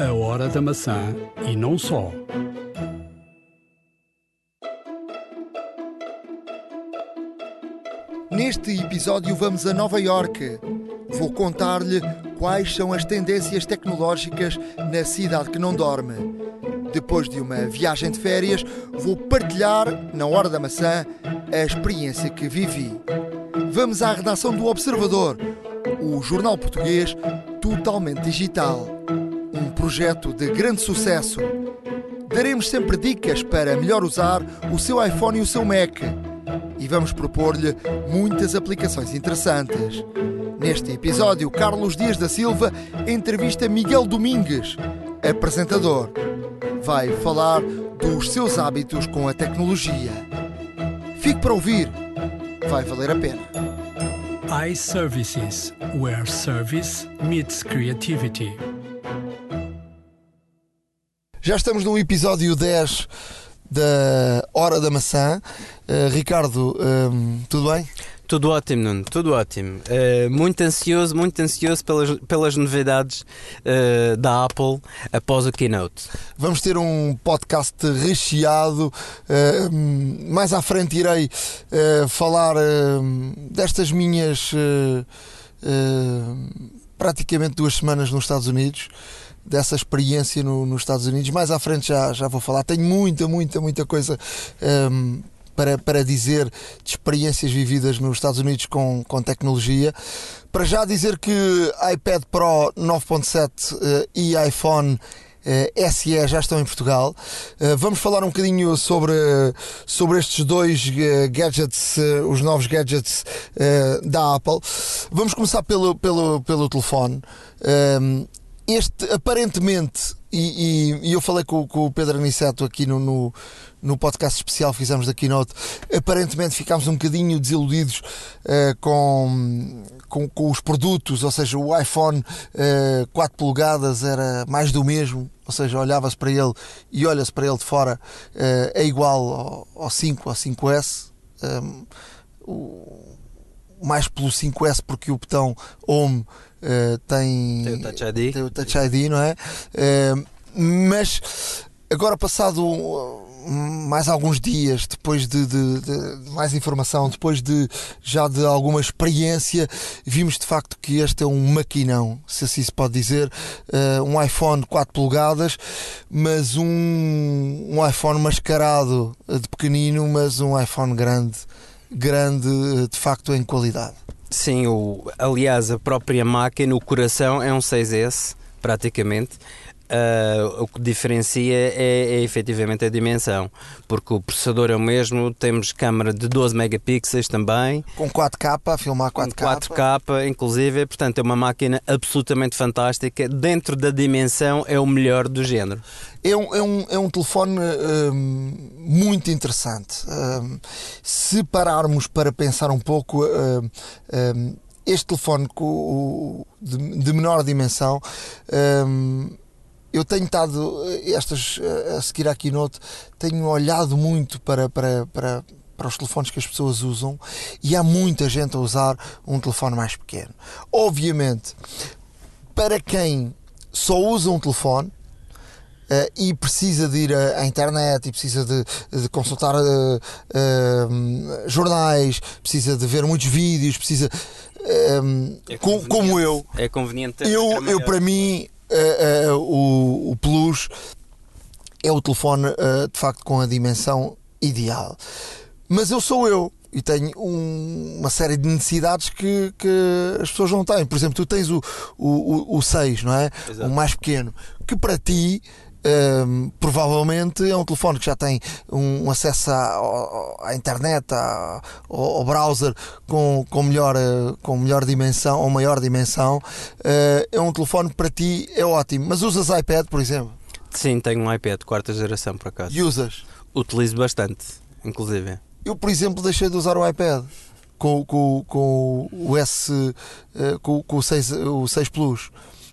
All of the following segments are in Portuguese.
A hora da maçã e não só. Neste episódio vamos a Nova York. Vou contar-lhe quais são as tendências tecnológicas na cidade que não dorme. Depois de uma viagem de férias, vou partilhar, na hora da maçã, a experiência que vivi. Vamos à redação do Observador, o jornal português totalmente digital. Projeto de grande sucesso. Daremos sempre dicas para melhor usar o seu iPhone e o seu Mac. E vamos propor-lhe muitas aplicações interessantes. Neste episódio, Carlos Dias da Silva entrevista Miguel Domingues, apresentador. Vai falar dos seus hábitos com a tecnologia. Fique para ouvir, vai valer a pena. iServices, where service meets creativity. Já estamos no episódio 10 da Hora da Maçã. Uh, Ricardo, um, tudo bem? Tudo ótimo, Nuno, tudo ótimo. Uh, muito ansioso, muito ansioso pelas, pelas novidades uh, da Apple após o Keynote. Vamos ter um podcast recheado. Mais à frente irei falar destas minhas praticamente duas semanas nos Estados Unidos dessa experiência no, nos Estados Unidos. Mais à frente já, já vou falar. Tenho muita, muita, muita coisa um, para, para dizer de experiências vividas nos Estados Unidos com, com tecnologia. Para já dizer que iPad Pro 9.7 uh, e iPhone Uh, SE já estão em Portugal. Uh, vamos falar um bocadinho sobre, sobre estes dois gadgets, os novos gadgets da Apple. Vamos começar pelo, pelo, pelo telefone. Este aparentemente, e, e, e, eu falei com, com o Pedro Aniceto aqui no, no, no, podcast especial que fizemos da Keynote, aparentemente ficámos um bocadinho desiludidos com com, com os produtos, ou seja, o iPhone uh, 4 polegadas era mais do mesmo, ou seja, olhava-se para ele e olha-se para ele de fora, uh, é igual ao, ao 5, ao 5S. Um, o, mais pelo 5S porque o botão Home uh, tem, tem o Touch ID, tem o Touch ID não é? Uh, mas agora passado mais alguns dias, depois de, de, de, mais informação, depois de já de alguma experiência, vimos de facto que este é um maquinão, se assim se pode dizer, uh, um iPhone 4 polegadas, mas um, um iPhone mascarado de pequenino, mas um iPhone grande, grande de facto em qualidade. Sim, o, aliás, a própria máquina, o coração é um 6S, praticamente. Uh, o que diferencia é, é efetivamente a dimensão, porque o processador é o mesmo, temos câmera de 12 megapixels também. Com 4K, a filmar 4K. Com 4K, inclusive, portanto é uma máquina absolutamente fantástica. Dentro da dimensão é o melhor do género. É um, é um, é um telefone hum, muito interessante. Hum, se pararmos para pensar um pouco. Hum, este telefone de, menor dimensão eu tenho estado, eh, estas, eh, a seguir aqui note, tenho olhado muito para, para, para, para os telefones que as pessoas usam e há muita gente a usar um telefone mais pequeno. Obviamente, para quem só usa um telefone, Uh, e precisa de ir à, internet e precisa de, de consultar uh, uh, jornais, precisa de ver muitos vídeos, precisa. É com, como eu. É conveniente. Eu, eu para mim, uh, uh, o, o Plus é o telefone uh, de facto com a dimensão ideal. Mas eu sou eu e tenho um, uma série de necessidades que, que, as pessoas não têm. Por exemplo, tu tens o, o, o 6, não é? Exato. O mais pequeno, que para ti um, provavelmente é um telefone que já tem um, acesso à, à internet, à, ao, browser com, com, melhor, eh, com melhor dimensão ou maior dimensão. Uh, é um telefone que para ti é ótimo. Mas usas iPad, por exemplo? Sim, tenho um iPad quarta geração por acaso. E usas? Utilizo bastante, inclusive. Eu, por exemplo, deixei de usar o iPad com, com, com o S, uh, com, com o, 6, o 6 Plus.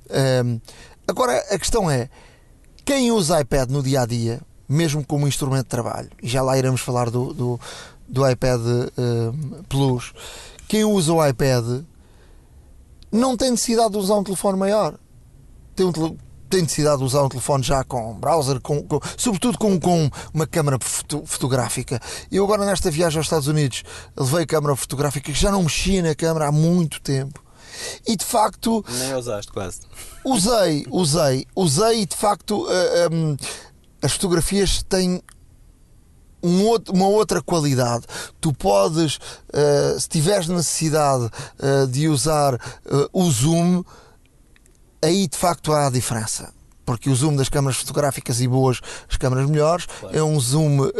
Um, agora a questão é quem usa iPad no dia a dia, mesmo como instrumento de trabalho, e já lá iremos falar do, do, do iPad uh, Plus, quem usa o iPad não tem necessidade de usar um telefone maior. Tem, um, tem tem necessidade de usar um telefone já com browser, com, com, sobretudo com, com uma câmara foto, fotográfica. Eu agora nesta viagem aos Estados Unidos levei câmara fotográfica que já não mexia na câmara há muito tempo. E de facto. Nem usaste quase. Usei, usei, usei e de facto uh, um, as fotografias têm um outro, uma outra qualidade. Tu podes, uh, se tiveres necessidade uh, de usar o zoom, aí de facto há a diferença porque o zoom das câmaras fotográficas e boas, as câmaras melhores, claro. é um zoom uh,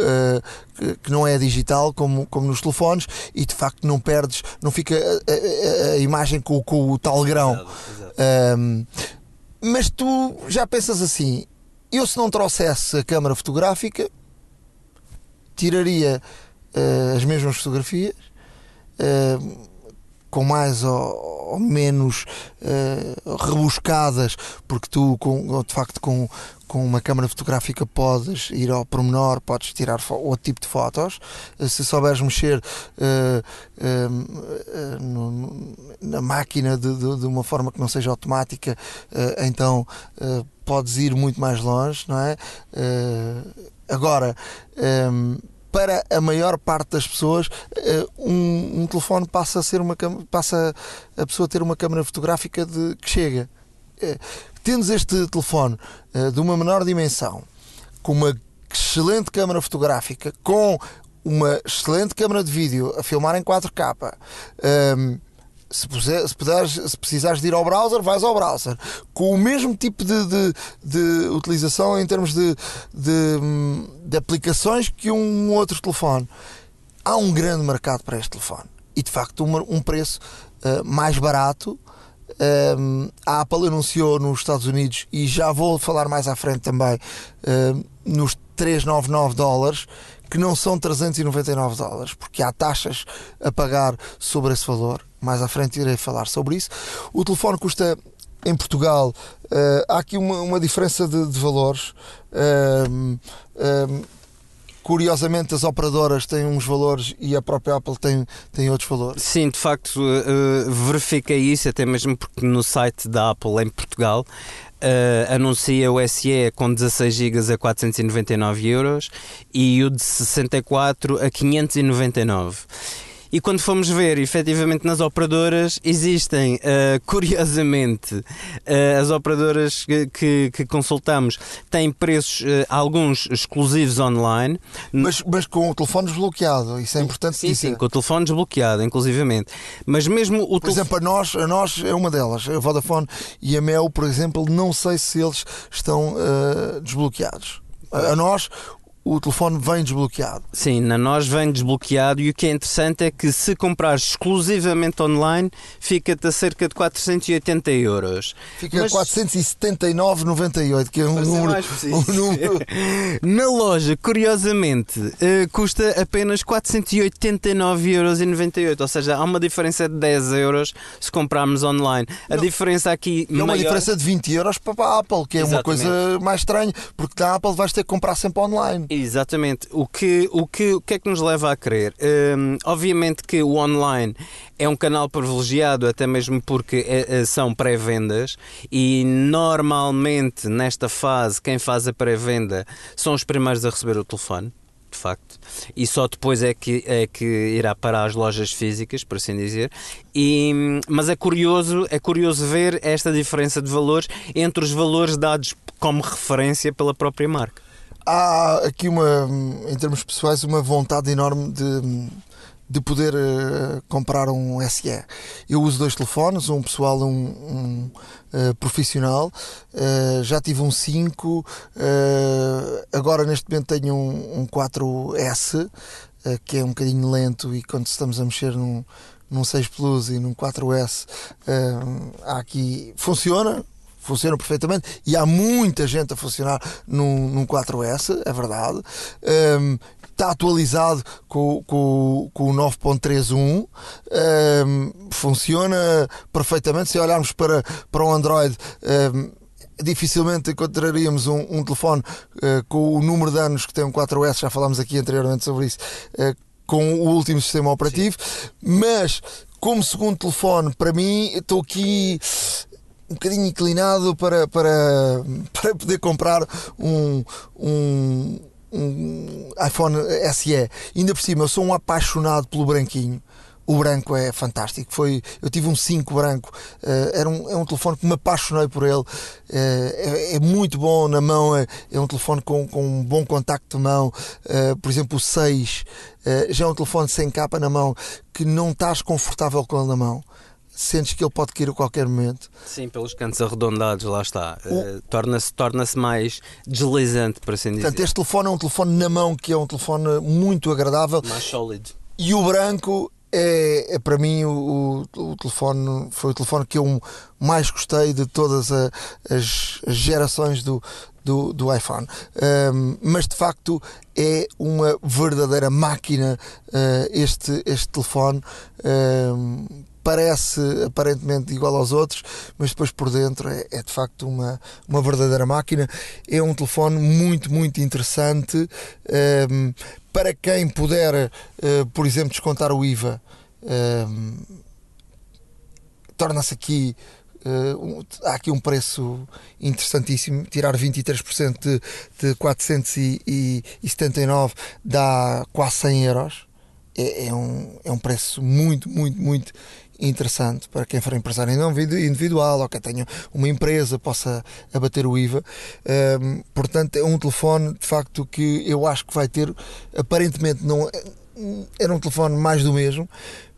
que, que, não é digital como, como nos telefones e de facto não perdes, não fica a, a, a imagem com, com, o tal grão. Exato, exato. Um, mas tu já pensas assim: eu se não trouxesse a câmara fotográfica, tiraria uh, as mesmas fotografias. Uh, com mais ou, ou menos uh, rebuscadas, porque tu, com, de facto, com, com uma câmera fotográfica podes ir ao pormenor, podes tirar outro tipo de fotos. Uh, se souberes mexer uh, no, na máquina de, de, de, uma forma que não seja automática, então podes ir muito mais longe, não é? agora. Um, para a maior parte das pessoas, eh, um, um telefone passa a ser uma passa a pessoa a ter uma câmera fotográfica de, que chega. Eh, tendo este telefone eh, de uma menor dimensão, com uma excelente câmera fotográfica, com uma excelente câmera de vídeo a filmar em 4K, um, se, puser, se, puderes, se precisares de ir ao browser, vais ao browser. Com o mesmo tipo de, de, de utilização em termos de, de, de, aplicações que um outro telefone. Há um grande mercado para este telefone. E de facto, um, um preço uh, mais barato. Um, a Apple anunciou nos Estados Unidos, e já vou falar mais à frente também, uh, nos 399 dólares, que não são 399 dólares, porque há taxas a pagar sobre esse valor mais à frente irei falar sobre isso. O telefone custa em Portugal, uh, há aqui uma, uma diferença de, de valores. Uh, uh, curiosamente, as operadoras têm uns valores e a própria Apple tem, tem outros valores. Sim, de facto, uh, verifiquei isso, até mesmo porque no site da Apple em Portugal. Uh, anuncia o SE com 16 GB a 499 euros e o de 64 a 599. E quando fomos ver, efetivamente, nas operadoras, existem, uh, curiosamente, uh, as operadoras que, que, que, consultamos têm preços, uh, alguns exclusivos online. Mas, mas com o telefone desbloqueado, isso é importante Sim, dizer. sim, com o telefone desbloqueado, inclusivamente. Mas mesmo o Por exemplo, a nós, a nós é uma delas. A Vodafone e a Mel, por exemplo, não sei se eles estão desbloqueados. A nós, o telefone vem desbloqueado. Sim, na nós vem desbloqueado e o que é interessante é que se comprares exclusivamente online, fica-te a cerca de 480 euros. Fica Mas... a 479,98, que é um número, um número. na loja, curiosamente, uh, custa apenas 489,98 euros, ou seja, há uma diferença de 10 euros se comprarmos online. A Não. diferença aqui é uma diferença de 20 euros para a Apple, que é Exatamente. uma coisa mais estranha, porque da Apple vais ter que comprar sempre online. Exatamente. O que, o que, o que é que nos leva a crer? Um, obviamente que o online é um canal privilegiado, até mesmo porque é, são pré-vendas e normalmente nesta fase quem faz a pré-venda são os primeiros a receber o telefone de facto, e só depois é que, é que irá para as lojas físicas, por assim dizer. E, mas é curioso, é curioso ver esta diferença de valores entre os valores dados como referência pela própria marca há aqui uma, em termos pessoais, uma vontade enorme de, de poder uh, comprar um SE. Eu uso dois telefones, um pessoal um, um uh, profissional. Uh, já tive um 5, agora neste momento tenho um, um 4S, que é um bocadinho lento e quando estamos a mexer num, num 6 Plus e num 4S, há aqui funciona, funciona perfeitamente e há muita gente a funcionar num, num 4S, é verdade. Um, está atualizado com, com, com o 9.31, um, funciona perfeitamente. Se olharmos para, para o Android, um, dificilmente encontraríamos um, um telefone uh, com o número de anos que tem um 4S, já falámos aqui anteriormente sobre isso, uh, com o último sistema operativo, Sim. mas como segundo telefone, para mim, estou aqui um bocadinho inclinado para, para, para poder comprar um, um, um iPhone SE. Ainda por cima, eu sou um apaixonado pelo branquinho o branco é fantástico. Foi, eu tive um 5 branco, uh, era um, é um telefone que me apaixonei por ele. Uh, é, é, muito bom na mão, é, é, um telefone com, com um bom contacto de mão. Uh, por exemplo, o 6 já é um telefone sem capa na mão que não estás confortável com ele na mão. Sentes que ele pode cair a qualquer momento. Sim, pelos cantos arredondados, lá está. torna-se torna mais deslizante, por assim dizer. Portanto, este telefone é um telefone na mão que é um telefone muito agradável. Mais sólido. E o branco é, é para mim o, o, o, telefone foi o telefone que eu mais gostei de todas a, as, as, gerações do, do, do iPhone. Um, mas de facto é uma verdadeira máquina uh, este, este telefone. Um, parece aparentemente igual aos outros, mas depois por dentro é, é, de facto uma, uma verdadeira máquina. É um telefone muito, muito interessante. Um, para quem puder, uh, por exemplo, descontar o IVA, um, torna-se aqui. Uh, há aqui um preço interessantíssimo. Tirar 23% de, de 479 dá quase 100 euros. É, é, um, é um preço muito, muito, muito interessante para quem for empresário individual ou quem tenha uma empresa possa abater o IVA. Um, portanto, é um telefone de facto que eu acho que vai ter, aparentemente, não era um telefone mais do mesmo,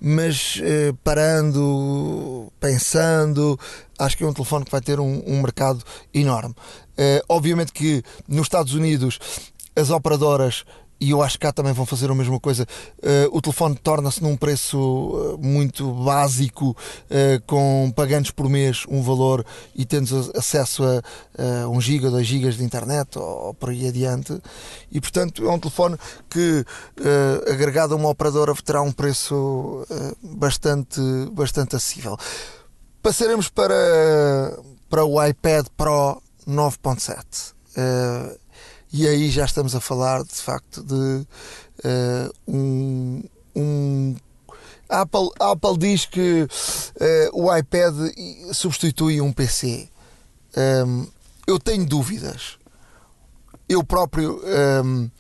mas eh, parando, pensando, acho que é um telefone que vai ter um, um mercado enorme. Eh, obviamente que nos Estados Unidos as operadoras e eu acho que cá também vão fazer a mesma coisa. Uh, o telefone torna-se num preço uh, muito básico, uh, com pagantes por mês um valor e tendo acesso a 1 GB, 2 GB de internet ou, por aí adiante. E portanto é um telefone que, agregado a uma operadora, terá um preço bastante, bastante acessível. Passaremos para, para o iPad Pro 9.7 e aí já estamos a falar de facto de uh, um, um a Apple, Apple diz que uh, o iPad substitui um PC. Um, ehm, eu tenho dúvidas. Eu próprio um, ehm, um,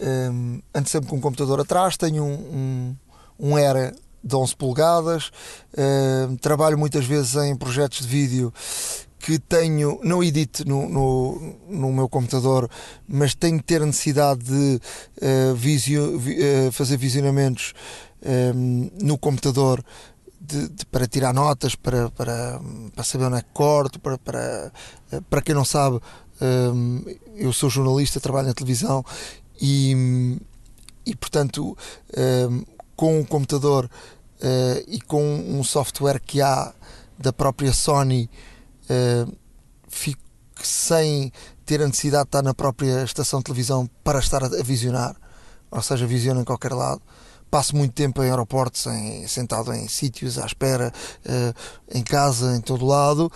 ehm, ando sempre com um computador atrás, tenho um, um, um Era de 11 polegadas, trabalho muitas vezes em projetos de vídeo que tenho, não edito no, no, no, meu computador, mas tenho que ter a necessidade de uh, visio, uh, fazer visionamentos um, ehm, no computador de, de, para tirar notas, para, para, para saber onde é que corto, para, para, eh, para quem não sabe, um, ehm, eu sou jornalista, trabalho na televisão e, e portanto, um, ehm, com o computador uh, e com um software que há da própria Sony uh, fico sem ter a necessidade de estar na própria estação de televisão para estar a, visionar, ou seja, visiono em qualquer lado. Passo muito tempo em aeroportos, em, sentado em sítios, à espera, uh, em casa, em todo lado.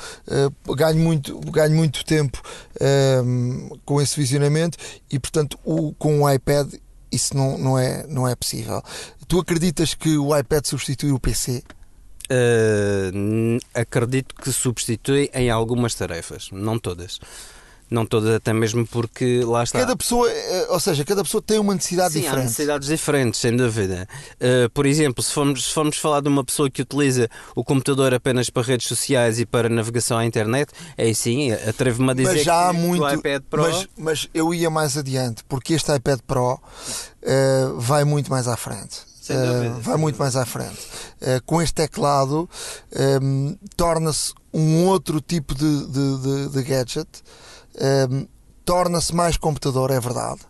Uh, ganho, muito, ganho muito tempo com esse visionamento e, portanto, o, com o iPad isso não, não, é, não é possível. Tu acreditas que o iPad substitui o PC? Uh, acredito que substitui em algumas tarefas, não todas. Não todas, até mesmo porque lá está. Cada pessoa, eh, ou seja, cada pessoa tem uma necessidade Sim, diferente. Há necessidades diferentes, sem dúvida. Uh, por exemplo, se formos, se formos falar de uma pessoa que utiliza o computador apenas para redes sociais e para navegação à internet, é sim, atrevo-me a dizer mas já há muito, o iPad Pro. Mas, mas, eu ia mais adiante, porque este iPad Pro uh, vai muito mais à frente. Uh, vai muito mais à frente. Uh, com este teclado um, torna-se um outro tipo de, de, de, de gadget, um, torna-se mais computador, é verdade.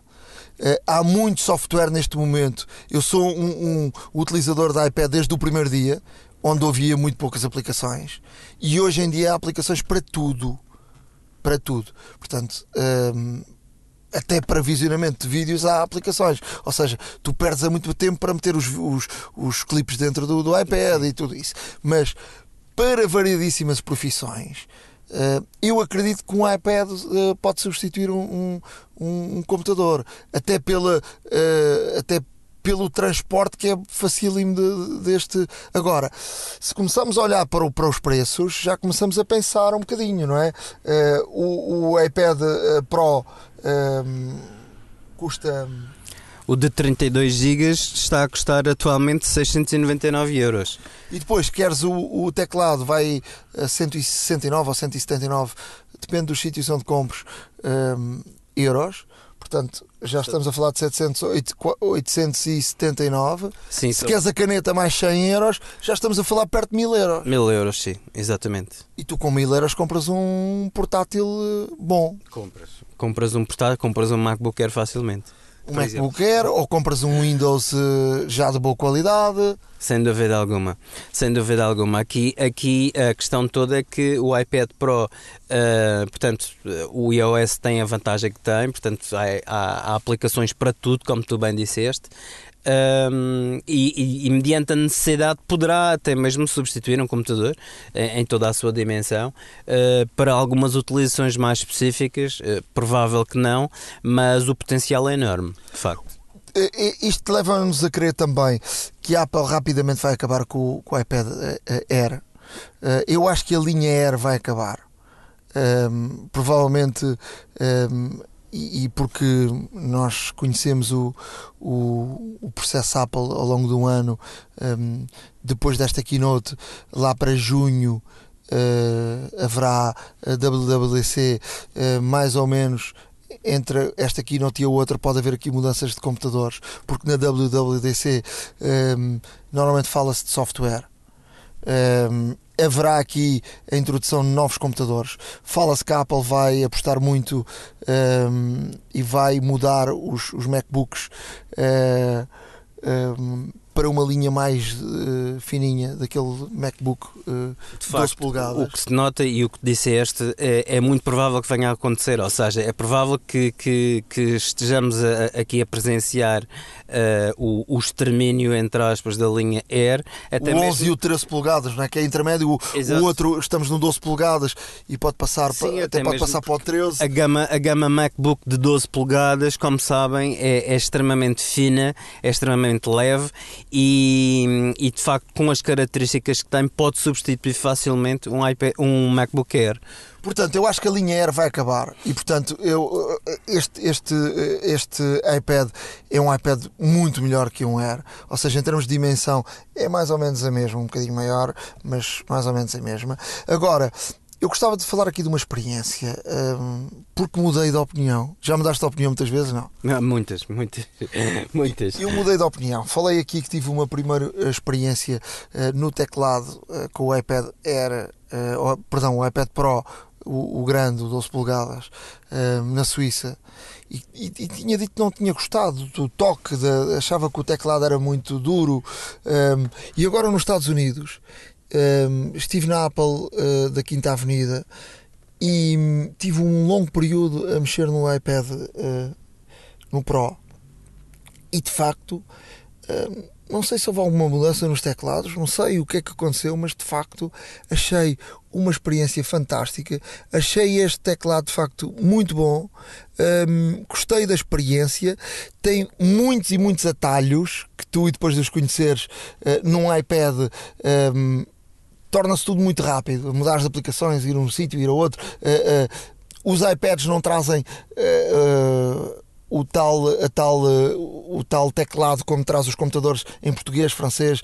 Uh, há muito software neste momento. Eu sou um, um, utilizador da iPad desde o primeiro dia, onde havia muito poucas aplicações, e hoje em dia há aplicações para tudo. Para tudo. Portanto, um, até para visionamento de vídeos há aplicações. Ou seja, tu perdes muito tempo para meter os, os, os clipes dentro do, do iPad e tudo isso. Mas para variedíssimas profissões, uh, eu acredito que um iPad uh, pode substituir um, um, um, computador. Até pela. Uh, até pelo transporte que é facílimo de, deste. Agora, se começamos a olhar para, o, para os preços, já começamos a pensar um bocadinho, não é? O, o, iPad Pro custa. O de 32 GB está a custar atualmente 699 euros. E depois, queres o, o teclado, vai a 169 ou 179, depende dos sítios onde compres, um, euros. Portanto, já estamos a falar de 700, 879. Sim, Se queres a caneta mais 100 euros, já estamos a falar perto de 1000 euros. 1000 euros, sim, exatamente. E tu com 1000 euros compras um portátil eh, bom. Compras. Compras um portátil, compras um MacBook Air facilmente um MacBook Air ou compras um Windows eh, já de boa qualidade. Sem dúvida alguma, sem dúvida alguma. Aqui, aqui a questão toda é que o iPad Pro, uh, portanto, o iOS tem a vantagem que tem, portanto, há, há, há aplicações para tudo, como tu bem disseste. Um, e, e, e, mediante a necessidade poderá até mesmo substituir um computador em, em toda a sua dimensão uh, para algumas utilizações mais específicas, uh, provável que não, mas o potencial é enorme, de facto. Isto leva-nos a crer também que a Apple rapidamente vai acabar com, com o iPad Air. Eu acho que a linha Air vai acabar. Um, provavelmente um, e, porque nós conhecemos o, o, o, processo Apple ao longo do ano, um, depois desta keynote, lá para junho, uh, haverá a WWDC uh, mais ou menos entre esta keynote e a outra pode haver aqui mudanças de computadores, porque na WWDC um, normalmente fala-se de software. Um, haverá aqui a introdução de novos computadores. Fala-se que a Apple vai apostar muito um, e vai mudar os, os MacBooks uh, um, para uma linha mais uh, fininha daquele MacBook uh, de 12 facto, polegadas. O que se nota e o que disseste é, é muito provável que venha a acontecer, ou seja, é provável que, que, que estejamos a, aqui a presenciar uh, o, o extermínio, entre aspas, da linha Air. Até o 11 mesmo... e o 13 polegadas, não é? que é intermédio, o, o, outro estamos no 12 polegadas e pode passar, Sim, para, até, até pode passar para o 13. A gama, a gama MacBook de 12 polegadas, como sabem, é, é extremamente fina, é extremamente leve e, e, de facto com as características que tem pode substituir facilmente um, iPad, um MacBook Air. Portanto, eu acho que a linha Air vai acabar e, portanto, eu, este, este, este iPad é um iPad muito melhor que um Air. Ou seja, em termos de dimensão, é mais ou menos a mesma, um bocadinho maior, mas mais ou menos a mesma. Agora, eu gostava de falar aqui de uma experiência, um, porque mudei de opinião. Já mudaste de opinião muitas vezes, não? não muitas, muitas, muitas. Eu mudei de opinião. Falei aqui que tive uma primeira experiência uh, no teclado uh, com o iPad Air, uh, perdão, o iPad Pro, o, o grande, o 12 polegadas, na Suíça. E, e, e, tinha dito que não tinha gostado do toque, de, achava que o teclado era muito duro. Um, e agora nos Estados Unidos um, estive na Apple uh, da Quinta Avenida e um, tive um longo período a mexer no iPad uh, no Pro e de facto uh, não sei se houve alguma mudança nos teclados, não sei o que é que aconteceu, mas de facto achei uma experiência fantástica. Achei este teclado de facto muito bom. Um, gostei da experiência. Tem muitos e muitos atalhos que tu, depois de os conheceres, uh, num iPad. Torna-se tudo muito rápido. Mudar as aplicações, ir a um sítio, ir a outro. Uh, uh, os iPads não trazem uh, o tal, a tal, o tal teclado como traz os computadores em português, francês.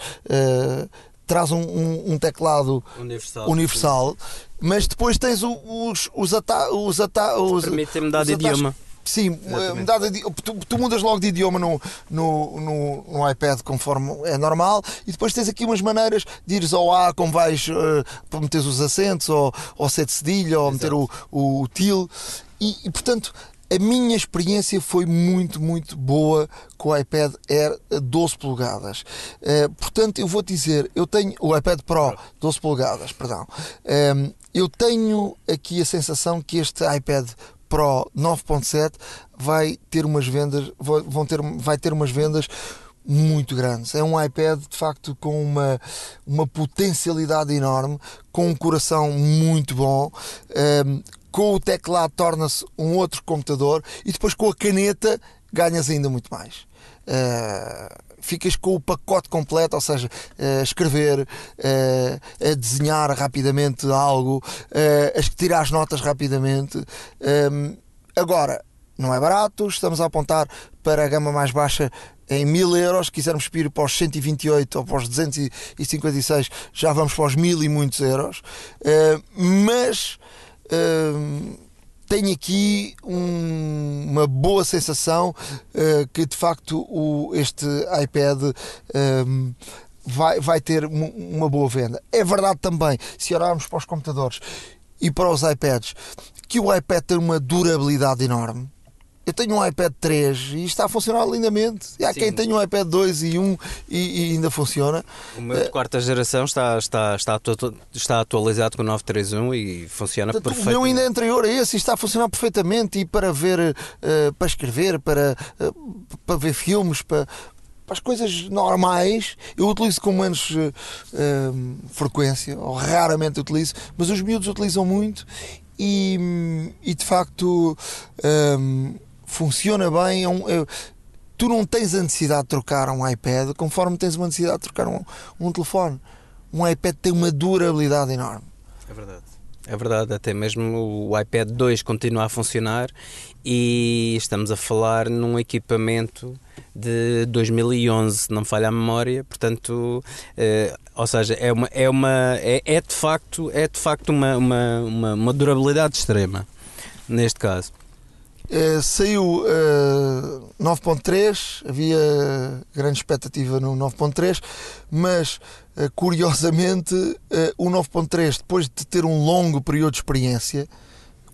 traz um, um, um, teclado universal, universal mas depois tens os, os, ata, os, ata, os permite mudar de idioma Sim, mudada de, tu, tu, mudas logo de idioma no, no, no, no, iPad conforme é normal e depois tens aqui umas maneiras de ires ao A como vais uh, para meter os acentos ou, ou ser de cedilha ou meter o, o, o til e, e portanto a minha experiência foi muito, muito boa com o iPad Air 12 polegadas. Uh, portanto, eu vou dizer, eu tenho o iPad Pro 12 polegadas, perdão. Uh, eu tenho aqui a sensação que este iPad Pro 9.7 vai ter umas vendas, vão ter, vai ter umas vendas muito grandes. É um iPad de facto com uma, uma potencialidade enorme, com um coração muito bom. Um, ehm, com o teclado torna-se um outro computador e depois com a caneta ganhas ainda muito mais. Uh, ficas com o pacote completo, ou seja, uh, escrever, uh, a desenhar rapidamente algo, uh, a tirar as notas rapidamente. Um, agora, não é barato, estamos a apontar para a gama mais baixa em 1000 euros, quisermos ir para os 128 ou para os 256, já vamos para os 1000 e muitos euros. Mas uh, tenho aqui um, uma boa sensação uh, que de facto o, este iPad um, vai, vai ter uma boa venda. É verdade também, se olharmos para os computadores e para os iPads, que o iPad tem uma durabilidade enorme eu tenho um iPad 3 e está a funcionar lindamente. E há Sim. quem tenha um iPad 2 e 1 e, e ainda funciona. O meu de quarta geração está, está, está, está atualizado com o 931 e funciona Portanto, perfeitamente. O meu ainda é anterior a esse e está a funcionar perfeitamente. E para ver, uh, para escrever, para, uh, para ver filmes, para, para as coisas normais, eu utilizo com menos uh, frequência, ou raramente utilizo, mas os miúdos utilizam muito e, e de facto funciona bem. É um, é, tu não tens a necessidade de trocar um iPad conforme tens uma necessidade de trocar um, um telefone. Um iPad tem uma durabilidade enorme. É verdade. É verdade, até mesmo o iPad 2 continua a funcionar e estamos a falar num equipamento de 2011, se não falha a memória, portanto, eh, ou seja, é, uma, é, uma, é, é de facto, é de facto uma, uma, uma, uma durabilidade extrema, neste caso. Uh, saiu uh, eh, 9.3, havia grande expectativa no 9.3, mas uh, curiosamente o 9.3, depois de ter um longo período de experiência,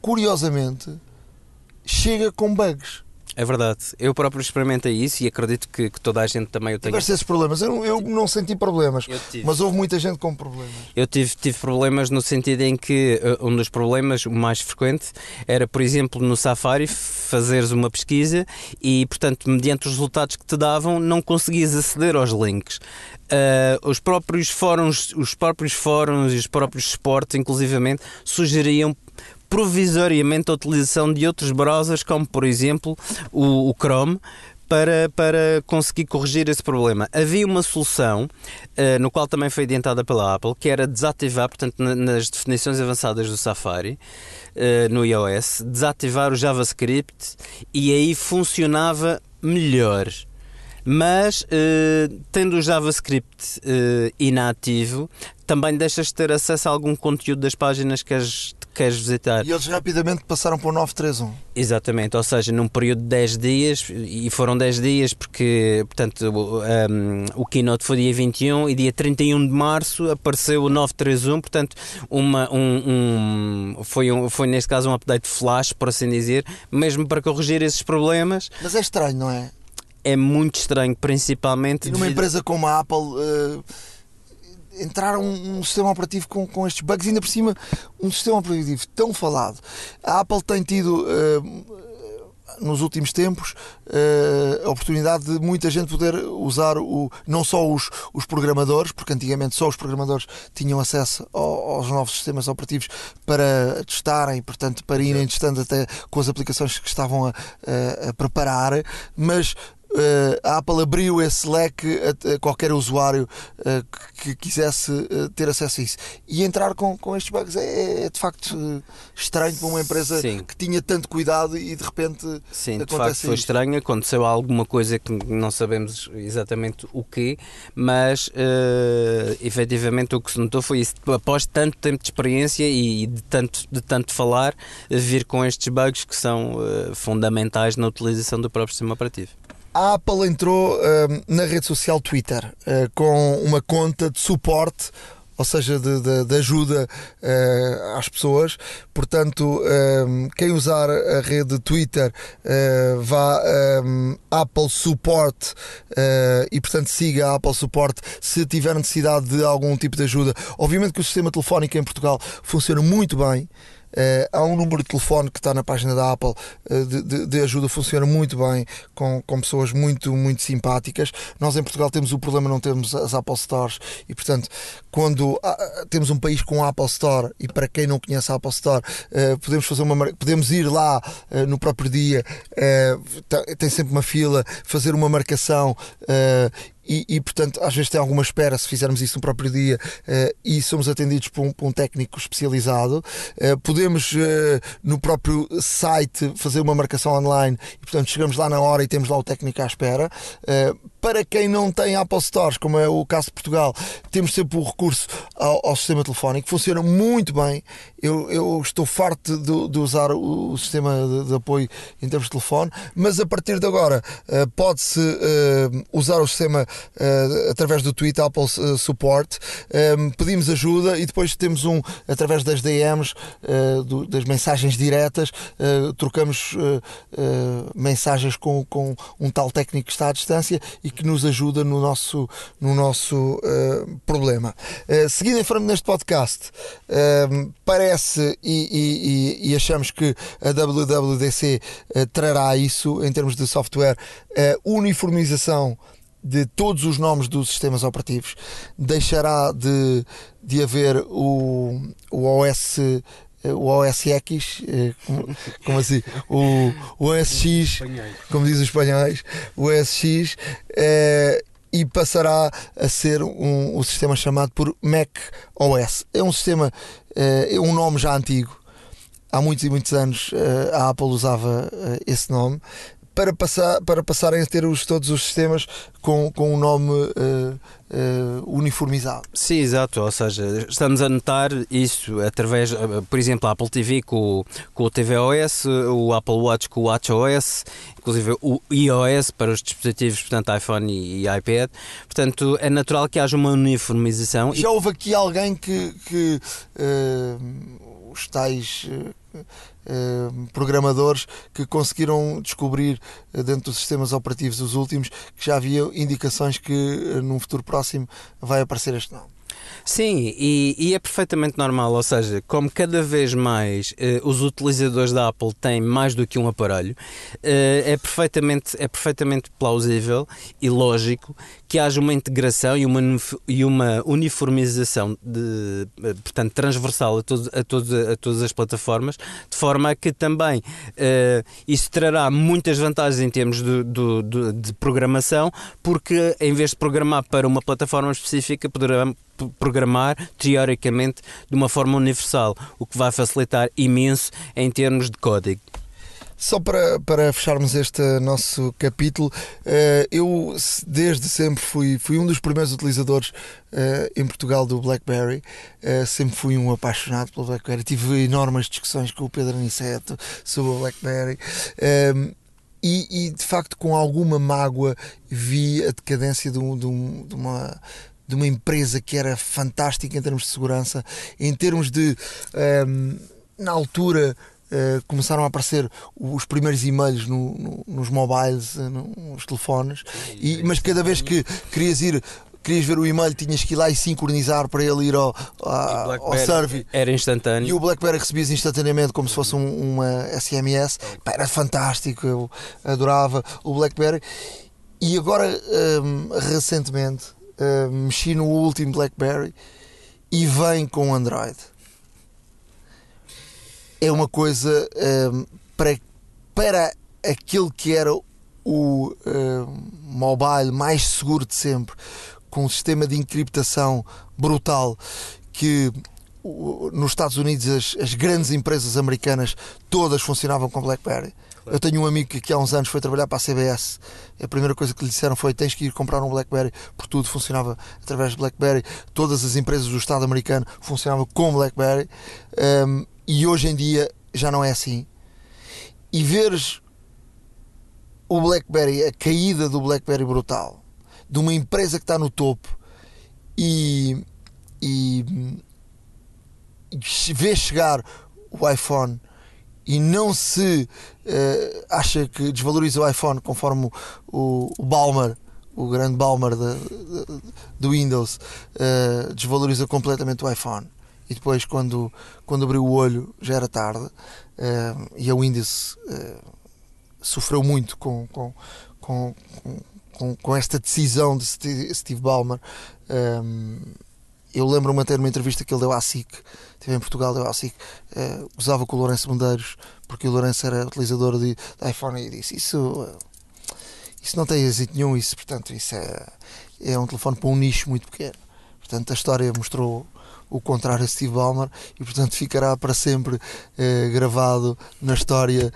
curiosamente chega com bugs. É verdade. Eu próprio experimentei isso e acredito que, que toda a gente também o tenha. Tiveste esses problemas. Eu, eu não senti problemas, mas houve muita gente com problemas. Eu tive, tive problemas no sentido em que uh, um dos problemas, o mais frequente, era, por exemplo, no Safari, fazeres uma pesquisa e, portanto, mediante os resultados que te davam, não conseguias aceder aos links. Uh, os próprios fóruns, os próprios fóruns e os próprios suportes, inclusivamente, sugeriam provisoriamente a utilização de outros browsers, como por exemplo o, o Chrome, para, para conseguir corrigir esse problema. Havia uma solução, uh, no qual também foi adiantada pela Apple, que era desativar, portanto, na, nas definições avançadas do Safari, uh, no iOS, desativar o JavaScript e aí funcionava melhor. Mas, uh, tendo o JavaScript inativo, também deixas de ter acesso a algum conteúdo das páginas que queres, queres visitar. E eles rapidamente passaram para o 931. Exatamente, ou seja, num período de 10 dias, e foram 10 dias porque, portanto, um, o keynote foi dia 21 e dia 31 de março apareceu o 931, portanto, uma, um, um, foi, um, foi neste caso um update flash, por assim dizer, mesmo para corrigir esses problemas. Mas é estranho, não é? É muito estranho, principalmente. E numa devido... empresa como a Apple. Uh entrar um, um, sistema operativo com, com estes bugs, ainda por cima um sistema operativo tão falado. A Apple tem tido uh, nos últimos tempos uh, a oportunidade de muita gente poder usar o, não só os, os programadores, porque antigamente só os programadores tinham acesso ao, aos novos sistemas operativos para testarem, portanto, para irem testando até com as aplicações que estavam a, a, a preparar, mas a Apple abriu esse leque a, qualquer usuário uh, que, quisesse uh, ter acesso a isso. E entrar com, com estes bugs é, é de facto estranho para uma empresa Sim. que tinha tanto cuidado e de repente. Sim, de facto foi isto. estranho. Aconteceu alguma coisa que não sabemos exatamente o que, mas uh, efetivamente o que se notou foi isso. Após tanto tempo de experiência e de tanto, de tanto falar, vir com estes bugs que são fundamentais na utilização do próprio sistema operativo. A Apple entrou uh, na rede social Twitter uh, com uma conta de suporte ou seja, de, de, de ajuda uh, às pessoas. Portanto, um, quem usar a rede Twitter uh, vá um, Apple Support uh, e, portanto, siga a Apple Support se tiver necessidade de algum tipo de ajuda. Obviamente que o sistema telefónico em Portugal funciona muito bem. Uh, há um número de telefone que está na página da Apple uh, de, de, de, ajuda, funciona muito bem, com, com pessoas muito, muito simpáticas. Nós em Portugal temos o problema, não temos as Apple Stores e, portanto, quando uh, temos um país com a Apple Store e para quem não conhece a Apple Store, podemos fazer uma podemos ir lá no próprio dia, tem sempre uma fila, fazer uma marcação e, e, portanto às vezes tem alguma espera se fizermos isso no próprio dia uh, e somos atendidos por um, por um técnico especializado. Uh, podemos uh, no próprio site fazer uma marcação online e portanto chegamos lá na hora e temos lá o técnico à espera. Para quem não tem Apple Stores, como é o caso de Portugal, temos sempre o recurso ao, ao sistema telefónico, funciona muito bem. Eu, eu estou farto de, de usar o, o sistema de, de, apoio em termos de telefone, mas a partir de agora pode-se usar o sistema uh, através do tweet Apple uh, Support, um, pedimos ajuda e depois temos um através das DMs, uh, do, das mensagens diretas, trocamos mensagens com, com um tal técnico que está à distância e que nos ajuda no nosso, no nosso problema. seguindo em frente neste podcast, ehm, parece e, e, e, achamos que a WWDC trará isso em termos de software, uniformização de todos os nomes dos sistemas operativos, deixará de, de haver o, o OS o OS X, eh, como, assim? O, o OS X, como dizem os espanhóis, o OS X, é, e passará a ser um, um sistema chamado por Mac OS. É um sistema, é um nome já antigo. Há muitos e muitos anos a Apple usava esse nome para, passar, para passarem a ter os, todos os sistemas com, com um nome uh, uh, uniformizado. Sim, exato. Ou seja, estamos a notar isso através, eh, por exemplo, a Apple TV com, com o tvOS, o Apple Watch com o WatchOS, inclusive o iOS para os dispositivos, portanto, iPhone e, e iPad. Portanto, é natural que haja uma uniformização. Já houve aqui alguém que, que uh, os tais programadores que conseguiram descobrir eh, dentro dos sistemas operativos os últimos que já havia indicações que uh, num futuro próximo vai aparecer este nome. Sim, e, e, é perfeitamente normal, ou seja, como cada vez mais eh, os utilizadores da Apple têm mais do que um aparelho, eh, é, perfeitamente, é perfeitamente plausível e lógico que haja uma integração e uma, e uma uniformização de, portanto, transversal a, todo, a, todo, a todas as plataformas, de forma a que também isso trará muitas vantagens em termos de, de, de programação, porque em vez de programar para uma plataforma específica, poderá programar, teoricamente, de uma forma universal, o que vai facilitar imenso em termos de código. Só para, para fecharmos este nosso capítulo, eh, eu desde sempre fui, fui um dos primeiros utilizadores eh, em Portugal do BlackBerry, eh, sempre fui um apaixonado pelo BlackBerry, tive enormes discussões com o Pedro Aniceto sobre o BlackBerry. Ehm, e, e, de facto, com alguma mágoa, vi a decadência de, um, de, um, de uma de uma empresa que era fantástica em termos de segurança, em termos de. Ehm, na altura. Uh, começaram a aparecer os primeiros e-mails no, no, nos mobiles, uh, nos telefones, e, mas cada vez que querias ir querias ver o e-mail, tinhas que ir lá e sincronizar para ele ir ao, ao serve. Era instantâneo. E o BlackBerry recebias instantaneamente como se fosse um, uma SMS. Pá, era fantástico, eu adorava o BlackBerry. E agora, ehm, recentemente, uh, mexi no último BlackBerry e vem com Android. É uma coisa uh, para, para aquele que era o uh, mobile mais seguro de sempre, com um sistema de encriptação brutal que nos Estados Unidos as, as, grandes empresas americanas todas funcionavam com BlackBerry. Eu tenho um amigo que há uns anos foi trabalhar para a CBS. A primeira coisa que lhe disseram foi: tens que ir comprar um BlackBerry, porque tudo funcionava através de BlackBerry. Todas as empresas do Estado americano funcionavam com BlackBerry. Um, e hoje em dia já não é assim. E veres o BlackBerry, a caída do BlackBerry brutal, de uma empresa que está no topo e, e, e chegar o iPhone e não se uh, acha que desvaloriza o iPhone conforme o, o Balmer, o grande Balmer do Windows, uh, desvaloriza completamente o iPhone. E depois quando, quando abriu o olho já era tarde uh, e a Windows uh, sofreu muito com, com, com, com, com esta decisão de Steve Ballmer. Um, eu lembro-me até numa entrevista que ele deu à SIC, esteve em Portugal, deu à SIC, uh, usava com o Lourenço Mundeiros, porque o Lourenço era utilizador de, de iPhone e disse: Isso, isso não tem êxito nenhum, isso, portanto, isso é, é um telefone para um nicho muito pequeno. Portanto, a história mostrou o contrário a Steve Ballmer e, portanto, ficará para sempre uh, gravado na história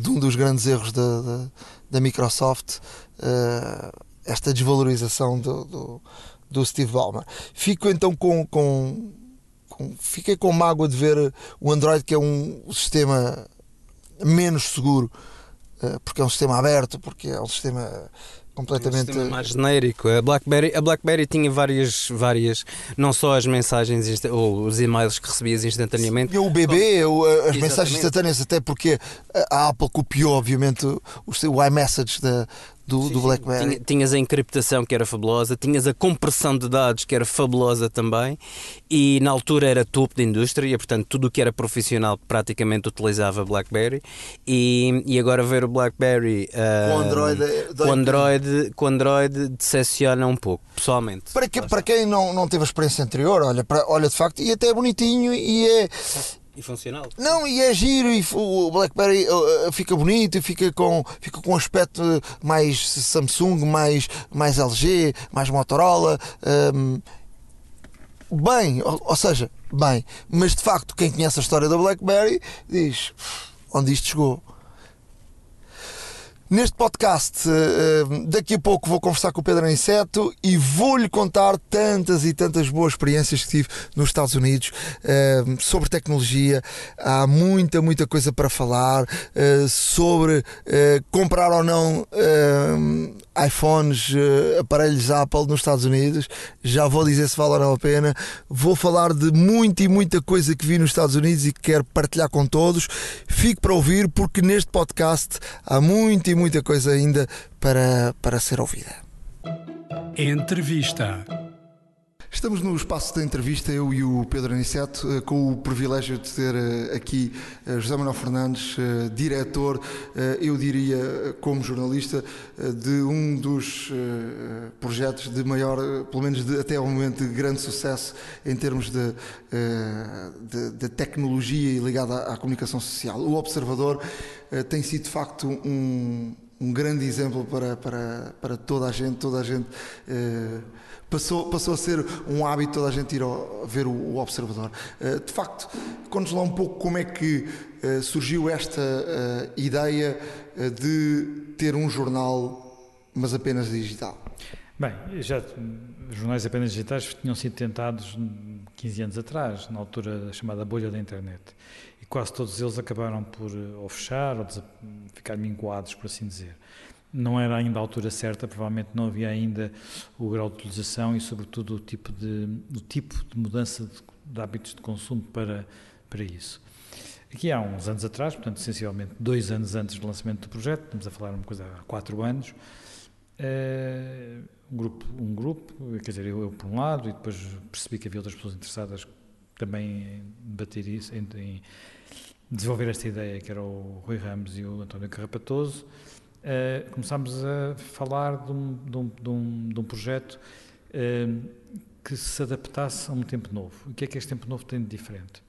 de um dos grandes erros da, da, da Microsoft, esta desvalorização do, do do Steve Ballmer. Fico então com, com, com, fiquei com mágoa de ver o Android que é um sistema menos seguro eh, porque é um sistema aberto, porque é um sistema completamente um mais genérico. A BlackBerry, a BlackBerry tinha várias, várias, não só as mensagens ou os e-mails que recebias instantaneamente. O BB, as Exatamente. mensagens instantâneas, até porque a Apple copiou, obviamente, o, o iMessage da, do, sim, do BlackBerry. Tinha, tinhas a encriptação que era fabulosa, tinhas a compressão de dados que era fabulosa também, e na altura era topo da indústria, portanto tudo o que era profissional praticamente utilizava BlackBerry, e, e agora ver o BlackBerry uh, com Android, é- com Android, com Android decepciona um pouco, pessoalmente. Para, que, para quem não, não teve a experiência anterior, olha, para, olha de facto, e até é bonitinho e é e funcional. Não, e é giro, e o BlackBerry uh, uh, fica bonito, fica com, fica com aspecto mais Samsung, mais, mais LG, mais Motorola. Um, bem, ou, ou, seja, bem, mas de facto, quem conhece a história da BlackBerry diz onde isto chegou. Neste podcast, eh, eh, daqui a pouco vou conversar com o Pedro Aniceto e vou-lhe contar tantas e tantas boas experiências que tive nos Estados Unidos eh, sobre tecnologia. Há muita, muita coisa para falar sobre comprar ou não iPhones, aparelhos Apple nos Estados Unidos. Já vou dizer se vale ou não a pena. Vou falar de muita e muita coisa que vi nos Estados Unidos e que quero partilhar com todos. Fique para ouvir, porque neste podcast há muito muita coisa ainda para, para ser ouvida. Entrevista. Estamos no espaço da entrevista, eu e o Pedro Aniceto, eh, com o privilégio de ter eh, aqui eh, José Manuel Fernandes, diretor, eu diria como jornalista, de um dos projetos de maior, pelo menos de, até ao momento, de grande sucesso em termos de, de, de tecnologia ligada à, à comunicação social. O Observador tem sido de facto um, um grande exemplo para, para, para toda a gente, toda a gente passou, passou a ser um hábito toda a gente ir ao, ver o, o Observador. Uh, de facto, conta-nos lá um pouco como é que uh, surgiu esta uh, ideia de ter um jornal, mas apenas digital. Bem, já jornais apenas digitais tinham sido tentados 15 anos atrás, na altura chamada bolha da internet. E quase todos eles acabaram por ou fechar ou ficar minguados, por assim dizer não era ainda a altura certa, provavelmente não havia ainda o grau de utilização e, sobretudo, o tipo de, o tipo de mudança de, de hábitos de consumo para, para isso. Aqui há uns anos atrás, portanto, essencialmente dois anos antes do lançamento do projeto, estamos a falar uma coisa há quatro anos, uh, um, grupo, um grupo, quer dizer, eu, eu, por um lado, e depois percebi que havia outras pessoas interessadas também em debater isso, em, em desenvolver esta ideia, que era o Rui Ramos e o António Carrapatoso, uh, começámos a falar de um, de um, de um, de um projeto uh, que se adaptasse a um tempo novo. O que é que este tempo novo tem de diferente?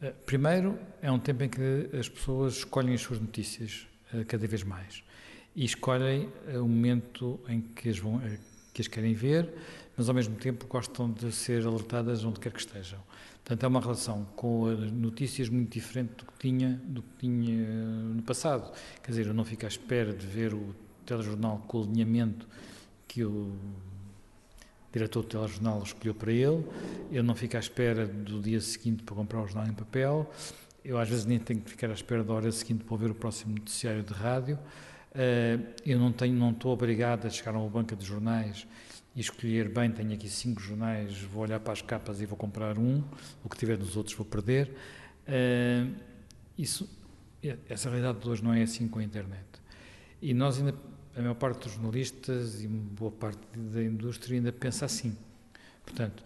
Uh, primeiro, é um tempo em que as pessoas escolhem as suas notícias cada vez mais e escolhem o momento em que as, vão, que as querem ver, mas ao mesmo tempo gostam de ser alertadas onde quer que estejam. Portanto, é uma relação com as notícias muito diferente do que tinha, do que tinha no passado. Quer dizer, eu não fico à espera de ver o telejornal com o alinhamento que o diretor do telejornal escolheu para ele, eu não fico à espera do dia seguinte para comprar o jornal em papel, eu às vezes nem tenho que ficar à espera da hora seguinte para ver o próximo noticiário de rádio, eh, eu não, tenho, não estou obrigado a chegar a uma banca de jornais e escolher bem, tenho aqui cinco jornais, vou olhar para as capas e vou comprar um, o que tiver nos outros vou perder. Uh, isso, essa realidade de hoje não é assim com a internet. E nós ainda, a maior parte dos jornalistas e boa parte da indústria ainda pensa assim. Portanto,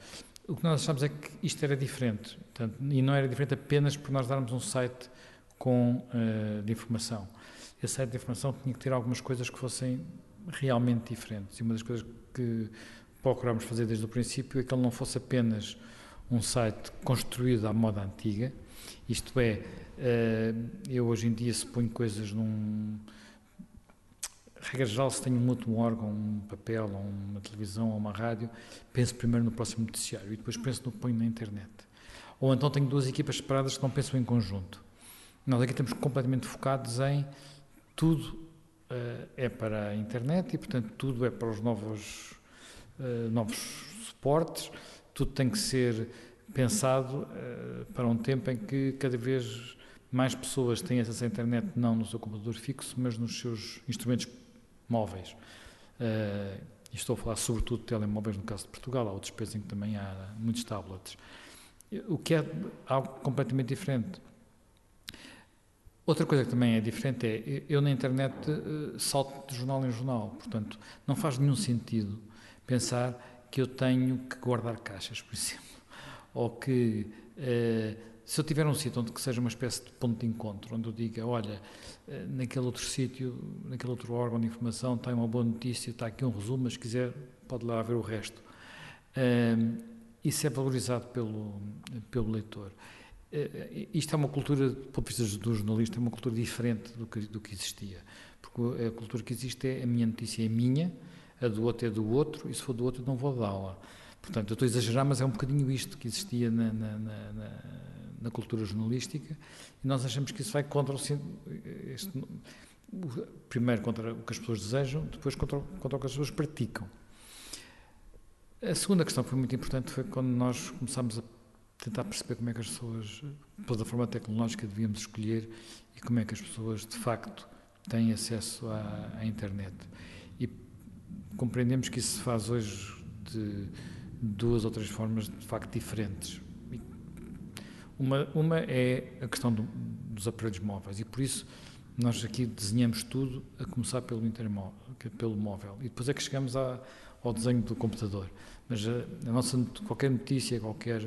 O que nós achamos é que isto era diferente, portanto, e não era diferente apenas por nós darmos um site com, uh, de informação. Esse site de informação tinha que ter algumas coisas que fossem realmente diferentes. E uma das coisas que procurámos fazer desde o princípio é que ele não fosse apenas um site construído à moda antiga, isto é, uh, eu hoje em dia se ponho coisas num regra geral, se tenho um outro órgão, um papel, uma televisão, ou uma rádio, penso primeiro no próximo noticiário e depois penso no que ponho na internet. Ou então tenho duas equipas separadas que não pensam em conjunto. Nós aqui estamos completamente focados em tudo é para a internet e, portanto, tudo é para os novos, uh, novos suportes, tudo tem que ser pensado uh, para um tempo em que cada vez mais pessoas têm acesso à internet, não no seu computador fixo, mas nos seus instrumentos móveis. E estou a falar sobretudo de telemóveis no caso de Portugal, há outros países em que também há muitos tablets. O que é algo completamente diferente. Outra coisa que também é diferente é, eu na internet uh, salto de jornal em jornal, portanto, não faz nenhum sentido pensar que eu tenho que guardar caixas, por exemplo, ou que uh, se eu tiver um sítio onde que seja uma espécie de ponto de encontro, onde eu diga, olha, eh, naquele outro sítio, naquele outro órgão de informação está uma boa notícia, está aqui um resumo, mas se quiser pode lá ver o resto. Isso é valorizado pelo, pelo leitor. Uh, isto é uma cultura, do ponto de vista do jornalista, é uma cultura diferente do que, do que existia. Porque a cultura que existe é a minha notícia é minha, a do outro é do outro, e se for do outro não vou dá-la. Portanto, eu estou a exagerar, mas é um bocadinho isto que existia na, na, na, na cultura jornalística e nós achamos que isso vai contra o, este, primeiro contra o que as pessoas desejam, depois contra, contra o que as pessoas praticam. A segunda questão que foi muito importante foi quando nós começámos a tentar perceber como é que as pessoas, pela forma tecnológica, devíamos escolher e como é que as pessoas, de facto, têm acesso à, à internet. E compreendemos que isso se faz hoje de duas ou três formas, de facto, diferentes. Uma, uma é a questão do, dos aparelhos móveis e por isso nós aqui desenhamos tudo a começar pelo, pelo móvel e depois é que chegamos à, ao desenho do computador. Mas a, a, nossa, qualquer notícia, qualquer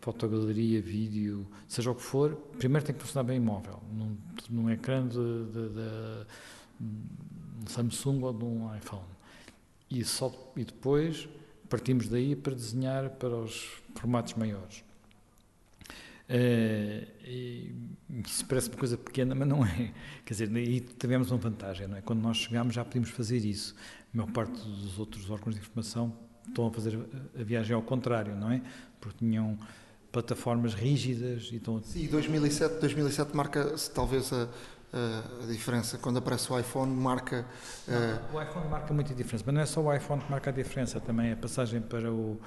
fotogaleria, vídeo, seja o que for, primeiro tem que funcionar bem móvel, num, num ecrã de, de, de, um Samsung ou de um iPhone. E, só, e depois partimos daí para desenhar para os formatos maiores. Uh, isso parece uma coisa pequena, mas não é. Quer dizer, aí tivemos uma vantagem, não é? Quando nós chegámos já podíamos fazer isso. A maior parte dos outros órgãos de informação estão a fazer a viagem ao contrário, não é? Porque tinham plataformas rígidas e estão... Sim, 2007, 2007 marca talvez a, a, diferença. Quando aparece o iPhone, marca... Não, o iPhone marca muita diferença, mas não é só o iPhone que marca a diferença, também a passagem para o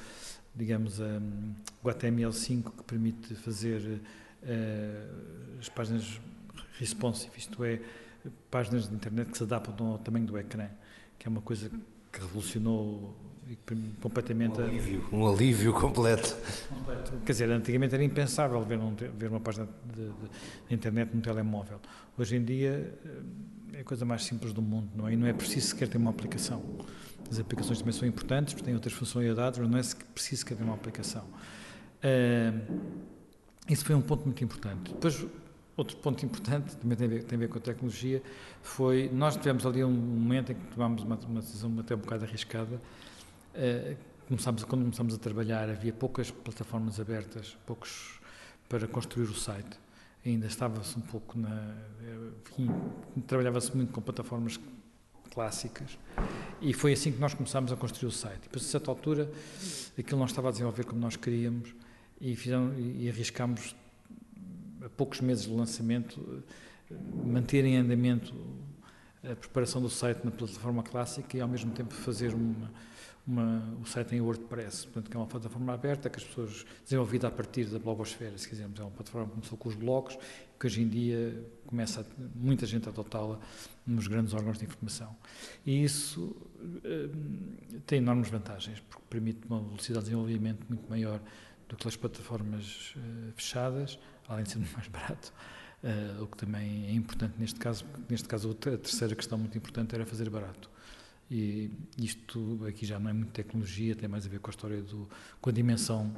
digamos, um, o HTML5 que permite fazer uh, as páginas responsive, isto é, páginas de internet que se adaptam ao tamanho do ecrã, que é uma coisa que revolucionou completamente. Um alívio, um alívio completo. completo. Quer dizer, antigamente era impensável ver, um, ver uma página de, de, internet num telemóvel. Hoje em dia é a coisa mais simples do mundo, não é? E não é preciso sequer ter uma aplicação. As aplicações também são importantes, porque têm outras funcionalidades, mas não é preciso que haja uma aplicação. Uh, isso foi um ponto muito importante. Depois, outro ponto importante, também tem a ver, tem a ver com a tecnologia, foi, nós tivemos ali um momento em que tomámos uma, uma decisão até um bocado arriscada, começámos, quando começámos a trabalhar, havia poucas plataformas abertas, poucos para construir o site. Ainda estava-se um pouco na. Trabalhava-se muito com plataformas clássicas. E foi assim que nós começámos a construir o site. E depois, a certa altura, aquilo não estava a desenvolver como nós queríamos e, fizemos, e arriscámos, a poucos meses do lançamento, manter em andamento a preparação do site na plataforma clássica e, ao mesmo tempo, fazer uma uma, o site em WordPress, portanto, que é uma plataforma aberta que as pessoas desenvolvida a partir da blogosfera, se quisermos, é uma plataforma que começou com os blogs, que hoje em dia começa a, muita gente a adotá-la nos grandes órgãos de informação. E isso uh, tem enormes vantagens, porque permite uma velocidade de desenvolvimento muito maior do que as plataformas uh, fechadas, além de ser mais barato. Uh, o que também é importante neste caso, neste caso a terceira questão muito importante era fazer barato E isto aqui já não é muito tecnologia, tem mais a ver com a história do, com a dimensão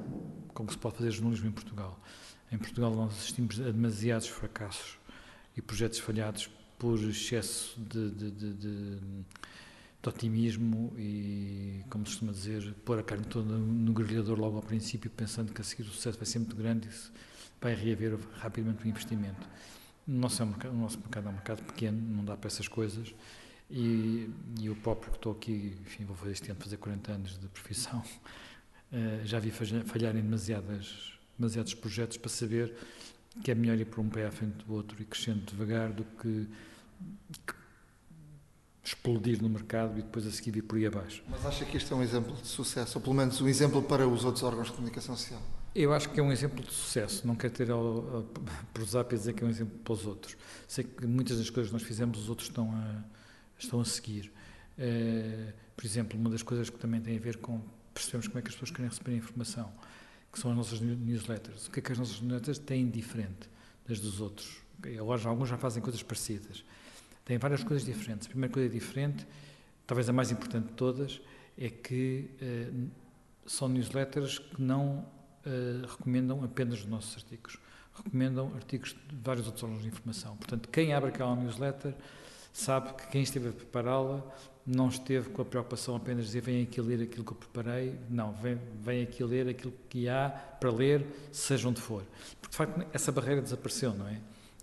com que se pode fazer jornalismo em Portugal. Em Portugal nós assistimos a demasiados fracassos e projetos falhados por excesso de, de, de, de, de otimismo e, como se costuma dizer, pôr a carne toda no grelhador logo ao princípio, pensando que a seguir o sucesso vai ser muito grande e vai reaver rapidamente o investimento. O nosso, é um mercado, o nosso mercado é um mercado pequeno, não dá para essas coisas. E, e eu próprio que estou aqui, enfim, vou fazer este ano fazer 40 anos de profissão, uh, já vi falhar em demasiadas, demasiados projetos para saber que é melhor ir por um pé à frente do outro e crescendo devagar do que, que explodir no mercado e depois a seguir ir por aí abaixo. Mas acha que este é um exemplo de sucesso, ou pelo menos um exemplo para os outros órgãos de comunicação social? Eu acho que é um exemplo de sucesso, não quero ter por usar para dizer que é um exemplo para os outros. Sei que muitas das coisas que nós fizemos os outros estão a, estão a seguir. Uh, por exemplo, uma das coisas que também tem a ver com percebemos como é que as pessoas querem receber informação, que são as nossas newsletters. O que é que as nossas newsletters têm diferente das dos outros? Agora, alguns já fazem coisas parecidas. Têm várias coisas diferentes. A primeira coisa diferente, talvez a mais importante de todas, é que uh, são newsletters que não uh, recomendam apenas os nossos artigos. Recomendam artigos de vários outros órgãos de informação. Portanto, quem abre aquela newsletter sabe que quem esteve a prepará-la não esteve com a preocupação apenas de dizer vem aqui ler aquilo que eu preparei, não, vem, vem aqui ler aquilo que há para ler, seja onde for. Porque de facto essa barreira desapareceu, não é?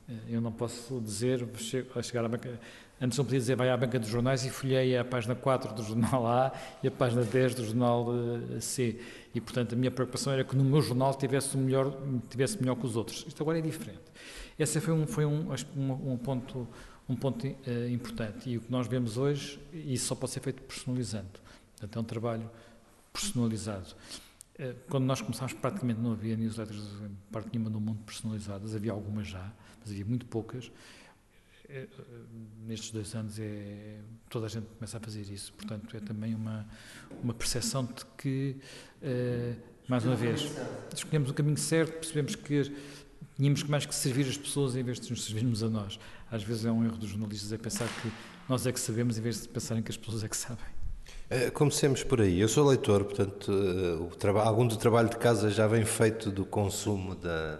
Eh, eu não posso dizer, a chegar à banca, antes não podia dizer vai à banca dos jornais e folhei a página 4 do jornal A e a página 10 do jornal eh, C. E portanto a minha preocupação era que no meu jornal tivesse melhor, tivesse melhor que os outros. Isto agora é diferente. Esse foi um, foi um, um, um ponto um ponto uh, importante. E o que nós vemos hoje, isso só pode ser feito personalizando. Portanto, é um trabalho personalizado. Uh, quando nós começámos, praticamente não havia newsletters em parte nenhuma do mundo personalizadas, havia algumas já, mas havia muito poucas. Uh, nestes dois anos é, toda a gente começa a fazer isso, portanto é também uma, uma percepção de que, mais uma vez, escolhemos o caminho certo, percebemos que tínhamos mais que servir as pessoas em vez de nos servirmos a nós. Às vezes é um erro dos jornalistas é pensar que nós é que sabemos em vez de pensarem que as pessoas é que sabem. Eh, comecemos por aí. Eu sou leitor, portanto, eh, algum do trabalho de casa já vem feito do consumo da,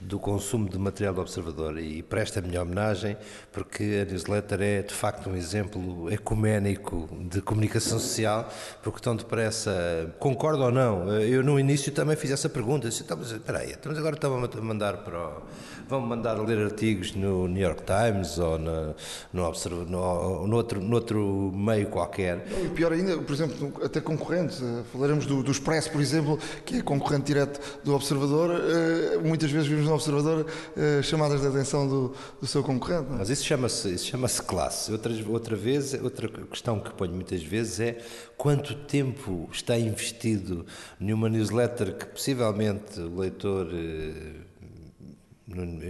do consumo de material do Observador e presta a minha homenagem porque a newsletter é de facto um exemplo ecuménico de comunicação social porque tão depressa, concordo ou não, eu no início também fiz essa pergunta, disse, então, mas espera aí, estamos agora estamos a mandar para o, vão mandar ler artigos no New York Times ou no, no, Observ, no, no, outro, no outro meio qualquer. E pior ainda, por exemplo, até concorrentes, eh, falaremos do, do Expresso, por exemplo, que é concorrente direto do Observador, eh, muitas vezes vimos no Observador eh, chamadas de atenção do, do seu concorrente. Não? É? Mas isso chama-se chama classe. Outra, outra vez, outra questão que ponho muitas vezes é quanto tempo está investido numa newsletter que possivelmente o leitor nun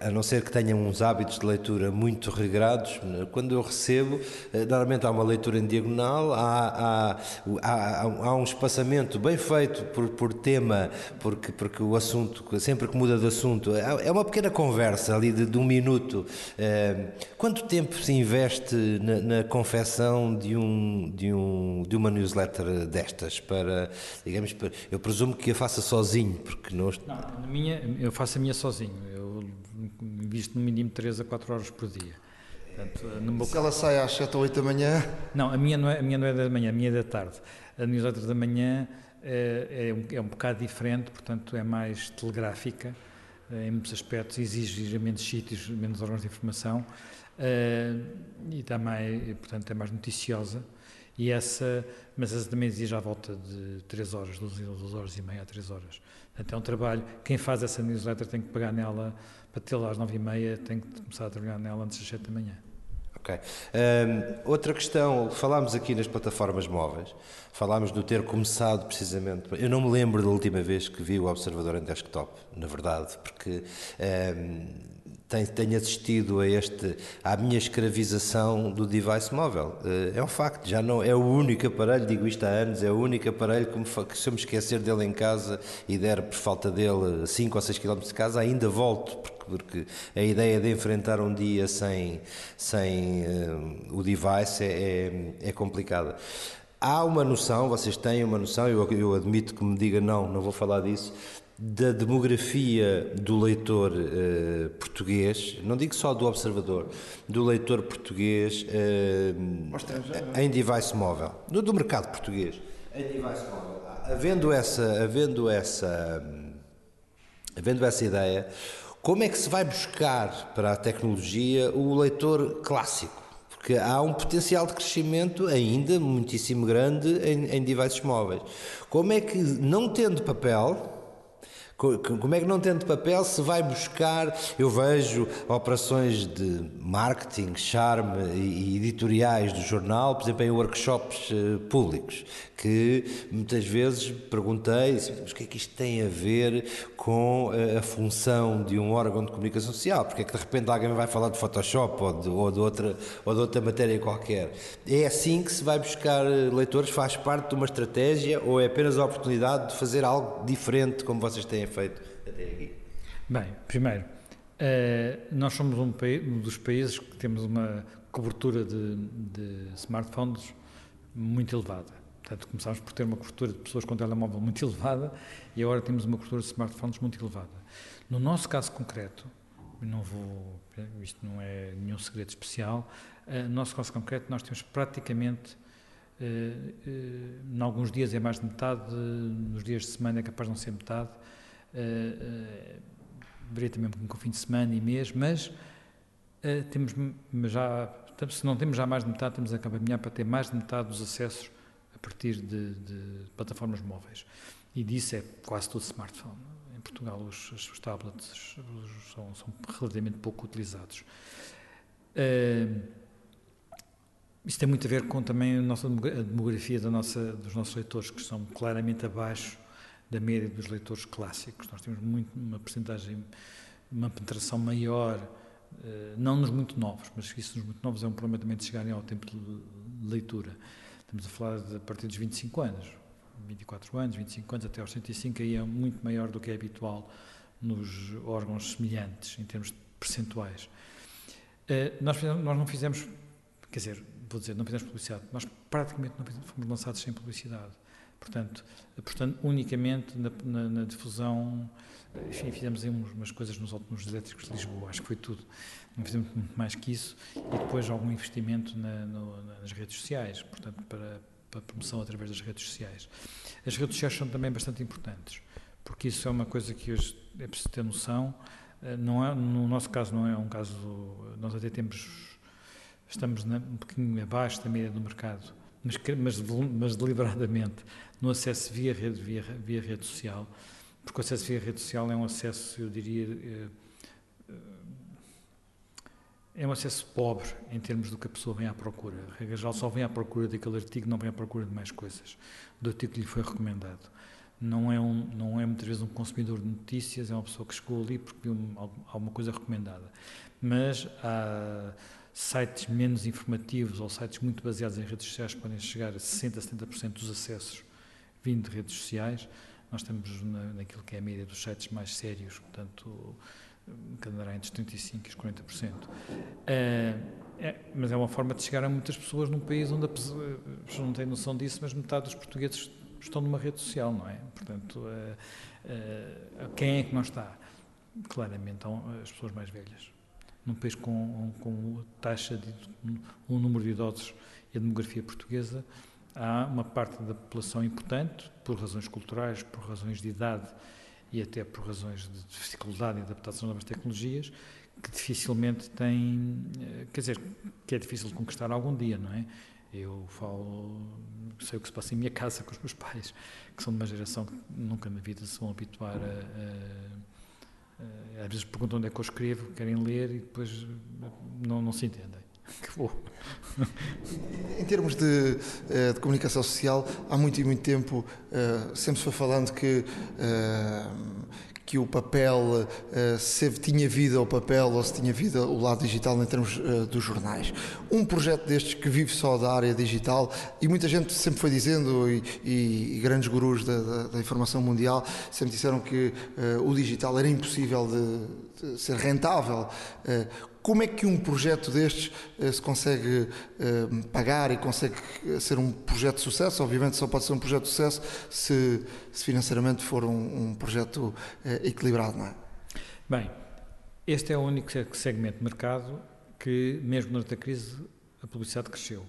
a não ser que tenham uns hábitos de leitura muito regrados, quando eu recebo, eh, normalmente há uma leitura em diagonal, há, há, há, há um espaçamento bem feito por, por tema, porque, porque o assunto, sempre que muda de assunto, é, é uma pequena conversa ali de, de um minuto. Eh, quanto tempo se investe na, na confecção de, um, de, um, de uma newsletter destas? Para, digamos, eu presumo que a faça sozinho, porque não. Não, minha, eu faço a minha sozinho. Eu invisto no mínimo 3 a 4 horas por dia. Portanto, Se ela sai às 7 ou 8 da manhã? Não, a minha não é, a minha não é da manhã, a minha é da tarde. A newsletter da manhã é, é, um, é um bocado diferente, portanto é mais telegráfica, eh, em muitos aspectos, exige menos sítios, menos órgãos de informação e dá mais, portanto é mais noticiosa. E essa, mas essa também exige à volta de 3 horas, 12, 12 horas e meia a 3 horas. Portanto, é um trabalho. Quem faz essa newsletter tem que pegar nela, para tê-la às 9 e meia, tem que começar a trabalhar nela antes das 7 da manhã. Ok. Um, outra questão, falámos aqui nas plataformas móveis, falámos do ter começado precisamente. Eu não me lembro da última vez que vi o Observador em desktop, na verdade, porque um, tenho, assistido a este, à minha escravização do device móvel. É um facto, já não é o único aparelho, digo isto há anos, é o único aparelho que, me, que se eu me esquecer dele em casa e der por falta dele 5 ou 6 km de casa, ainda volto, porque, porque a ideia de enfrentar um dia sem, sem uh, o device é, é, é complicada. Há uma noção, vocês têm uma noção, eu, eu admito que me diga não, não vou falar disso, da demografia do leitor uh, português, não digo só do observador, do leitor português uh, em device móvel, do, do, mercado português em device móvel. Havendo essa, havendo essa, havendo essa ideia, como é que se vai buscar para a tecnologia o leitor clássico? Porque há um potencial de crescimento ainda muitíssimo grande em, em devices móveis. Como é que, não tendo papel, como é que não tendo papel se vai buscar? Eu vejo operações de marketing, charme e editoriais do jornal, por exemplo, em workshops eh, públicos, que muitas vezes perguntei, mas o que é que isto tem a ver com eh, a função de um órgão de comunicação social? Porque é que de repente alguém vai falar de Photoshop ou de, ou de, outra, ou de outra matéria qualquer? É assim que se vai buscar eh, leitores? Faz parte de uma estratégia ou é apenas a oportunidade de fazer algo diferente como vocês têm feito até aqui? Bem, primeiro, uh, nós somos um, um, dos países que temos uma cobertura de, de, smartphones muito elevada. Portanto, começámos por ter uma cobertura de pessoas com telemóvel muito elevada e agora temos uma cobertura de smartphones muito elevada. No nosso caso concreto, não vou, isto não é nenhum segredo especial, uh, no nosso caso concreto nós temos praticamente uh, em alguns dias é mais de metade, nos dias de semana é capaz de não ser metade, uh, uh, também um com fim de semana e mês, mas uh, temos já, se não temos já mais de metade, temos a caminhar para ter mais de metade dos acessos a partir de, de plataformas móveis. E disso é quase todo smartphone. Em Portugal os, os tablets são, são, relativamente pouco utilizados. Uh, isso tem muito a ver com também a, nossa, a demografia da nossa, dos nossos leitores, que são claramente abaixo da média dos leitores clássicos. Nós temos muito, uma percentagem, uma penetração maior, eh, não nos muito novos, mas isso nos muito novos é um problema também de chegarem ao tempo de leitura. Estamos a falar de, a partir dos 25 anos, 24 anos, 25 anos, até aos 65, aí é muito maior do que é habitual nos órgãos semelhantes, em termos percentuais. Eh, nós, nós não fizemos, quer dizer, vou dizer, não fizemos publicidade, nós praticamente não fomos lançados sem publicidade. Portanto, portanto unicamente na, na, na difusão, enfim, fizemos aí umas coisas nos automóveis elétricos de Lisboa, acho que foi tudo. Não fizemos muito mais que isso. E depois algum investimento na, no, nas redes sociais, portanto, para, para promoção através das redes sociais. As redes sociais são também bastante importantes, porque isso é uma coisa que hoje é preciso ter noção. Eh, não é, no nosso caso não é um caso, nós até temos, estamos na, um bocadinho abaixo da média do mercado mas, mas, mas deliberadamente, no acesso via rede, via, via rede social, porque o acesso via rede social é um acesso, eu diria, eh, eh, é um acesso pobre em termos do que a pessoa vem à procura. A regra geral só vem à procura daquele artigo, não vem à procura de mais coisas, do artigo que lhe foi recomendado. Não é, um, não é muitas vezes um consumidor de notícias, é uma pessoa que chegou ali porque viu alguma coisa recomendada. Mas há sites menos informativos ou sites muito baseados em redes sociais podem chegar a 60%, 70% dos acessos vindo de redes sociais. Nós estamos na, naquilo que é a média dos sites mais sérios, portanto, que andará entre os 35% e os 40%. É, é, mas é uma forma de chegar a muitas pessoas num país onde pessoas não têm noção disso, mas metade dos portugueses estão numa rede social, não é? Portanto, é, é, quem é que não está? Claramente, as pessoas mais velhas num país com, com taxa de um número de idosos e a demografia portuguesa, há uma parte da população importante, por razões culturais, por razões de idade e até por razões de dificuldade e adaptação a novas tecnologias, que dificilmente tem, eh, quer dizer, que é difícil de conquistar algum dia, não é? Eu falo, sei o que se passa em minha casa com os meus pais, que são de uma geração que nunca na vida se vão habituar a, a às vezes perguntam onde é que eu escrevo, querem ler e depois não, não se entendem. Que bom. Em termos de, eh, de, comunicação social, há muito e muito tempo uh, sempre se foi falando que, uh, que o papel se tinha vida o papel ou se tinha vida o lado digital em termos dos jornais. Um projeto destes que vive só da área digital e muita gente sempre foi dizendo e, e, grandes gurus da, da, da, informação mundial sempre disseram que o digital era impossível de, de ser rentável. Como é que um projeto destes se consegue pagar e consegue ser um projeto de sucesso? Obviamente só pode ser um projeto de sucesso se, se financeiramente for um, um projeto equilibrado, não é? Bem, este é o único segmento de mercado que, mesmo durante a crise, a publicidade cresceu.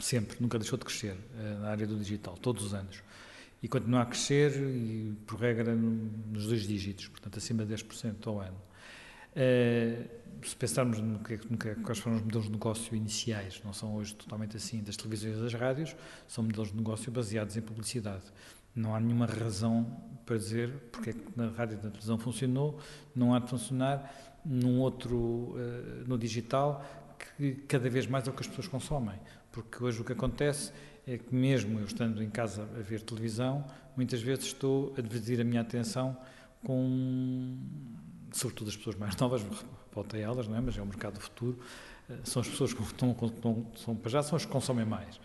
Sempre, nunca deixou de crescer eh, na área do digital, todos os anos. E continua a crescer, e por regra, nos dois dígitos, portanto, acima de 10% ao ano. Se pensarmos no que, no que, quais foram os modelos de negócio iniciais, não são hoje totalmente assim das televisões e das rádios, são modelos de negócio baseados em publicidade. Não há nenhuma razão para dizer porque é que na rádio e na televisão funcionou, não há de funcionar num outro, uh, no digital, que cada vez mais é o que as pessoas consomem. Porque hoje o que acontece é que, mesmo eu estando em casa a ver televisão, muitas vezes estou a dividir a minha atenção com, sobretudo as pessoas mais novas, voltei a elas, não é? mas é o mercado do futuro, uh, são as pessoas que estão, estão, são, para já são as que consomem mais,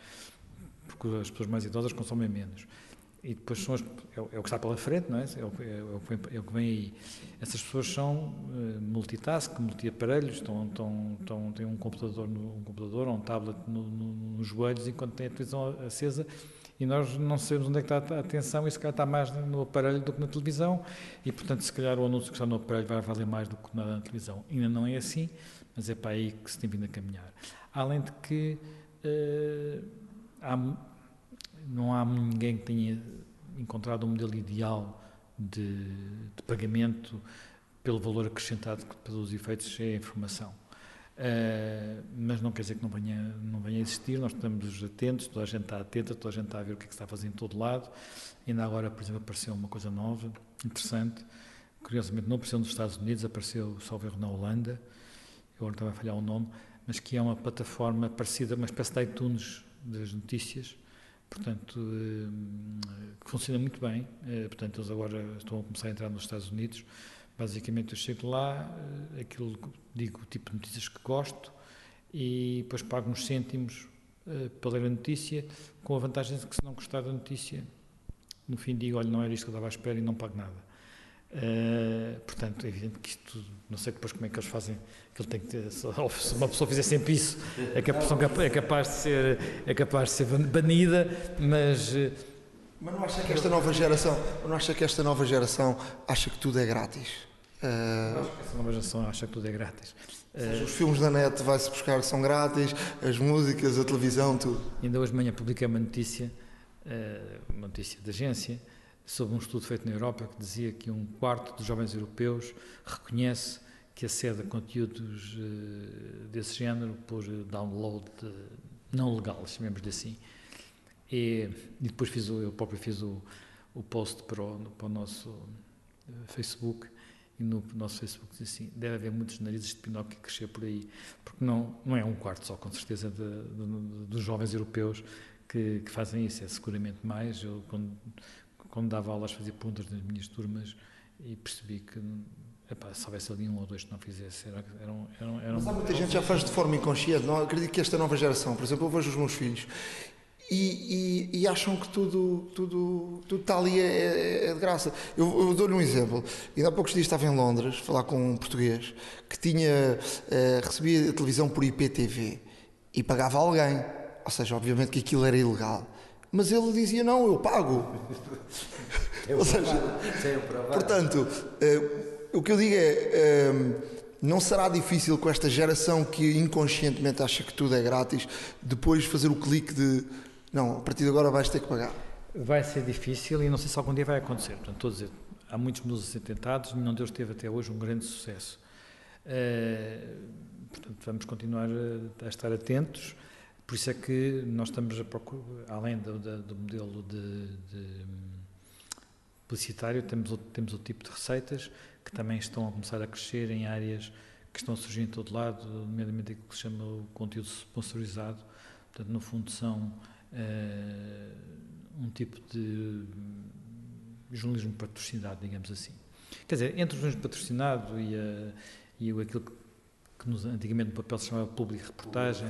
porque as pessoas mais idosas consomem menos e depois são as, é, é, o que está pela frente, não é? É o, é, é o que vem aí. Essas pessoas são uh, multitask, multiaparelhos, estão, estão, estão, têm um computador, no, um computador ou um tablet no, no, nos joelhos enquanto têm a televisão acesa e nós não sabemos onde é que está a atenção e se calhar está mais no aparelho do que na televisão e, portanto, se calhar o anúncio que está no aparelho vai valer mais do que nada na televisão. Ainda não é assim, mas é para aí que se tem vindo a caminhar. Além de que uh, há não há ninguém que tenha encontrado um modelo ideal de, de pagamento pelo valor acrescentado que pelos efeitos é a informação. Uh, mas não quer dizer que não venha, não venha a existir, nós estamos atentos, toda a gente está atenta, toda a gente está a ver o que é que está a fazer em todo lado. Ainda agora, por exemplo, apareceu uma coisa nova, interessante, curiosamente não apareceu nos Estados Unidos, apareceu, salvo erro, na Holanda, eu agora estava a falhar o nome, mas que é uma plataforma parecida, uma espécie de iTunes das notícias, portanto, eh, que funciona muito bem. Eh, portanto, eles agora estão a começar a entrar nos Estados Unidos. Basicamente, eu chego lá, eh, aquilo digo o tipo de notícias que gosto e depois pago uns cêntimos para ler a notícia, com a vantagem de que se não gostar da notícia, no fim digo, olha, não era isto que eu estava à espera e não pago nada. Uh, portanto, é evidente que isto, não sei depois como é que eles fazem, que ele tem que ter, se uma pessoa fizer sempre isso, é, que a pessoa é capaz de ser, é capaz de ser banida, mas. Eh, mas não acha que esta nova geração, não acha que esta nova geração acha que tudo é grátis? Uh, acho que esta nova geração acha que tudo é grátis. Uh, os filmes da net vai-se buscar são grátis, as músicas, a televisão, tudo. Ainda hoje de manhã publiquei uma notícia, uma notícia de agência, sobre um estudo feito na Europa que dizia que um quarto dos jovens europeus reconhece que acede a conteúdos desse género por download não legal, chamemos-lhe assim. E, e, depois fiz o, eu próprio fiz o, o post para o, para o nosso uh, Facebook e no nosso Facebook diz assim, deve haver muitos narizes de Pinóquio que crescer por aí, porque não, não é um quarto só, com certeza, de, de, dos jovens europeus que, que, fazem isso, é seguramente mais. Eu, quando, quando dava aulas, fazia perguntas nas minhas turmas e percebi que epá, se houvesse ali um ou dois que não fizesse, era, eram, eram, eram Mas há muita gente já faz de forma inconsciente. Não? Acredito que esta nova geração, por exemplo, eu vejo os meus filhos e, e, e acham que tudo, tudo, tudo está ali é, é, é de graça. Eu, eu dou-lhe um exemplo. Ainda há poucos dias estava em Londres, falar com um português que tinha eh, recebia a televisão por IPTV e pagava alguém. Ou seja, obviamente que aquilo era ilegal. Mas ele dizia: Não, eu pago. Ou seja, portanto, uh, o que eu digo é. Uh, não será difícil com esta geração que inconscientemente acha que tudo é grátis, depois fazer o clique de não, a partir de agora vais ter que pagar? Vai ser difícil e não sei se algum dia vai acontecer. Portanto, estou a dizer, há muitos modelos a ser tentados, nenhum deles teve até hoje um grande sucesso. Uh, portanto, vamos continuar a, a estar atentos. Por isso é que nós estamos a procurar, além do, do modelo de, de publicitário, temos outro, temos outro tipo de receitas que também estão a começar a crescer em áreas que estão a surgir em todo lado, nomeadamente aquilo que se chama o conteúdo sponsorizado. Portanto, no fundo, são uh, um tipo de jornalismo patrocinado, digamos assim, Quer dizer, entre o jornalismo patrocinado e, a, e o, aquilo que, que nos, antigamente no papel se chamava público reportagem.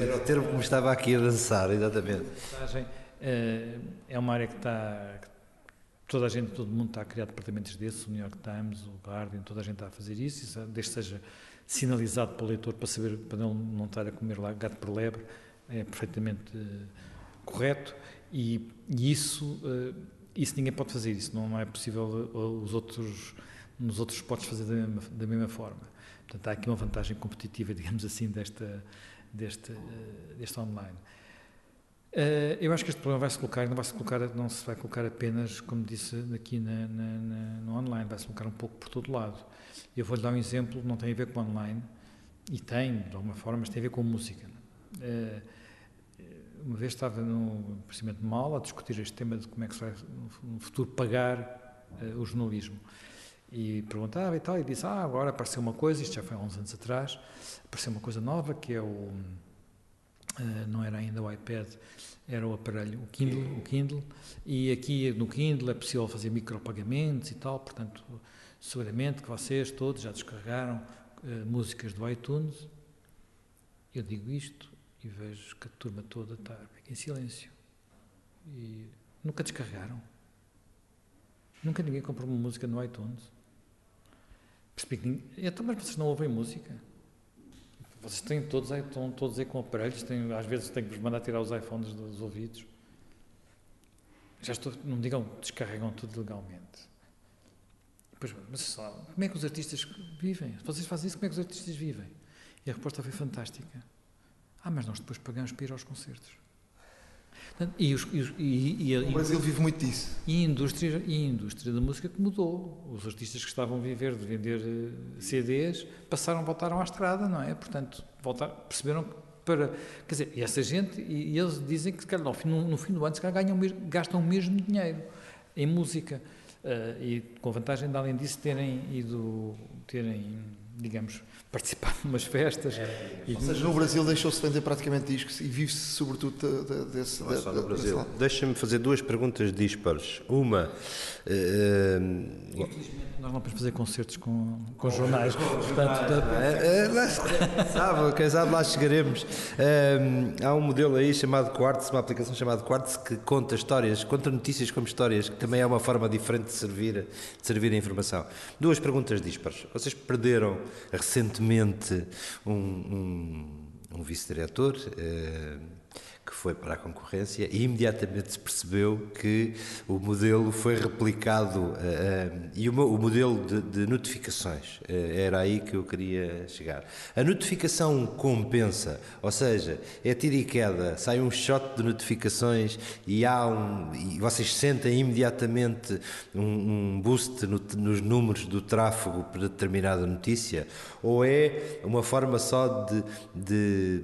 Era o termo que me estava aqui a dançar, exatamente. Reportagem eh, é uma área que está. Que toda a gente, todo mundo está a criar departamentos desses, o New York Times, o Guardian, toda a gente está a fazer isso, isso desde que seja sinalizado para o leitor para saber, para não, não estar a comer lá gato por lebre, é perfeitamente uh, correto e, e isso, uh, isso ninguém pode fazer, isso não, é possível uh, os outros, nos outros esportes fazer da mesma, da mesma forma. Portanto, há aqui uma vantagem competitiva, digamos assim, desta, deste, deste online. Uh, eu acho que este problema vai se colocar, não vai se colocar, não se vai colocar apenas, como disse aqui na, na, na, no online, vai se colocar um pouco por todo lado. Eu vou-lhe dar um exemplo, não tem a ver com online, e tem, de alguma forma, mas tem a ver com música. Uh, uma vez estava no procedimento de uma aula a discutir este tema de como é que se vai, no futuro, pagar uh, o jornalismo. E perguntava e tal, e disse, ah, agora apareceu uma coisa, isto já foi há uns anos atrás, apareceu uma coisa nova, que é o Uh, não era ainda o iPad, era o aparelho, o Kindle, o Kindle, e aqui no Kindle é possível fazer micropagamentos e tal, portanto, seguramente que vocês todos já descarregaram uh, músicas do iTunes. Eu digo isto e vejo que a turma toda está em silêncio. E nunca descarregaram. Nunca ninguém comprou uma música no iTunes. Percebi que. Então, mas vocês não ouvem música? Vocês têm todos aí, estão todos aí com aparelhos, têm, às vezes têm que vos mandar tirar os iPhones dos ouvidos. Já estou, não digam, descarregam tudo legalmente. Pois, mas só, como é que os artistas vivem? Se vocês fazem isso, como é que os artistas vivem? E a resposta foi fantástica. Ah, mas nós depois pagamos para ir aos concertos. E, os, e, e, e, o Brasil vive muito disso. E a, indústria, e a indústria da música que mudou. Os artistas que estavam a viver de vender eh, CDs passaram, voltaram à estrada, não é? Portanto, voltaram, perceberam que para. Quer dizer, e essa gente, e, e eles dizem que no, no, no fim do ano se ganham, gastam o mesmo dinheiro em música. Uh, e com vantagem de, além disso, terem ido, terem, digamos, participado de umas festas. É, e, Ou seja, no Brasil deixou-se vender praticamente discos e vive-se sobretudo de, de, desse. Não é só no Brasil. Deixa-me fazer duas perguntas dispares. Uma. Uh, Infelizmente, nós não podemos fazer concertos com, com jornais. Portanto, é, sabe, quem sabe lá chegaremos. há um modelo aí chamado Quartz, uma aplicação chamada Quartz, que conta histórias, conta notícias como histórias, que também é uma forma diferente de servir, de servir a informação. Duas perguntas dispares. Vocês perderam recentemente um, um, um vice-diretor. Uh, que foi para a concorrência e imediatamente se percebeu que o modelo foi replicado uh, e o, o modelo de, de notificações uh, era aí que eu queria chegar. A notificação compensa, ou seja, é tiro e queda, sai um shot de notificações e há um e vocês sentem imediatamente um, um boost no, nos números do tráfego para determinada notícia ou é uma forma só de, de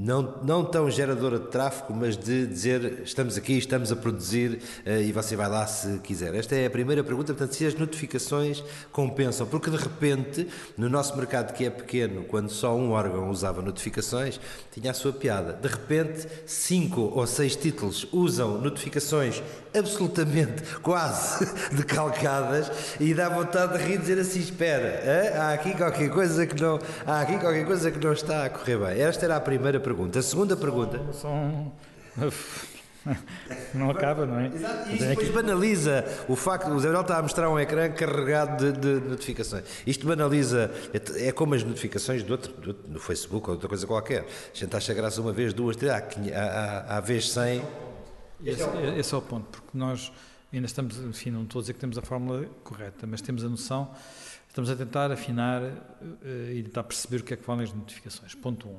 não, não tão geradora de tráfego, mas de dizer estamos aqui, estamos a produzir uh, e você vai lá se quiser. Esta é a primeira pergunta, portanto, se as notificações compensam, porque de repente, no nosso mercado que é pequeno, quando só um órgão usava notificações, tinha a sua piada. De repente, cinco ou seis títulos usam notificações absolutamente quase decalcadas e dá vontade de rir e dizer assim: espera, há aqui qualquer coisa que não, há aqui qualquer coisa que não está a correr bem. Esta era a primeira pergunta pergunta. A segunda pergunta. São. Não acaba, não é? Exato. Isto depois banaliza o facto. O Zé Manuel está a mostrar um ecrã carregado de, de, notificações. Isto banaliza. É como as notificações do outro, do, no Facebook ou outra coisa qualquer. A gente acha graça uma vez, duas, três, há, vez cem. Esse, esse é o ponto, porque nós ainda estamos, enfim, não estou a dizer que temos a fórmula correta, mas temos a noção, estamos a tentar afinar uh, e tentar perceber o que é que valem as notificações. Ponto 1. Um,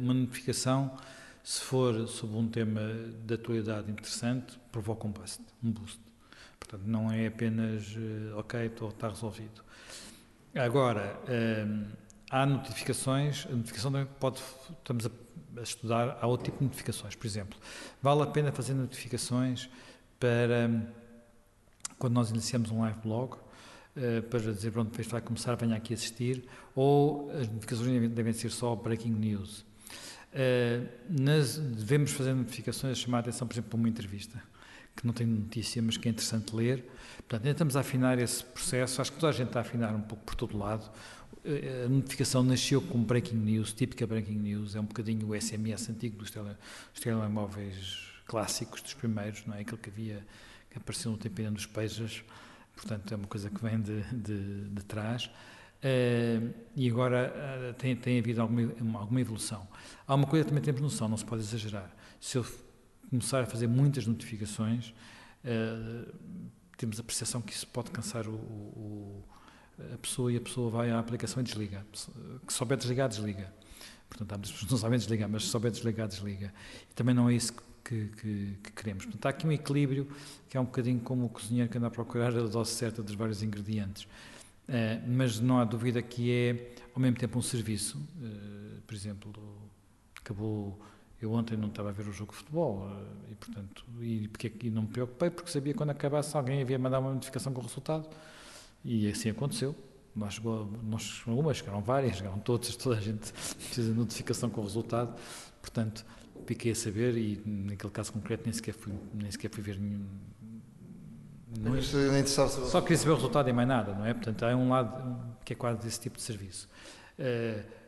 uma notificação, se for sobre um tema de atualidade interessante, provoca um boost. Um boost. Portanto, não é apenas, uh, ok, estou, está resolvido. Agora, há notificações, a notificação pode, estamos a, estudar, há outro tipo de notificações, por exemplo, vale a pena fazer notificações para quando nós iniciamos um live blog, uh, para dizer, pronto, isto vai começar, venha aqui assistir, ou as notificações devem ser só breaking news. Uh, nas, devemos fazer notificações a chamar a atenção, por exemplo, para uma entrevista. que não tem notícia, mas que é interessante ler. Portanto, ainda estamos a afinar esse processo, acho que toda a gente está a afinar um pouco por todo lado. Eh, a notificação nasceu como breaking news, típica breaking news, é um bocadinho o SMS antigo dos, tele, dos telemóveis clássicos, dos primeiros, não é? Aquele que havia, que apareceu no tempo ainda dos pagers, portanto é uma coisa que vem de, de, de trás. Uh, e agora uh, tem, tem havido alguma, alguma evolução. Há uma coisa que também temos noção, não se pode exagerar. Se eu começar a fazer muitas notificações, uh, temos a percepção que isso pode cansar o, o, a pessoa e a pessoa vai à aplicação e desliga. Que souber desligar, desliga. Portanto, há muitas pessoas que não sabem desligar, mas se souber desligar, desliga. E também não é isso que, que, que, queremos. Portanto, há aqui um equilíbrio que é um bocadinho como o cozinheiro que anda a procurar a dose certa dos vários ingredientes. Uh, mas não há dúvida que é, ao mesmo tempo, um serviço. Uh, por exemplo, acabou. Eu ontem não estava a ver o jogo de futebol uh, e, portanto, e, porque, e não me preocupei porque sabia que quando acabasse alguém havia mandar uma notificação com o resultado e assim aconteceu. Nós chegou, nós chegou chegaram várias, chegaram todas, toda a gente fez a notificação com o resultado. Portanto, fiquei a saber e naquele caso concreto nem sequer fui, nem sequer fui ver nenhum, não é, só queria saber o resultado e mais nada, não é? Portanto, há um lado que é quase desse tipo de serviço. Uh,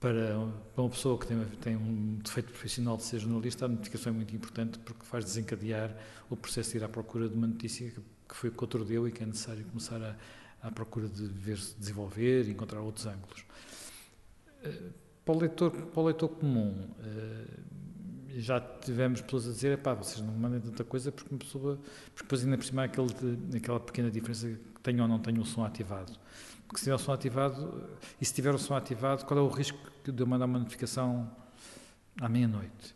para, uma pessoa que tem, tem, um defeito profissional de ser jornalista, a notificação é muito importante porque faz desencadear o processo de ir à procura de uma notícia que, que foi o que outro deu e que é necessário começar a, à procura de ver-se desenvolver e encontrar outros ângulos. Uh, para, o leitor, para o leitor comum, uh, já tivemos pessoas a dizer, pá, vocês não mandem tanta coisa porque uma pessoa, porque depois ainda por cima há aquele, aquela pequena diferença que tenho ou não tenho o som ativado. Porque se tiver o som ativado, e se tiver o som ativado, qual é o risco de eu mandar uma notificação à meia-noite?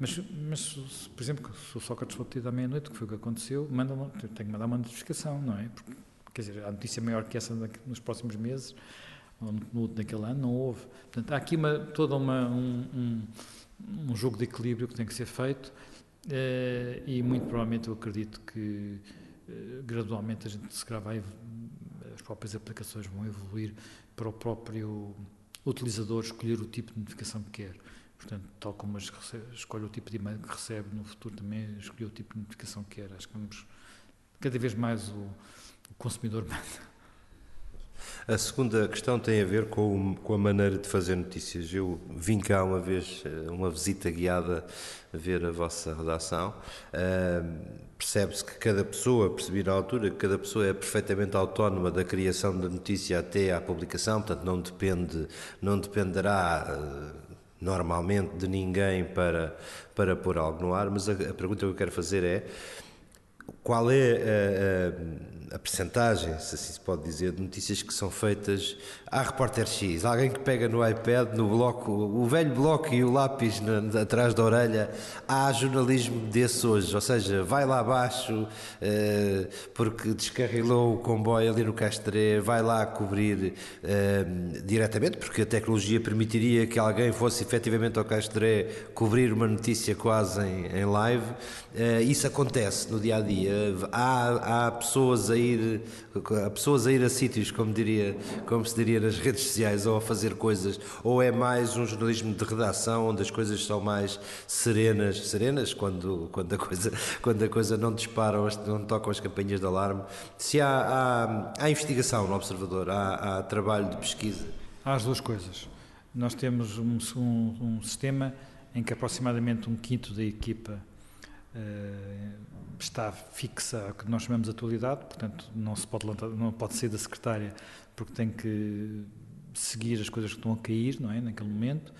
Mas, mas, por exemplo, se o Sócrates for à meia-noite, que foi o que aconteceu, manda tenho que mandar uma notificação, não é? Porque, quer dizer, a notícia maior que essa nos próximos meses, ou no, naquele ano, não houve. Portanto, há aqui uma, toda uma, um, um um jogo de equilíbrio que tem que ser feito eh, e muito provavelmente eu acredito que eh, gradualmente a gente se vai as próprias aplicações vão evoluir para o próprio utilizador escolher o tipo de notificação que quer. Portanto, tal como escolhe o tipo de e-mail que recebe, no futuro também escolher o tipo de notificação que quer. Acho que vamos cada vez mais o, o consumidor manda. A segunda questão tem a ver com, com a maneira de fazer notícias. Eu vim cá uma vez, eh, uma visita guiada, a ver a vossa redação. Uh, Percebe-se que cada pessoa, percebi na altura, que cada pessoa é perfeitamente autónoma da criação da notícia até à publicação, portanto não depende, não dependerá. Uh, normalmente de ninguém para, para pôr algo no ar, mas a, a pergunta que eu quero fazer é qual é a, a, a percentagem, se assim se pode dizer, de notícias que são feitas à repórter X? Alguém que pega no iPad, no bloco, o velho bloco e o lápis na, atrás da orelha, há jornalismo desse hoje, ou seja, vai lá abaixo uh, porque descarrilou o comboio ali no Castré, vai lá cobrir uh, diretamente, porque a tecnologia permitiria que alguém fosse efetivamente ao Castré cobrir uma notícia quase em, em live. Uh, isso acontece no dia a dia há, há pessoas a ir há pessoas a ir a sítios, como, diria, como se diria nas redes sociais, ou a fazer coisas, ou é mais um jornalismo de redação onde as coisas são mais serenas, serenas quando, quando, a, coisa, quando a coisa não dispara, não tocam as campanhas de alarme. Se há, há, há investigação no Observador, há, há, trabalho de pesquisa? Há as duas coisas. Nós temos um, um, um sistema em que aproximadamente um quinto da equipa uh, está fixa, que nós chamamos de atualidade, portanto não se pode não pode sair da secretária porque tem que seguir as coisas que estão a cair, não é, naquele momento,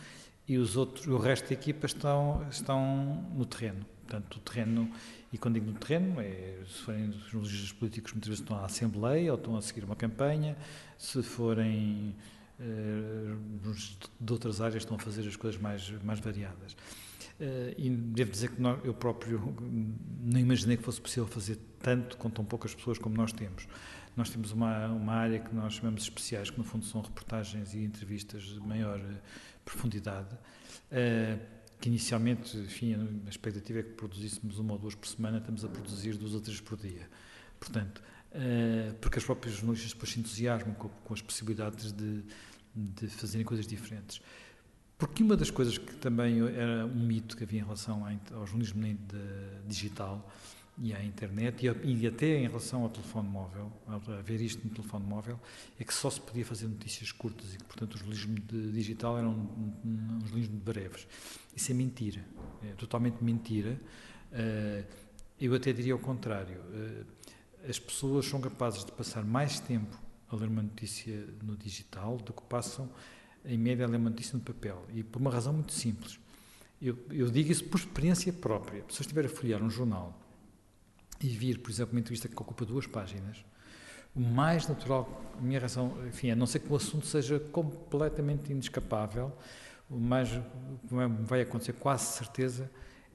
e os outros, o resto da equipa estão estão no terreno. Portanto, o terreno, e quando digo no terreno, é, se forem os políticos, muitas vezes estão à Assembleia ou estão a seguir uma campanha, se forem eh, de outras áreas, estão a fazer as coisas mais, mais variadas. Uh, e devo dizer que eu próprio não imaginei que fosse possível fazer tanto com tão poucas pessoas como nós temos. Nós temos uma, uma área que nós chamamos especiais, que no fundo são reportagens e entrevistas de maior uh, profundidade, uh, que inicialmente, enfim, a expectativa é que produzíssemos uma ou duas por semana, estamos a produzir duas ou três por dia. Portanto, porque as próprias jornalistas depois se entusiasmam com as possibilidades de, de fazerem coisas diferentes. Porque uma das coisas que também era um mito que havia em relação ao jornalismo digital e à internet e, até em relação ao telefone móvel, a ver isto no telefone móvel, é que só se podia fazer notícias curtas e que, portanto, o jornalismo digital era um, um, jornalismo breves. Isso é mentira, é totalmente mentira. Uh, eu até diria o contrário. Uh, as pessoas são capazes de passar mais tempo a ler uma notícia no digital do que passam em média, ela é uma notícia no papel. E por uma razão muito simples. Eu, eu digo isso por experiência própria. Se eu estiver a folhear um jornal e vir, por exemplo, uma entrevista que ocupa duas páginas, o mais natural, a minha razão, enfim, a não ser que o assunto seja completamente inescapável, o mais que vai acontecer, quase certeza,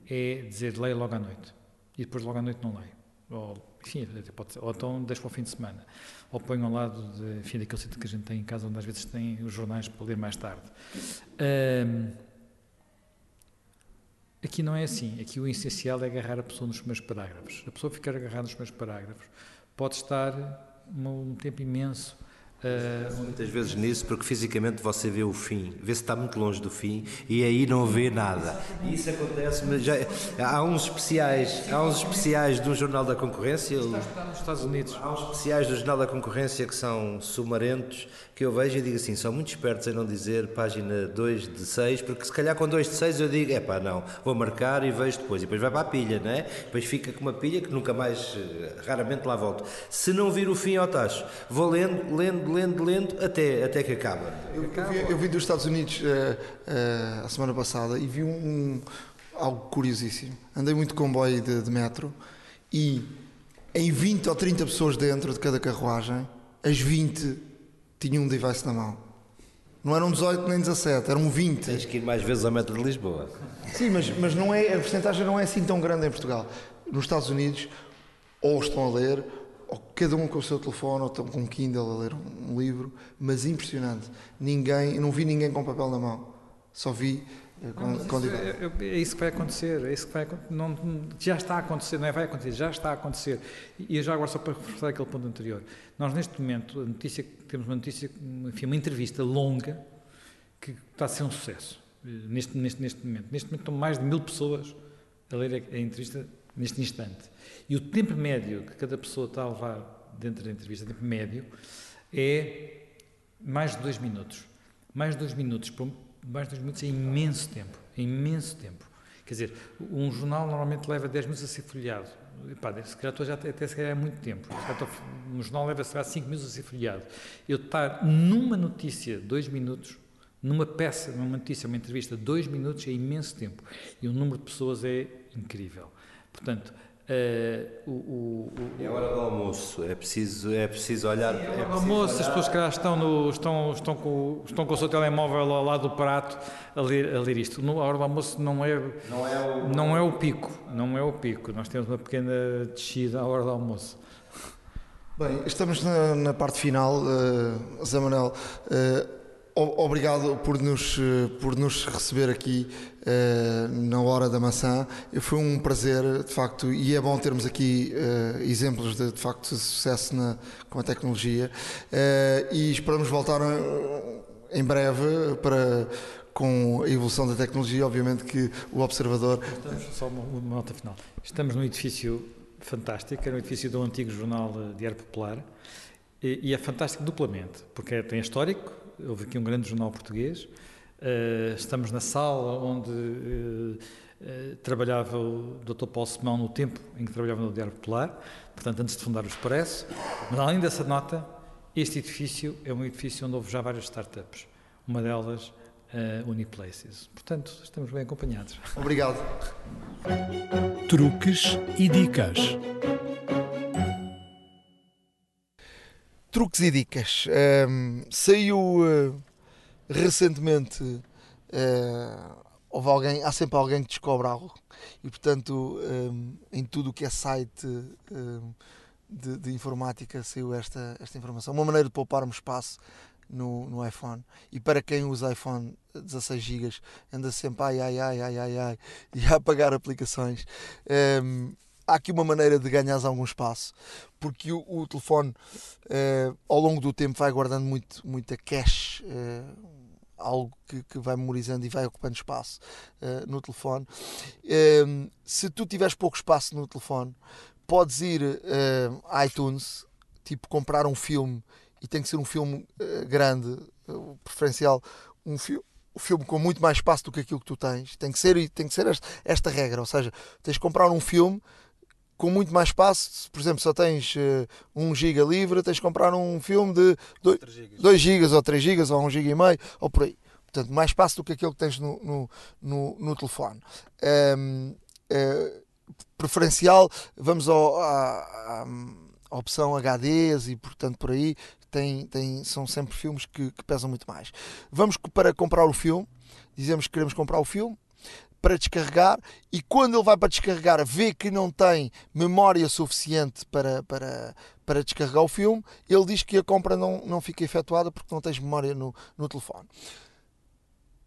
é dizer leia logo à noite. E depois logo à noite não leio. Ou, enfim, pode ser, ou então deixo para o fim de semana ou ponho ao lado de, enfim, daquele sítio que a gente tem em casa, onde às vezes tem os jornais para ler mais tarde. Um, aqui não é assim. Aqui o essencial é agarrar a pessoa nos primeiros parágrafos. A pessoa ficar agarrada nos primeiros parágrafos pode estar um tempo imenso Uh, Muitas vezes nisso, porque fisicamente você vê o fim, vê se está muito longe do fim e aí não vê nada. E isso acontece, mas já, há uns especiais, há uns especiais do Jornal da Concorrência. Está nos Estados Unidos. Há uns especiais do Jornal da Concorrência que são sumarentos, que eu vejo e digo assim, são muito espertos em não dizer página 2 de 6, porque se calhar com 2 de 6 eu digo, é pá, não, vou marcar e vejo depois. E depois vai para a pilha, não é? Depois fica com uma pilha que nunca mais, eh, raramente lá volto. Se não vir o fim ao tacho, vou lendo, lendo, lendo, lendo, até, até que acaba. Eu, eu, vi, eu vi dos Estados Unidos uh, uh, a semana passada e vi um, um, algo curiosíssimo. Andei muito comboio de, de metro e em 20 ou 30 pessoas dentro de cada carruagem, as 20 tinham um device na mão. Não eram 18 nem 17, eram 20. Tens que ir mais vezes ao metro de Lisboa. Sim, mas, mas não é, a porcentagem não é assim tão grande em Portugal. Nos Estados Unidos, ou estão a ler, ou cada um com o seu telefone, ou estão com um Kindle a ler um livro, mas impressionante. Ninguém, eu não vi ninguém com papel na mão. Só vi eh, com, com é, é, é, isso que vai acontecer, é isso que vai não, já está a acontecer, não é vai acontecer, já está a acontecer. E já agora só para reforçar aquele ponto anterior, nós neste momento a notícia, temos uma notícia, enfim, uma entrevista longa que está a ser um sucesso eh, neste, neste, neste momento. Neste momento estão mais de mil pessoas a ler a, a entrevista neste instante. E o tempo médio que cada pessoa está a levar dentro da entrevista, tempo médio, é mais de dois minutos. Mais de dois minutos, mais de dois minutos é imenso tempo, é imenso tempo. Quer dizer, um jornal normalmente leva 10 minutos a ser folheado. Epá, se calhar estou já até se calhar é muito tempo. Estou, um jornal leva se calhar 5 minutos a ser folheado. Eu estar numa notícia, 2 minutos, numa peça, numa notícia, uma entrevista, 2 minutos é imenso tempo. E o número de pessoas é incrível. Portanto, Uh, o, o, o, é a hora do almoço, é preciso, é preciso olhar. É, é almoço, olhar. as pessoas que estão, no, estão, estão, com, estão com o seu telemóvel ao lado do prato a ler, a ler isto. No, a hora do almoço não é, não, é o, não é o pico, não é o pico. Nós temos uma pequena descida à hora do almoço. Bem, estamos na, na parte final, uh, Zé Manuel. Uh, Obrigado por nos, por nos receber aqui na Hora da Maçã. Foi um prazer, de facto, e é bom termos aqui uh, exemplos de, de facto sucesso na, com a tecnologia. Uh, e esperamos voltar em breve para com a evolução da tecnologia, obviamente que o observador. Estamos, só uma, uma nota final. Estamos num edifício fantástico, era um edifício do antigo jornal Diário Popular, e, e é fantástico duplamente, porque tem histórico houve aqui um grande jornal português. Uh, estamos na sala onde uh, uh, trabalhava o Dr. Paulo Simão no tempo em que trabalhava no Diário Popular, portanto, antes de fundar o Expresso. Mas, além dessa nota, este edifício é um edifício onde houve já várias startups, uma delas uh, Uniplaces. Portanto, estamos bem acompanhados. Obrigado. Truques e dicas. truques e dicas. Um, saiu uh, recentemente. Uh, houve alguém, há sempre alguém que descobre algo e portanto um, em tudo o que é site um, de, de, informática saiu esta, esta informação. Uma maneira de pouparmos espaço no, no iPhone e para quem usa iPhone 16 GB anda sempre ai ai ai ai ai, ai e a apagar aplicações. Um, há aqui uma maneira de ganhar algum espaço, porque o, o telefone uh, ao longo do tempo vai guardando muito, muita cache uh, algo que, que, vai memorizando e vai ocupando espaço uh, no telefone. Uh, se tu tiveres pouco espaço no telefone, podes ir uh, iTunes, tipo comprar um filme e tem que ser um filme grande, preferencial, um filme o filme com muito mais espaço do que aquilo que tu tens. Tem que ser, tem que ser esta, esta regra. Ou seja, tens de comprar um filme com muito mais espaço. Por exemplo, só tens uh, 1 GB livre, tens de comprar um filme de 2 GB ou 3 GB ou 1 GB e meio ou por aí. Portanto, mais espaço do que aquilo que tens no, no, no, no telefone. Um, uh, preferencial, vamos ao, à, à, opção HDs e portanto por aí tem, tem, são sempre filmes que, que pesam muito mais. Vamos para comprar o filme, dizemos que queremos comprar o filme, para descarregar e quando ele vai para descarregar vê que não tem memória suficiente para, para, para descarregar o filme, ele diz que a compra não, não fica efetuada porque não tens memória no, no telefone.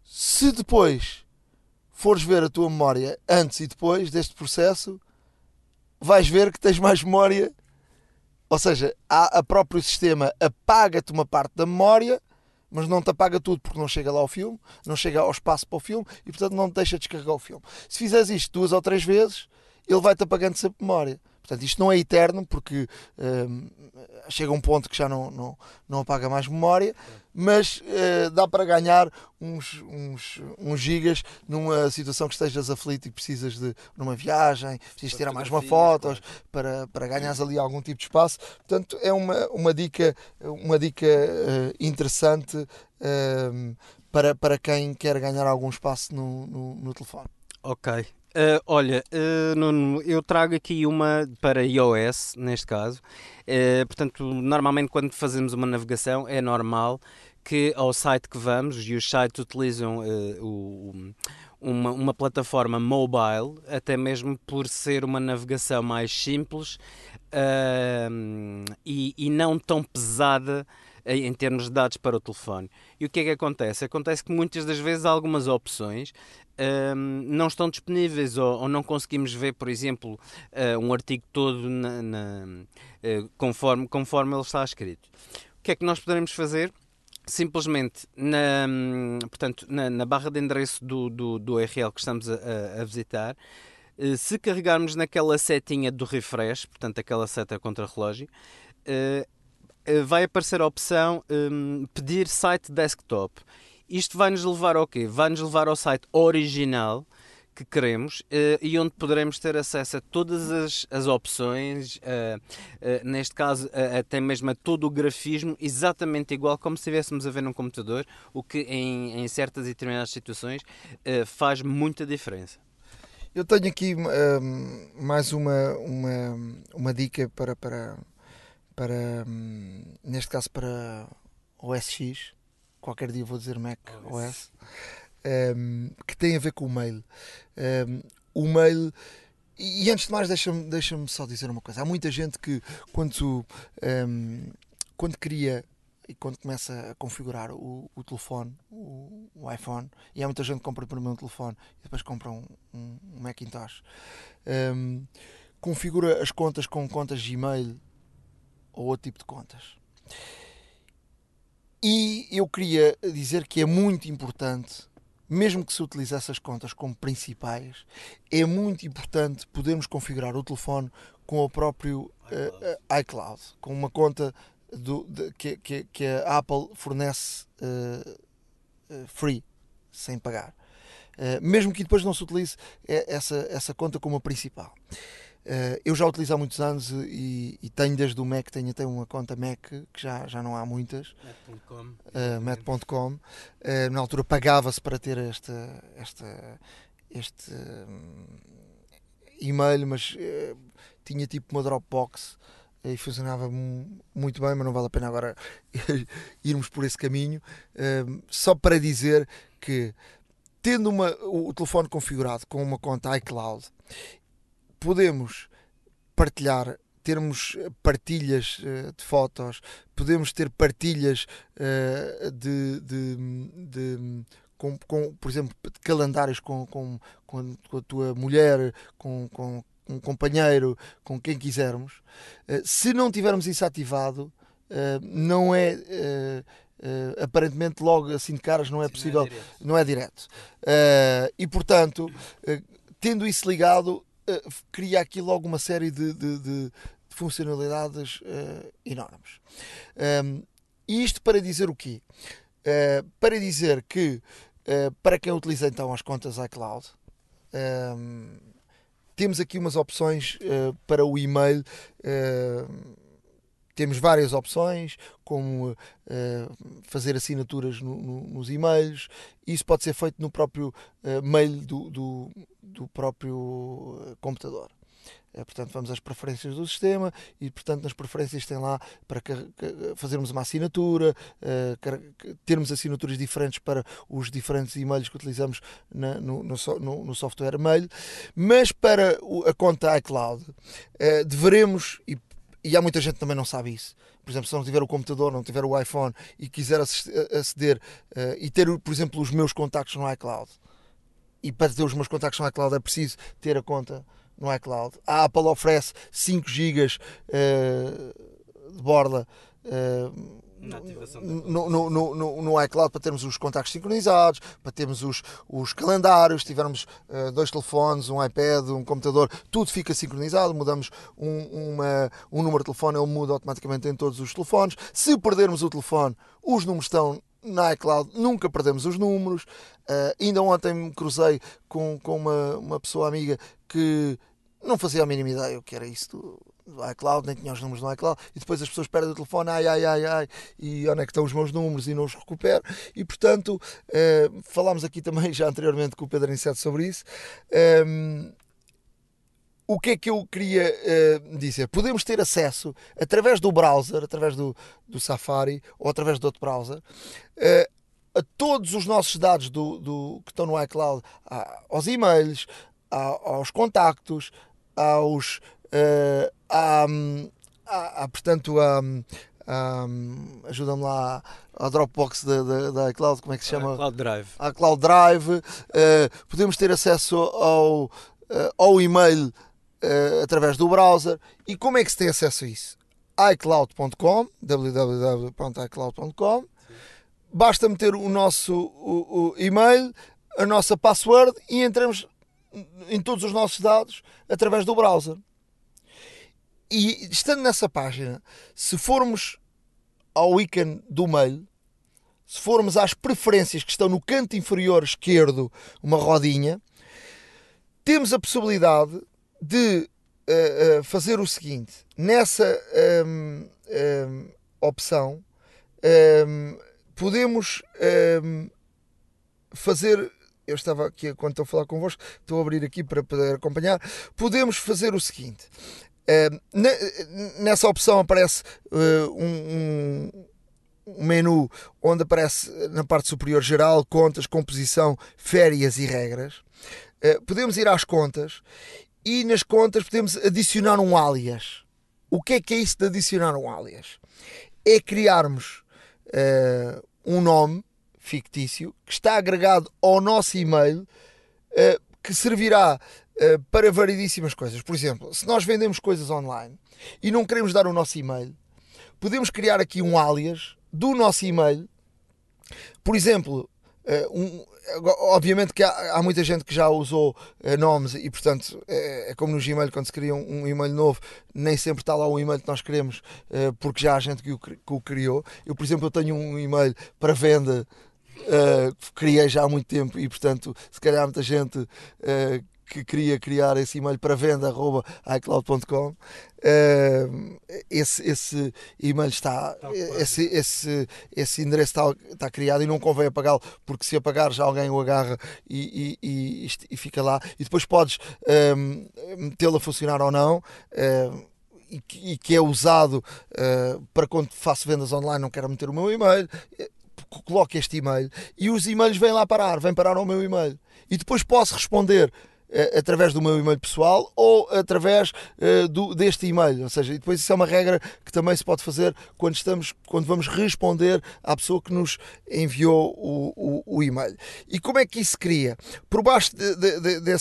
Se depois fores ver a tua memória antes e depois deste processo, vais ver que tens mais memória ou seja, a, a próprio sistema apaga-te uma parte da memória, mas não te apaga tudo porque não chega lá ao filme, não chega ao espaço para o filme e portanto não te deixa descarregar o filme. Se fizeres isto duas ou três vezes, ele vai-te apagando sempre memória. Portanto, isto não é eterno, porque hum, chega um ponto que já não, não, não apaga mais memória, mas uh, dá para ganhar uns, uns, uns gigas numa situação que estejas aflito e precisas de numa viagem, precisas tirar mais uma fotos para, para ganhares ali algum tipo de espaço. Portanto, é uma, uma dica, uma dica uh, interessante uh, para, para quem quer ganhar algum espaço no, no, no telefone. Ok, Uh, olha, uh, Nuno, eu trago aqui uma para iOS, neste caso. Uh, portanto, normalmente quando fazemos uma navegação é normal que ao site que vamos, e os sites utilizam o, uma, uma plataforma mobile, até mesmo por ser uma navegação mais simples e, e não tão pesada em termos de dados para o telefone. E o que é que acontece? Acontece que muitas das vezes algumas opções um, não estão disponíveis ou, ou, não conseguimos ver, por exemplo, uh, um artigo todo na, na, uh, conforme, conforme ele está escrito. O que é que nós poderemos fazer? Simplesmente na, portanto, na, na barra de endereço do, do, do URL que estamos a, a visitar, se carregarmos naquela setinha do refresh, portanto, aquela seta contra relógio, vai aparecer a opção um, pedir site desktop isto vai nos levar ao quê? Vai nos levar ao site original que queremos uh, e onde poderemos ter acesso a todas as, as opções, uh, neste caso até mesmo a todo o grafismo, exatamente igual como se estivéssemos a ver num computador, o que em, em certas e determinadas situações faz muita diferença. Eu tenho aqui um, mais uma, uma, uma dica para, para, para um, neste caso para o SX qualquer dia vou dizer Mac oh, OS, um, que tem a ver com o mail. Um, o mail. E antes de mais, deixa-me deixa só dizer uma coisa. Há muita gente que, quando, um, quando cria e quando começa a configurar o, o telefone, o, o, iPhone, e há muita gente que compra primeiro um telefone e depois compra um, um, um Macintosh, um, configura as contas com contas Gmail ou outro tipo de contas. E eu queria dizer que é muito importante, mesmo que se utilize essas contas como principais, é muito importante podermos configurar o telefone com o próprio iCloud, uh, iCloud com uma conta do, de, que, que, que, a Apple fornece uh, uh, free, sem pagar. mesmo que depois não se utilize essa, essa conta como a principal. Uh, eu já utilizo há muitos anos e, e, tenho desde o Mac, tenho até uma conta Mac, que já, já não há muitas. Mac.com. Uh, uh, na altura pagava-se para ter esta, esta, este um, e-mail, mas tinha tipo uma Dropbox e funcionava muito bem, mas não vale a pena agora irmos por esse caminho. só para dizer que, tendo uma, o telefone configurado com uma conta iCloud podemos partilhar termos partilhas uh, de fotos, podemos ter partilhas uh, de, de, de com, com, por exemplo, de calendários com, com, com, a tua mulher, com, com um companheiro, com quem quisermos. Uh, se não tivermos isso ativado, não é uh, aparentemente logo assim de caras não é possível, não é direto. Não é direto. Uh, e portanto, tendo isso ligado, cria aqui logo uma série de, de, de funcionalidades enormes. Um, ehm, isto para dizer o quê? para dizer que para quem utiliza então as contas iCloud, um, ehm, temos aqui umas opções para o e-mail temos várias opções, como uh, fazer assinaturas no, no, nos e-mails. Isso pode ser feito no próprio uh, mail do, do, do próprio eh, computador. portanto, vamos às preferências do sistema e, portanto, nas preferências tem lá para fazermos uma assinatura, termos assinaturas diferentes para os diferentes e-mails que utilizamos no, software mail. Mas para a conta iCloud, deveremos, e e há muita gente que também não sabe isso. Por exemplo, se não tiver o computador, não tiver o iPhone e quiser aceder uh, e ter, por exemplo, os meus contactos no iCloud, e para ter os meus contactos no iCloud é preciso ter a conta no iCloud. A Apple oferece 5 GB uh, de borda. Uh, no, no, no, no, iCloud para termos os contactos sincronizados, para termos os, os calendários, se tivermos uh, dois telefones, um iPad, um computador, tudo fica sincronizado, mudamos um, uma, um número de telefone, ele muda automaticamente em todos os telefones. Se perdermos o telefone, os números estão na iCloud, nunca perdemos os números. Uh, ainda ontem me cruzei com, com uma, uma pessoa amiga que não fazia a mínima ideia o que era isso do, do iCloud, nem tinha os números no iCloud, e depois as pessoas perdem o telefone, ai, ai, ai, ai, e onde é que estão os meus números e não os recupero. E portanto, eh, falámos aqui também já anteriormente com o Pedro Aniceto sobre isso. Um, o que é que eu queria uh, dizer? Podemos ter acesso através do browser, através do, do Safari ou através de outro browser, uh, a todos os nossos dados do, do, que estão no iCloud, aos e-mails, aos contactos, aos, uh, há, há, há, portanto, há, ajuda-me lá a Dropbox da, da, da iCloud, como é que se chama? A Cloud Drive. A Cloud Drive. Uh, podemos ter acesso ao, uh, ao e-mail uh, através do browser. E como é que se tem acesso a isso? iCloud.com, www.icloud.com. Basta meter o nosso o, o e-mail, a nossa password e entramos em todos os nossos dados através do browser. E estando nessa página, se formos ao ícone do mail, se formos às preferências que estão no canto inferior esquerdo, uma rodinha, temos a possibilidade de uh, uh, fazer o seguinte: nessa um, um, opção, um, podemos fazer. Eu estava aqui, quando estou a falar convosco, estou a abrir aqui para poder acompanhar. Podemos fazer o seguinte: nessa opção aparece uh, um, um, menu onde aparece na parte superior geral contas, composição, férias e regras. Uh, podemos ir às contas e nas contas podemos adicionar um alias. O que é que é isso de adicionar um alias? É criarmos uh, um nome fictício que está agregado ao nosso e-mail que servirá uh, para variedíssimas coisas. Por exemplo, se nós vendemos coisas online e não queremos dar o nosso e-mail, podemos criar aqui um alias do nosso e-mail. Por exemplo, uh, um, obviamente que há, há, muita gente que já usou uh, nomes e, portanto, é, é, como no Gmail, quando se cria um, um, e-mail novo, nem sempre está lá o e-mail que nós queremos, uh, porque já há gente que o, que o, criou. Eu, por exemplo, eu tenho um e-mail para venda uh, que criei já há muito tempo e, portanto, se calhar muita gente que queria criar esse e-mail para venda arroba iCloud.com uh, esse, esse e-mail está, esse, esse, esse endereço está, está criado e não convém apagá-lo porque se apagar já alguém o agarra e, e, e, e fica lá. E depois podes metê-lo a funcionar ou não e que, e que, é usado uh, para quando faço vendas online, não quero meter o meu e-mail coloco este e-mail e os e-mails vêm lá parar, vêm parar ao meu e-mail. E depois posso responder uh, através do meu e-mail pessoal ou através uh, do, deste e-mail. Ou seja, depois isso é uma regra que também se pode fazer quando, estamos, quando vamos responder à pessoa que nos enviou o, o, o e-mail. E como é que isso se cria? Por baixo de, de, de,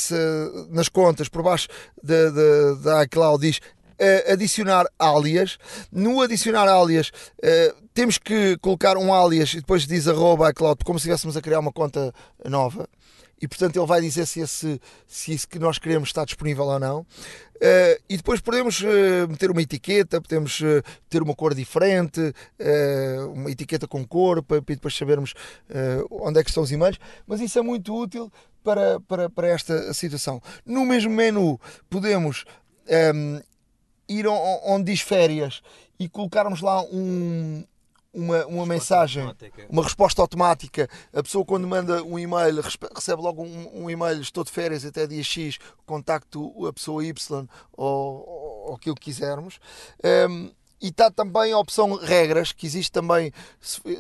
nas contas, por baixo da iCloud diz uh, adicionar alias. No adicionar alias, temos que colocar um alias e depois diz arroba iCloud, como se estivéssemos a criar uma conta nova e portanto ele vai dizer se, esse, se isso que nós queremos está disponível ou não. Uh, e depois podemos uh, meter uma etiqueta, podemos uh, ter uma cor diferente, uma etiqueta com cor, para, para depois sabermos onde é que estão os e-mails, mas isso é muito útil para, para, para esta situação. No mesmo menu podemos um, ehm, ir onde diz férias e colocarmos lá um, uma, uma mensagem, automática. uma resposta automática. A pessoa, quando manda um e-mail, recebe logo um, um e-mail: estou de férias até dia X, contacto a pessoa Y ou, ou, ou aquilo que quisermos. Um, e está também a opção regras, que existe também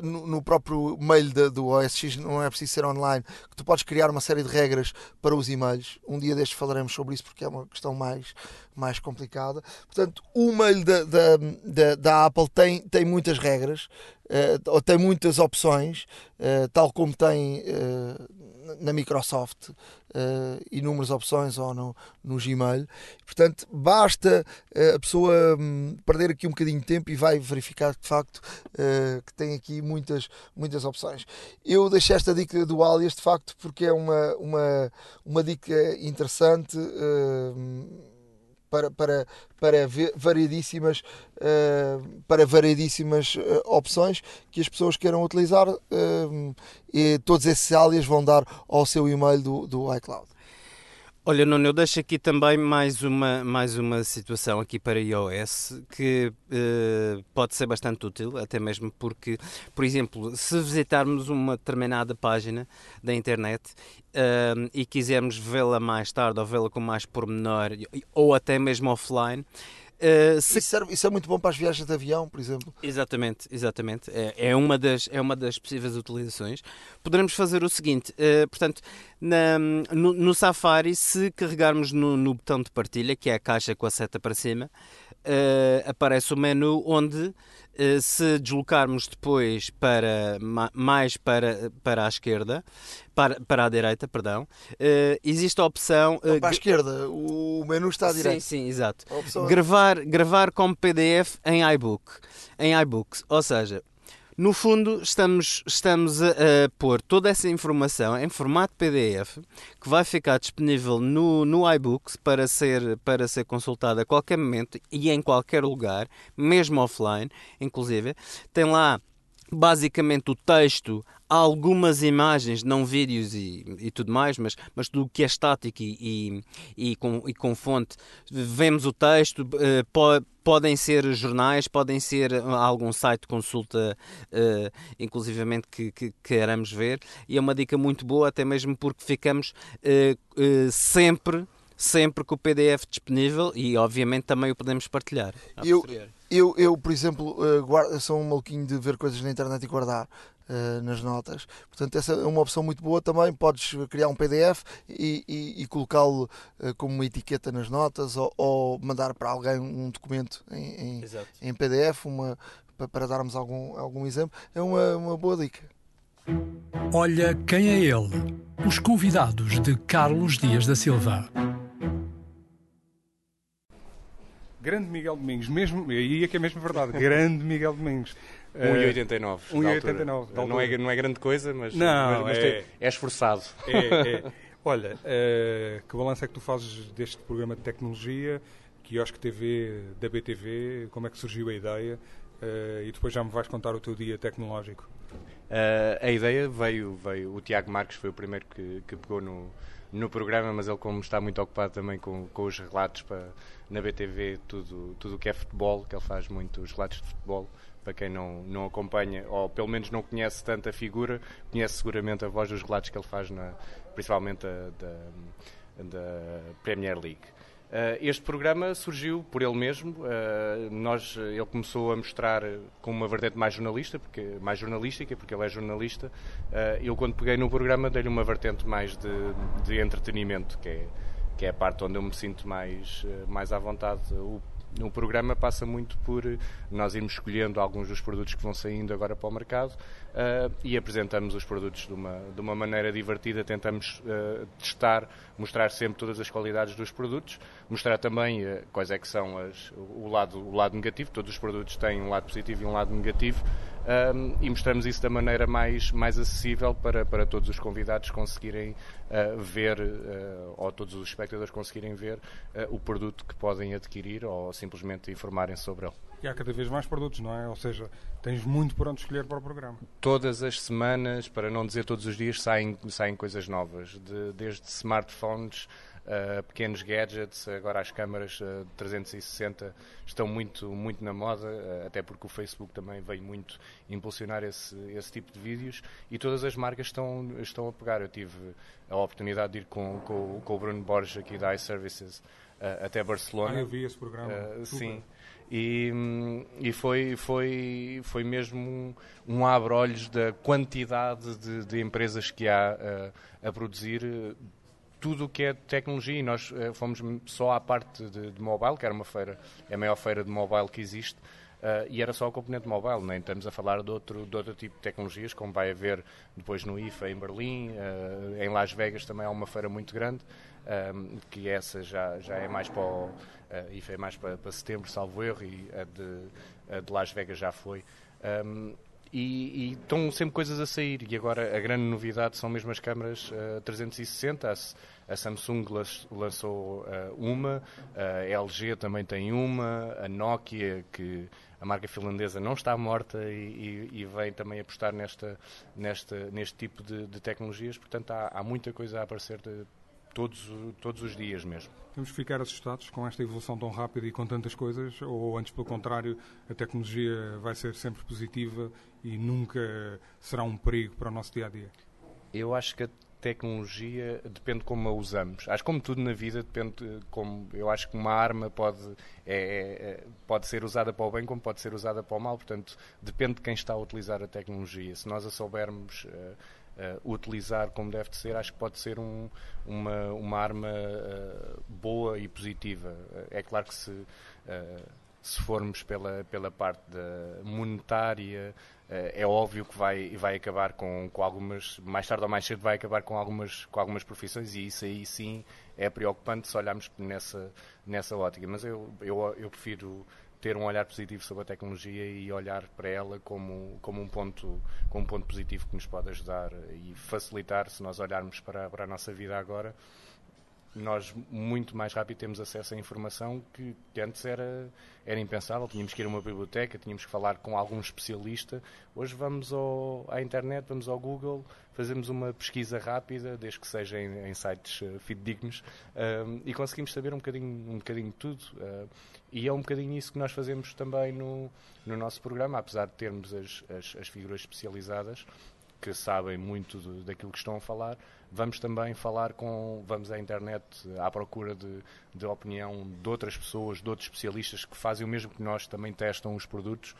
no próprio mail do OSX, não é preciso ser online, que tu podes criar uma série de regras para os e-mails. Um dia destes falaremos sobre isso porque é uma questão mais, mais complicada. Portanto, o mail da, da, da, da Apple tem, tem muitas regras, uh, tem muitas opções, uh, tal como tem uh, na Microsoft uh, inúmeras opções ou no, no Gmail. Portanto, basta uh, a pessoa um, perder aqui um bocadinho de tempo e vai verificar de facto uh, que tem aqui muitas, muitas opções. Eu deixei esta dica do alias de facto porque é uma, uma, uma dica interessante. Uh, para, para, para variedíssimas, uh, para variedíssimas uh, opções que as pessoas queiram utilizar uh, e todos esses alias vão dar ao seu e-mail do, do iCloud. Olha, Nuno, eu deixo aqui também mais uma, mais uma situação aqui para iOS que uh, pode ser bastante útil, até mesmo porque, por exemplo, se visitarmos uma determinada página da internet uh, e quisermos vê-la mais tarde ou vê-la com mais pormenor ou até mesmo offline, Uh, se... isso, serve, isso, é muito bom para as viagens de avião, por exemplo. Exatamente, exatamente. É, é, uma, das, é uma das possíveis utilizações. Poderemos fazer o seguinte: uh, portanto, na, no, no, Safari, se carregarmos no, no, botão de partilha, que é a caixa com a seta para cima, aparece o menu onde eh, se deslocarmos depois para mais para, para a esquerda, para, para a direita, perdão, uh, existe a opção. Para a esquerda, o menu está à direita. Sim, sim, exato. Gravar, gravar como PDF em iBook. Em iBooks. Ou seja, no fundo, estamos, estamos a, a, pôr toda essa informação em formato PDF que vai ficar disponível no, no iBooks para ser, para ser consultado a qualquer momento e em qualquer lugar, mesmo offline, inclusive. Tem lá basicamente o texto, algumas imagens, não vídeos e, e tudo mais, mas, mas tudo que é estático e, e, e, com, e com fonte. Vemos o texto, uh, po, podem ser jornais, podem ser algum site de consulta, uh, inclusivamente, que, que, queremos ver. E é uma dica muito boa, até mesmo porque ficamos uh, sempre sempre com o PDF disponível e obviamente também o podemos partilhar. Eu, eu, eu, por exemplo, uh, guardo, sou um maluquinho de ver coisas na internet e guardar uh, nas notas. Portanto, essa é uma opção muito boa também. Podes criar um PDF e, e, e colocá-lo uh, como uma etiqueta nas notas ou, ou, mandar para alguém um documento em, em, em PDF uma, para, para, darmos algum, algum exemplo. É uma, uma boa dica. Olha quem é ele. Os convidados de Carlos Dias da Silva. Grande Miguel Domingos, mesmo, aí é que é mesmo verdade, grande Miguel Domingos. 1,89. 1,89. Não, é, não é grande coisa, mas, não, mas, mas é, é, esforçado. É, é. Olha, uh, que balanço é que tu fazes deste programa de tecnologia, Quiosque TV da BTV, como é que surgiu a ideia? Uh, e depois já me vais contar o teu dia tecnológico. Uh, a ideia veio, veio, o Tiago Marques foi o primeiro que, que pegou no, no programa, mas ele como está muito ocupado também com, com os relatos para, na BTV, tudo o que é futebol, que ele faz muito os relatos de futebol, para quem não, não acompanha, ou pelo menos não conhece tanta figura, conhece seguramente a voz dos relatos que ele faz, na, principalmente da, da Premier League. Uh, este programa surgiu por ele mesmo. Uh, nós, ele começou a mostrar com uma vertente mais jornalista, porque mais jornalística, porque ele é jornalista. Uh, eu quando peguei no programa dei-lhe uma vertente mais de, de entretenimento, que é que é a parte onde eu me sinto mais mais à vontade. O, o programa passa muito por nós irmos escolhendo alguns dos produtos que vão saindo agora para o mercado uh, e apresentamos os produtos de uma, de uma maneira divertida, tentamos uh, testar, mostrar sempre todas as qualidades dos produtos, mostrar também uh, quais é que são as, o, lado, o lado negativo, todos os produtos têm um lado positivo e um lado negativo, e mostramos isso da maneira mais, mais acessível para, para todos os convidados conseguirem uh, ver, uh, ou todos os espectadores conseguirem ver uh, o produto que podem adquirir ou simplesmente informarem sobre ele. E há cada vez mais produtos, não é? Ou seja, tens muito por onde escolher para o programa. Todas as semanas, para não dizer todos os dias, saem, saem coisas novas, de, desde smartphones uh, pequenos gadgets, agora as câmaras uh, 360 estão muito, muito na moda, uh, até porque o Facebook também veio muito impulsionar esse, esse tipo de vídeos e todas as marcas estão, estão a pegar. Eu tive a oportunidade de ir com, com, com o Bruno Borges aqui da iServices até Barcelona. Ah, eu vi esse programa. sim. E, e, foi, foi, foi mesmo um, um abre-olhos da quantidade de, de, empresas que há uh, a produzir tudo o que é tecnologia e nós uh, fomos só à parte de, de, mobile, que era uma feira, é a maior feira de mobile que existe, uh, e era só o componente mobile, nem estamos a falar de outro, de outro tipo de tecnologias, como vai haver depois no IFA em Berlim, uh, em Las Vegas também há uma feira muito grande, que essa já, já é mais para o IFA é mais para, para, setembro, salvo erro, e a de, a de Las Vegas já foi. Um, e, e, estão sempre coisas a sair. E agora a grande novidade são mesmo as câmaras uh, 360. A, a, Samsung lançou uh, uma, a LG também tem uma, a Nokia, que a marca finlandesa não está morta e, e, e vem também apostar nesta, nesta, neste tipo de, de tecnologias. Portanto, há, há, muita coisa a aparecer de, todos, todos os dias mesmo. Temos que ficar assustados com esta evolução tão rápida e com tantas coisas, ou antes, pelo contrário, a tecnologia vai ser sempre positiva e nunca será um perigo para o nosso dia a dia? Eu acho que a tecnologia depende como a usamos. Acho que como tudo na vida depende como eu acho que uma arma pode é, é, pode ser usada para o bem como pode ser usada para o mal. Portanto depende de quem está a utilizar a tecnologia. Se nós a soubermos uh, uh, utilizar como deve de ser, acho que pode ser um, uma, uma arma uh, boa e positiva. Uh, é claro que se, se formos pela, pela parte monetária, é óbvio que vai, vai acabar com, com algumas, mais tarde ou mais cedo, vai acabar com algumas, com algumas profissões e isso aí sim é preocupante se olharmos nessa, nessa ótica. Mas eu, eu, eu prefiro ter um olhar positivo sobre a tecnologia e olhar para ela como, como, um, ponto, como um ponto positivo que nos pode ajudar e facilitar, se nós olharmos para, para a nossa vida agora, nós muito mais rápido temos acesso à informação que, que, antes era, era impensável. Tínhamos que ir a uma biblioteca, tínhamos que falar com algum especialista. Hoje vamos ao, à internet, vamos ao Google, fazemos uma pesquisa rápida, desde que seja em, em sites uh, fidedignos, uh, e conseguimos saber um bocadinho, um bocadinho de tudo. Uh, e é um bocadinho isso que nós fazemos também no, no nosso programa, apesar de termos as, as, as figuras especializadas que sabem muito de, daquilo que estão a falar, vamos também falar com, vamos à internet à procura de, de opinião de outras pessoas, de outros especialistas que fazem o mesmo que nós, também testam os produtos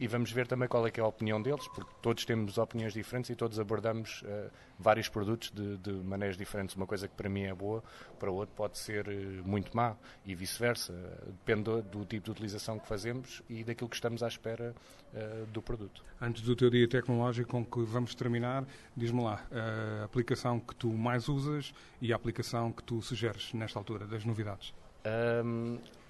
e vamos ver também qual é é a opinião deles, porque todos temos opiniões diferentes e todos abordamos uh, vários produtos de, de, maneiras diferentes. Uma coisa que para mim é boa, para o outro pode ser uh, muito má e vice-versa. Depende do, do, tipo de utilização que fazemos e daquilo que estamos à espera uh, do produto. Antes do teu dia tecnológico com que vamos terminar, diz-me lá a aplicação que tu mais usas e a aplicação que tu sugeres nesta altura das novidades.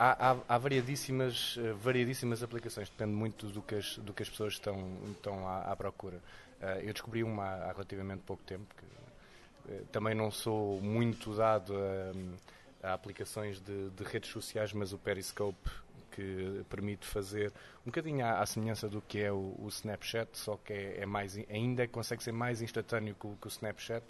Há, há, há, variadíssimas, eh, variadíssimas aplicações, depende muito do que as, do que as pessoas estão, estão à, à procura. Uh, eu descobri uma há relativamente pouco tempo, que uh, também não sou muito dado a, a aplicações de, de, redes sociais, mas o Periscope que permite fazer um bocadinho à, à semelhança do que é o, o Snapchat, só que é, é, mais, ainda consegue ser mais instantâneo que que o Snapchat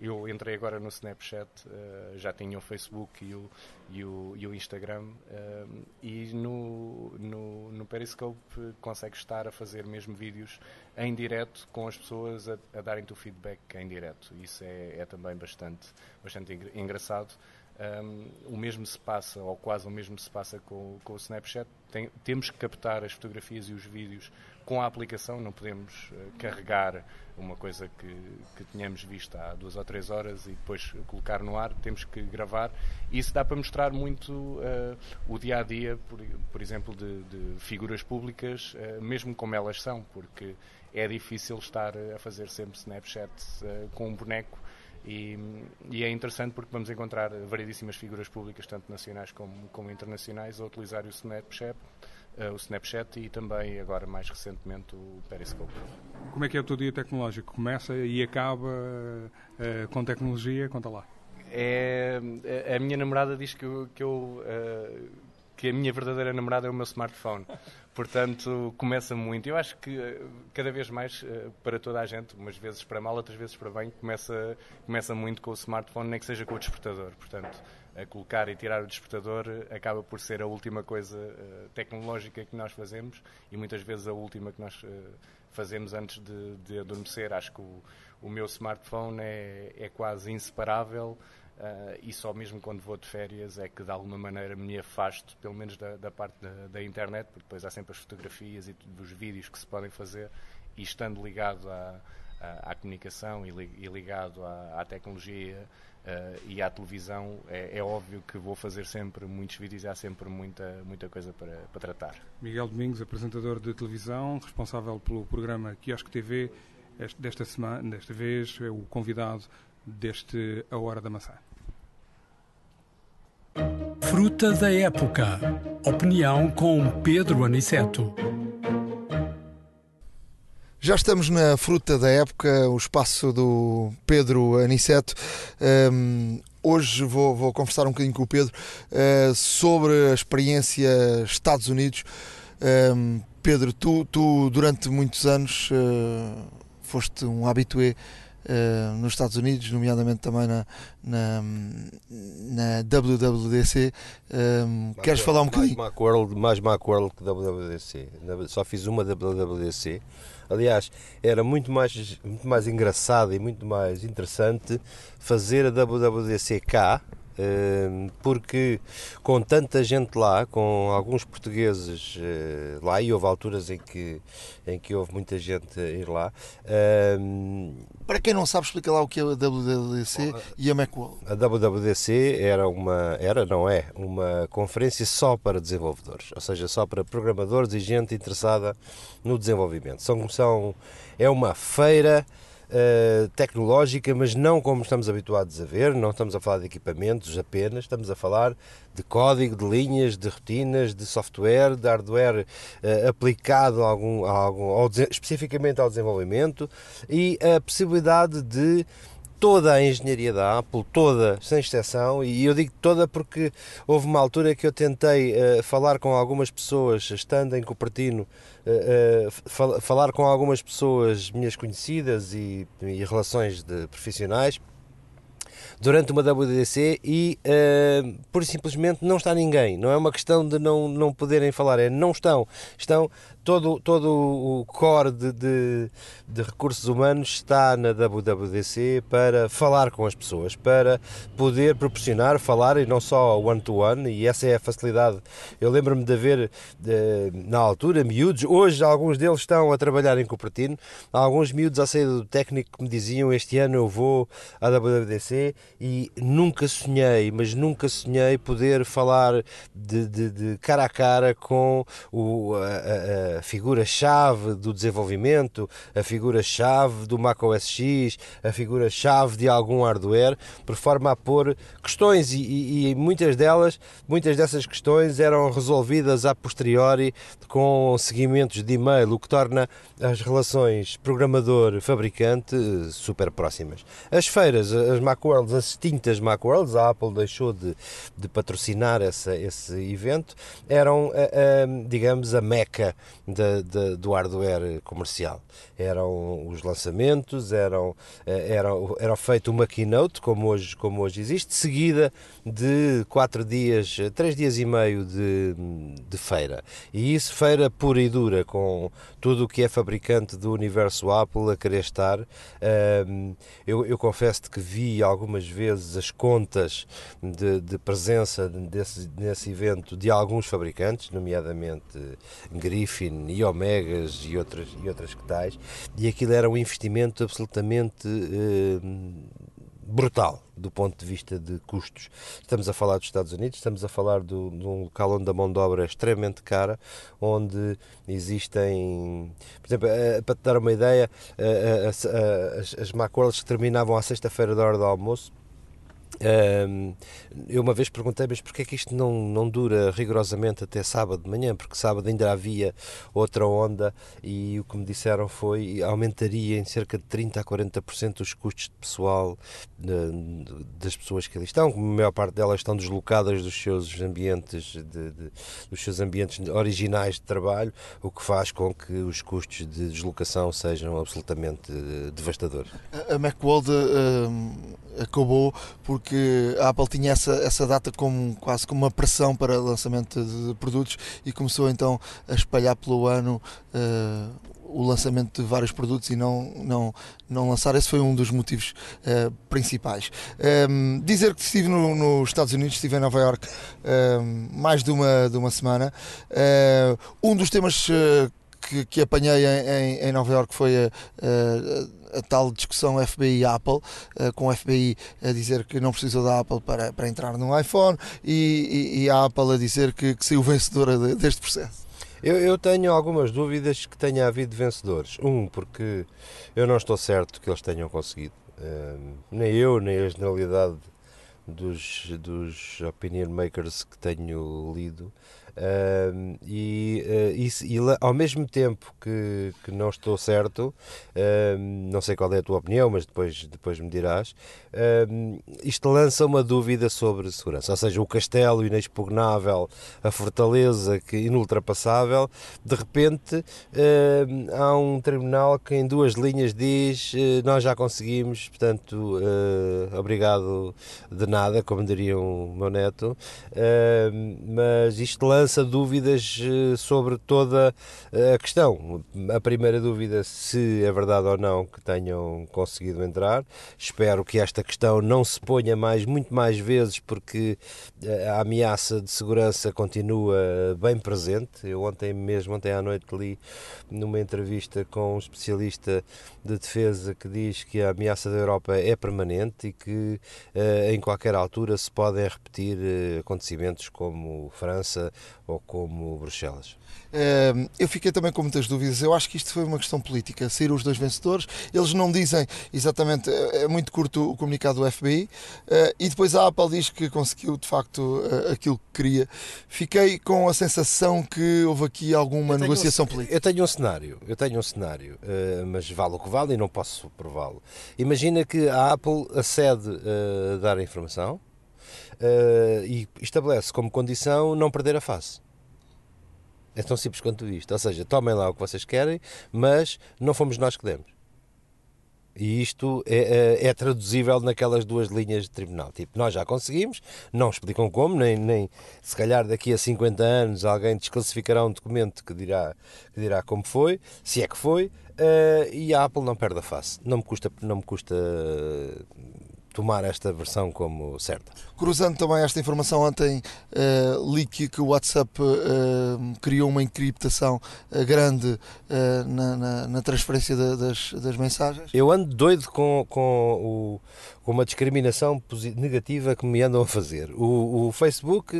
eu entrei agora no Snapchat, uh, já tinha o Facebook e o, e o, e o Instagram, uh, e no, no, no Periscope consegues estar a fazer mesmo vídeos em direto com as pessoas a, a darem-te o feedback em direto. Isso é, é também bastante, bastante engraçado. Um, o mesmo se passa, ou quase o mesmo se passa com, com o Snapchat. Tem, temos que captar as fotografias e os vídeos com a aplicação, não podemos uh, carregar uma coisa que, que tínhamos visto há duas ou três horas e depois colocar no ar, temos que gravar. Isso dá para mostrar muito uh, o dia a dia, por, por exemplo, de, de figuras públicas, uh, mesmo como elas são, porque é difícil estar a fazer sempre Snapchat com um boneco e, e, é interessante porque vamos encontrar variedíssimas figuras públicas, tanto nacionais como, como internacionais, a utilizar o Snapchat, uh, o Snapchat e também, agora mais recentemente, o Periscope. Como é que é o teu dia tecnológico? Começa e acaba uh, com tecnologia? Conta lá. É, a minha namorada diz que eu, que eu uh, que a minha verdadeira namorada é o meu smartphone. Portanto, começa muito. Eu acho que eh, cada vez mais, eh, para toda a gente, umas vezes para mal, outras vezes para bem, começa, começa muito com o smartphone, nem que seja com o despertador. Portanto, a colocar e tirar o despertador eh, acaba por ser a última coisa tecnológica que nós fazemos e muitas vezes a última que nós fazemos antes de, de adormecer. Acho que o, o meu smartphone é, é quase inseparável Uh, e só mesmo quando vou de férias é que de alguma maneira me afasto, pelo menos da, da parte da, da, internet, porque depois há sempre as fotografias e dos vídeos que se podem fazer, e estando ligado à, à, à comunicação e, li, e ligado à, à tecnologia uh, e à televisão, é, é, óbvio que vou fazer sempre muitos vídeos e há sempre muita, muita coisa para, para tratar. Miguel Domingos, apresentador de televisão, responsável pelo programa Quiosque TV, desta semana, desta vez é o convidado deste A Hora da Maçã. Fruta da época. Opinião com Pedro Aniceto. Já estamos na fruta da época, o espaço do Pedro Aniceto. Um, hoje vou, vou, conversar um bocadinho com o Pedro uh, sobre a experiência Estados Unidos. Um, Pedro, tu, tu, durante muitos anos uh, foste um habitué uh, nos Estados Unidos, nomeadamente também na, na, na WWDC. Um, eh, queres falar um bocadinho? Mais Macworld, mais Macworld que WWDC. Só fiz uma WWDC. Aliás, era muito mais, muito mais engraçado e muito mais interessante fazer a WWDC cá, porque com tanta gente lá, com alguns portugueses eh, lá, e houve alturas em que, em que houve muita gente ir lá. Para quem não sabe, explica lá o que é a WWDC e a Macworld. A WWDC era uma, era, não é, uma conferência só para desenvolvedores, ou seja, só para programadores e gente interessada no desenvolvimento. São, são, é uma feira uh, tecnológica, mas não como estamos habituados a ver, não estamos a falar de equipamentos apenas, estamos a falar de código, de linhas, de rotinas, de software, de hardware uh, aplicado a algum, a algum, ao, especificamente ao desenvolvimento e a possibilidade de toda a engenharia da Apple, toda, sem exceção, e eu digo toda porque houve uma altura que eu tentei uh, falar com algumas pessoas, estando em Cupertino, uh, uh, fal falar com algumas pessoas minhas conhecidas e, e relações de profissionais durante uma WDC e uh, por simplesmente não está ninguém. Não é uma questão de não, não poderem falar, é não estão. Estão todo, todo o core de, de, de, recursos humanos está na WWDC para falar com as pessoas, para poder proporcionar, falar e não só one-to-one, -one, e essa é a facilidade. Eu lembro-me de haver, na altura, miúdos, hoje alguns deles estão a trabalhar em Cupertino, alguns miúdos à saída do técnico que me diziam este ano eu vou à WWDC e nunca sonhei, mas nunca sonhei poder falar de, de cara a cara com o, a, a a figura-chave do desenvolvimento, a figura-chave do Mac OS X, a figura-chave de algum hardware, por forma a pôr questões e, e, e, muitas delas, muitas dessas questões eram resolvidas a posteriori com seguimentos de e-mail, o que torna as relações programador-fabricante super próximas. As feiras, as Macworlds, as extintas Macworlds, a Apple deixou de, de patrocinar essa, esse evento, eram, eh, eh, digamos, a meca da, do hardware comercial. Eram os lançamentos, eram, eh, era, era feito uma keynote, como hoje, como hoje existe, seguida de quatro dias, três dias e meio de, de feira. E isso, feira pura e dura, com tudo o que é fabricante do universo Apple a querer estar. Eu, eu confesso que vi algumas vezes as contas de, de presença desse, nesse evento de alguns fabricantes, nomeadamente Griffin e Omegas e outras, e outras que tais, e aquilo era um investimento absolutamente brutal do ponto de vista de custos. Estamos a falar dos Estados Unidos, estamos a falar do, de um local onde a mão de obra é extremamente cara, onde existem, por exemplo, eh, para te dar uma ideia, eh, eh, as, as, que terminavam à sexta-feira da hora do almoço, eu uma vez perguntei, mas porquê é que isto não, não dura rigorosamente até sábado de manhã? Porque sábado ainda havia outra onda e o que me disseram foi aumentaria em cerca de 30% a 40% os custos de pessoal das pessoas que ali estão, a maior parte delas estão deslocadas dos seus ambientes, de, de, dos seus ambientes originais de trabalho, o que faz com que os custos de deslocação sejam absolutamente eh, devastadores. A Macworld uh, acabou porque a Apple tinha essa, essa data como quase como uma pressão para lançamento de produtos e começou então a espalhar pelo ano uh, o lançamento de vários produtos e não, não, não lançar. Esse foi um dos motivos uh, principais. Um, ehm, dizer que estive no, nos Estados Unidos, estive em Nova York uh, mais de uma, de uma semana. Uh, um dos temas que, que apanhei em, em, Nova York foi a, a, tal discussão FBI-Apple, com o FBI a dizer que não precisou da Apple para, para entrar no iPhone e, e, e a Apple a dizer que, que saiu vencedora deste processo. Eu, eu, tenho algumas dúvidas que tenha havido vencedores. Um, porque eu não estou certo que eles tenham conseguido. Uh, nem eu, nem a generalidade dos, dos opinion makers que tenho lido. Uh, e, uh, e, e, ao mesmo tempo que, que não estou certo, uh, não sei qual é a tua opinião, mas depois, depois me dirás, isto lança uma dúvida sobre segurança. Ou seja, o castelo inexpugnável, a fortaleza que, inultrapassável, de repente há um tribunal que em duas linhas diz eh, nós já conseguimos, portanto, eh, obrigado de nada, como diria o meu neto, mas isto lança lança dúvidas eh, sobre toda eh, a questão. A primeira dúvida, se é verdade ou não que tenham conseguido entrar. Espero que esta questão não se ponha mais, muito mais vezes, porque eh, a ameaça de segurança continua bem presente. Eu ontem mesmo, ontem à noite, li numa entrevista com um especialista de defesa que diz que a ameaça da Europa é permanente e que em qualquer altura se podem repetir acontecimentos como França ou como Bruxelas? Ehm, eu fiquei também com muitas dúvidas. Eu acho que isto foi uma questão política. Saíram os dois vencedores. Eles não dizem exatamente, é, é muito curto o comunicado do FBI. Eh, e depois a Apple diz que conseguiu de facto eh, aquilo que queria. Fiquei com a sensação que houve aqui alguma negociação um, política. Eu tenho um cenário, eu tenho um cenário, eh, mas vale o que vale e não posso prová-lo. Imagina que a Apple acede a dar a informação e estabelece como condição não perder a face. É tão simples quanto isto. Ou seja, tomem lá o que vocês querem, mas não fomos nós que demos. E isto é, é, é, traduzível naquelas duas linhas de tribunal. Tipo, nós já conseguimos, não explicam como, nem, nem se calhar daqui a 50 anos alguém desclassificará um documento que dirá, que dirá como foi, se é que foi, uh, e a Apple não perde a face. Não me custa, não me custa tomar esta versão como certa. Cruzando também esta informação, ontem uh, li que, o WhatsApp uh, criou uma encriptação uh, grande na, na, na, transferência de, das, das mensagens. Eu ando doido com, com, o, com uma discriminação negativa que me andam a fazer. O, o Facebook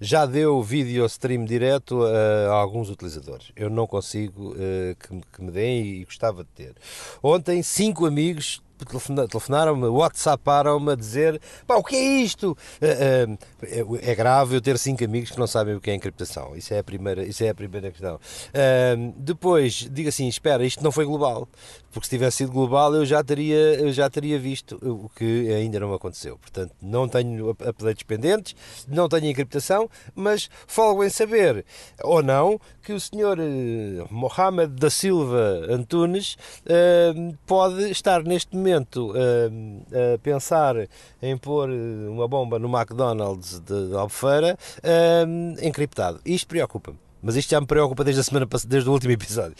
já deu vídeo stream direto a, a, alguns utilizadores. Eu não consigo que, que me deem e gostava de ter. Ontem, cinco amigos telefonaram-me, whatsapparam-me a dizer pá, o que é isto? É, é, é, grave eu ter cinco amigos que não sabem o que é encriptação. Isso é a primeira, isso é a primeira questão. depois, digo assim, espera, isto não foi global. Porque se tivesse sido global eu já teria, eu já teria visto o que ainda não aconteceu. Portanto, não tenho updates pendentes, não tenho encriptação, mas folgo em saber, ou não, que o senhor eh, Mohamed da Silva Antunes eh, pode estar neste momento eh, a pensar em pôr uma bomba no McDonald's de Albufeira encriptado. Isto preocupa-me. Mas isto já me preocupa desde a semana desde o último episódio.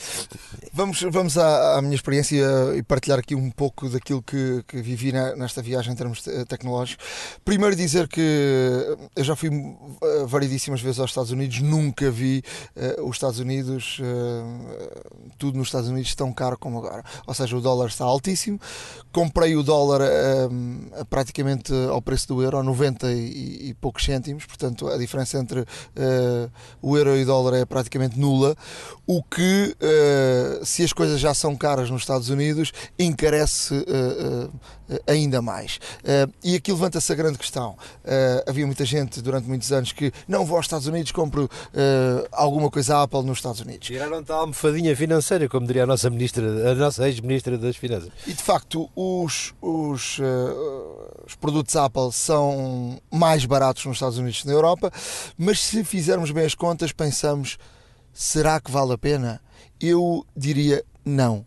Vamos, vamos à, à minha experiência e partilhar aqui um pouco daquilo que, que vivi na, nesta viagem em termos tecnológicos. Primeiro dizer que eu já fui uh, variedíssimas vezes aos Estados Unidos, nunca vi uh, os Estados Unidos, uh, tudo nos Estados Unidos tão caro como agora. Ou seja, o dólar está altíssimo. Comprei o dólar uh, praticamente ao preço do euro, 90 e, e poucos cêntimos, portanto a diferença entre o euro e o dólar é praticamente nula, o que, uh, se as coisas já são caras nos Estados Unidos, encarece uh, uh, ainda mais. e aqui levanta-se a grande questão. havia muita gente durante muitos anos que não vou aos Estados Unidos, compro alguma coisa Apple nos Estados Unidos. Tiraram-te a almofadinha financeira, como diria a nossa ministra, a nossa ex-ministra das Finanças. E de facto, os, os, os produtos Apple são mais baratos nos Estados Unidos que na Europa, mas se fizermos bem as contas, pensamos será que vale a pena? Eu diria não.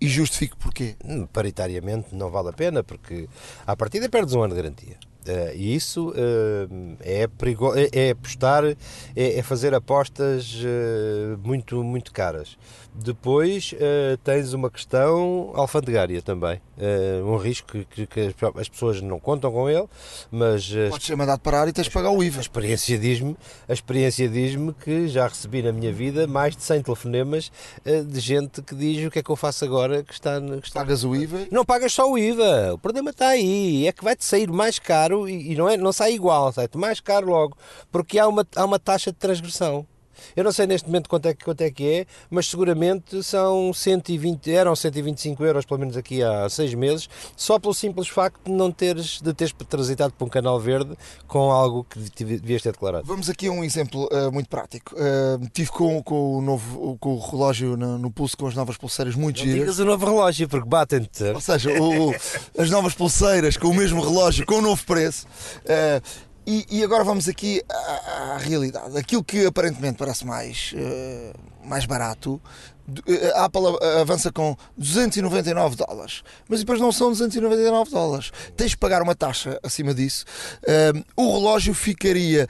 E justifico porquê. Hum, paritariamente não vale a pena, porque à partida perdes um ano de garantia. Uh, e isso uh, é, perigo é, é apostar, é, é, fazer apostas uh, muito, muito caras. Depois uh, tens uma questão alfandegária também, uh, um risco que, que, as pessoas não contam com ele, mas... Uh, Podes ser mandado parar e tens de pagar o IVA. A experiência diz-me experiência diz-me que já recebi na minha vida mais de 100 telefonemas de gente que diz o que é que eu faço agora que está... Que está... Pagas o IVA? Não pagas só o IVA, o problema está aí, é que vai-te sair mais caro e, e não, é, não sai igual, sai-te mais caro logo, porque há uma, há uma taxa de transgressão. Eu não sei neste momento quanto é, quanto é que é, mas seguramente são 120, eram 125 euros, pelo menos aqui há seis meses, só pelo simples facto de não teres, de teres transitado por um canal verde com algo que devias ter declarado. Vamos aqui a um exemplo uh, muito prático. Uh, tive com, com, o novo com o relógio no, no pulso com as novas pulseiras muito não giras. Digas o novo relógio, porque batem-te. Ou seja, o, as novas pulseiras com o mesmo relógio, com o novo preço. Uh, e, e, agora vamos aqui à, à, realidade. Aquilo que aparentemente parece mais, uh, mais barato, eh, a Apple avança com 299 dólares, mas depois não são 299 dólares. Tens de pagar uma taxa acima disso. Um, eh, o relógio ficaria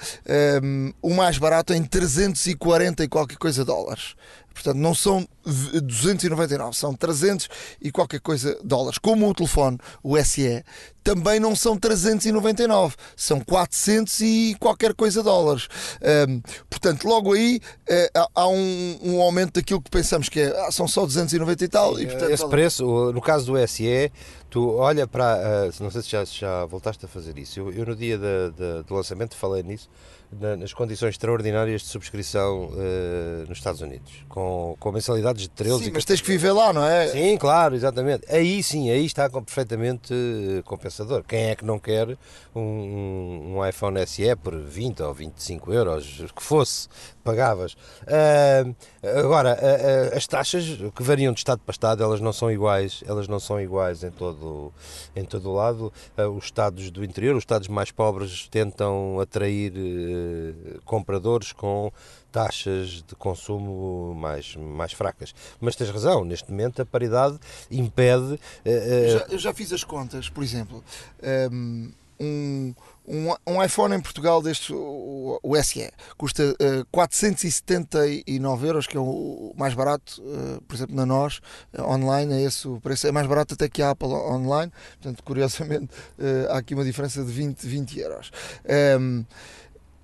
um, o mais barato em 340 e qualquer coisa dólares. Portanto, não são 299, são 300 e qualquer coisa dólares. Como o telefone, o SE, também não são 399, são 400 e qualquer coisa dólares. Um, portanto, logo aí uh, há um, um, aumento daquilo que pensamos que é, ah, são só 290 e tal. E, portanto, esse preço, no caso do SE, tu olha para. Uh, não sei se já, já voltaste a fazer isso. Eu, eu no dia de, de, do lançamento falei nisso nas condições extraordinárias de subscrição uh, nos Estados Unidos, com, com mensalidades de 13 Sim, mas tens que viver lá, não é? Sim, claro, exatamente. Aí sim, aí está perfeitamente eh, compensador. Quem é que não quer um, um iPhone SE por 20 ou 25 euros, que fosse, pagavas. Uh, agora, as taxas que variam de estado para estado, elas não são iguais, elas não são iguais em todo em todo o lado. os estados do interior, os estados mais pobres tentam atrair compradores com taxas de consumo mais, mais fracas. Mas tens razão, neste momento a paridade impede. Eu já, eu, já, fiz as contas, por exemplo. Um, um, um, iPhone em Portugal deste, o, o SE, custa uh, eh, 479 euros, que é o mais barato, uh, por exemplo, na nós, uh, online, é esse o preço, é mais barato até que a Apple online, portanto, curiosamente, há aqui uma diferença de 20, 20 euros. Um, ehm,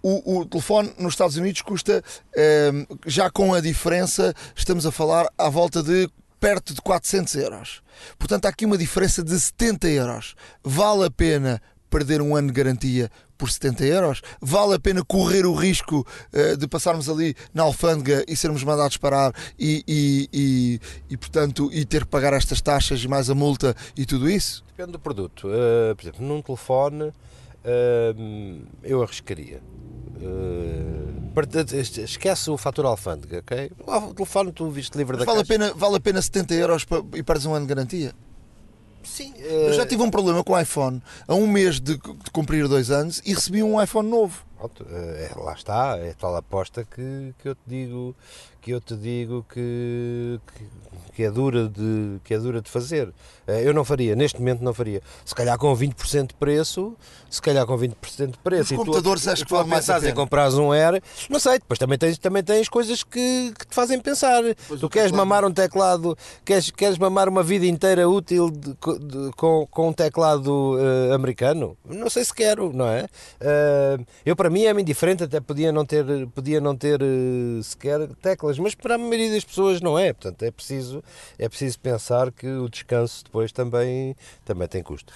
o, o, telefone nos Estados Unidos custa, um, ehm, já com a diferença, estamos a falar à volta de perto de 400 euros. Portanto, há aqui uma diferença de 70 euros. Vale a pena perder um ano de garantia por 70 euros? Vale a pena correr o risco uh, de passarmos ali na alfândega e sermos mandados parar e, e, e, e, portanto, e ter que pagar estas taxas e mais a multa e tudo isso? Depende do produto. Uh, por exemplo, num telefone uh, eu arriscaria. Esquece o fator alfândega, ok? O telefone tu viste livre Mas da vale, a caixa. pena, vale a pena 70 euros e perdes um ano de garantia? Sim, Eu já tive um problema com o iPhone a um mês de, de cumprir dois anos e recebi um iPhone novo. Pronto, eh, lá está, é tal aposta que, que eu te digo que eu te digo que, que, que é dura de que é dura de fazer. Eh, Eu não faria, neste momento não faria. Se calhar com 20% de preço, se calhar com 20% de preço. Os e tu- computadores acho e que tu vale mais a em pena. comprares um Air, não sei, depois também tens, também tens coisas que, que te fazem pensar. Pois tu queres teclado- mamar um teclado, queres, queres mamar uma vida inteira útil de- de- com, com um teclado eh, americano? Não sei se quero, não é? Eh, eu para mim é-me indiferente, até podia não ter, podia não ter eh, sequer teclas, mas para a maioria das pessoas não é. Portanto, é preciso, é preciso pensar que o descanso depois também, também tem custo.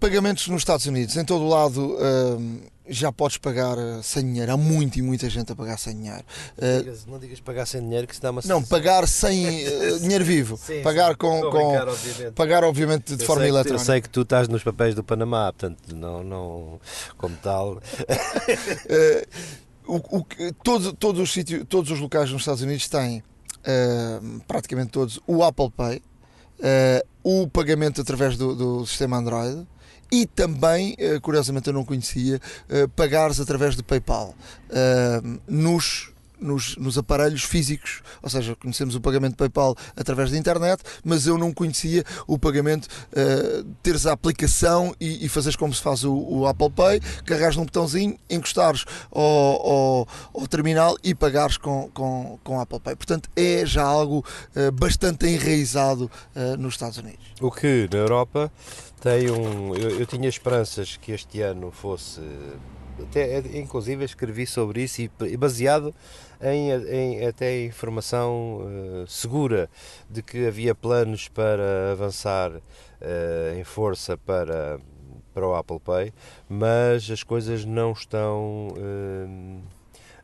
Pagamentos nos Estados Unidos, em todo o lado hum, já podes pagar eh, sem dinheiro. Há muito e muita gente a pagar sem dinheiro. Eh, Digas- não digas pagar sem dinheiro que se dá uma não, pagar sem eh, dinheiro vivo. Sim, pagar sim, com. com brincar, obviamente. pagar, obviamente, de Eu forma eletrónica. Eu sei que tu estás nos papéis do Panamá, portanto, não, não como tal. O, o todo- todos, os sítios, todos os locais nos Estados Unidos têm, eh, praticamente todos, o Apple Pay, eh, o pagamento através do, do sistema Android e também, eh, curiosamente eu não conhecia, pagares através do PayPal nos, nos, nos aparelhos físicos, ou seja, conhecemos o pagamento PayPal através da internet, mas eu não conhecia o pagamento, eh, teres a aplicação e, e fazeres como se faz o, o Apple Pay, carregares num botãozinho, encostares ao, ao, ao terminal e pagares com, com, com Apple Pay. Portanto, é já algo eh, bastante enraizado eh, nos Estados Unidos. O que na Europa tem um. Eu, eu tinha esperanças que este ano fosse. Até, inclusive escrevi sobre isso e baseado em, em até informação eh, segura de que havia planos para avançar eh, em força para, para o Apple Pay, mas as coisas não estão. eh,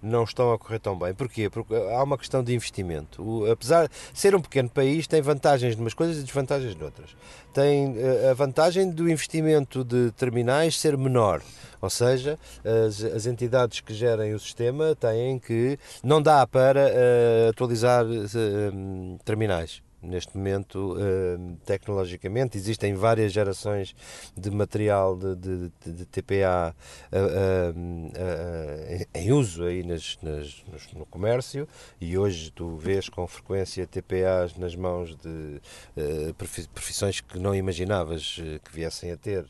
não estão a correr tão bem. Porquê? Porque há uma questão de investimento. O- apesar de ser um pequeno país, tem vantagens de umas coisas e desvantagens de outras. Tem eh, a vantagem do investimento de terminais ser menor. Ou seja, as, as entidades que gerem o sistema têm que. Não dá para eh, atualizar eh, terminais. Neste momento, eh, tecnologicamente, existem várias gerações de material de, de- de- TPA eh, eh, em uso aí nas, nas- no comércio e hoje tu vês com frequência TPAs nas mãos de eh, profi- profissões que não imaginavas que viessem a ter.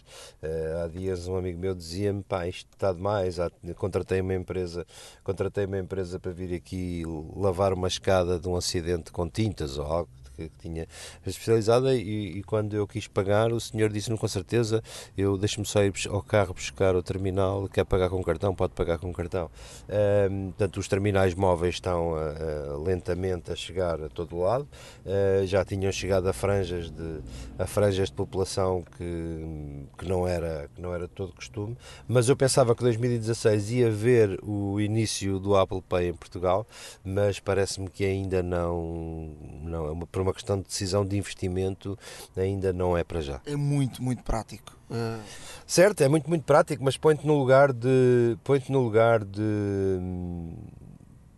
Há dias um amigo meu dizia-me, pá, isto está demais, contratei uma empresa, contratei uma empresa para vir aqui lavar uma escada de um acidente com tintas ou algo que que tinha especializada e, e quando eu quis pagar o senhor disse-me com certeza eu deixo-me só ir ao carro buscar o terminal quer pagar com cartão, pode pagar com cartão. Ahm, portanto os terminais móveis estão ah, ah, lentamente a chegar a todo lado. Ah, já tinham chegado a franjas de a franjas de população que, que não era que não era todo costume mas eu pensava que 2016 ia ver o início do Apple Pay em Portugal mas parece-me que ainda não, não é uma, uma questão de decisão de investimento, ainda não é para já. É muito, muito prático. Eh, Certo, é muito, muito prático, mas põe-te no lugar de. põe-te no lugar de.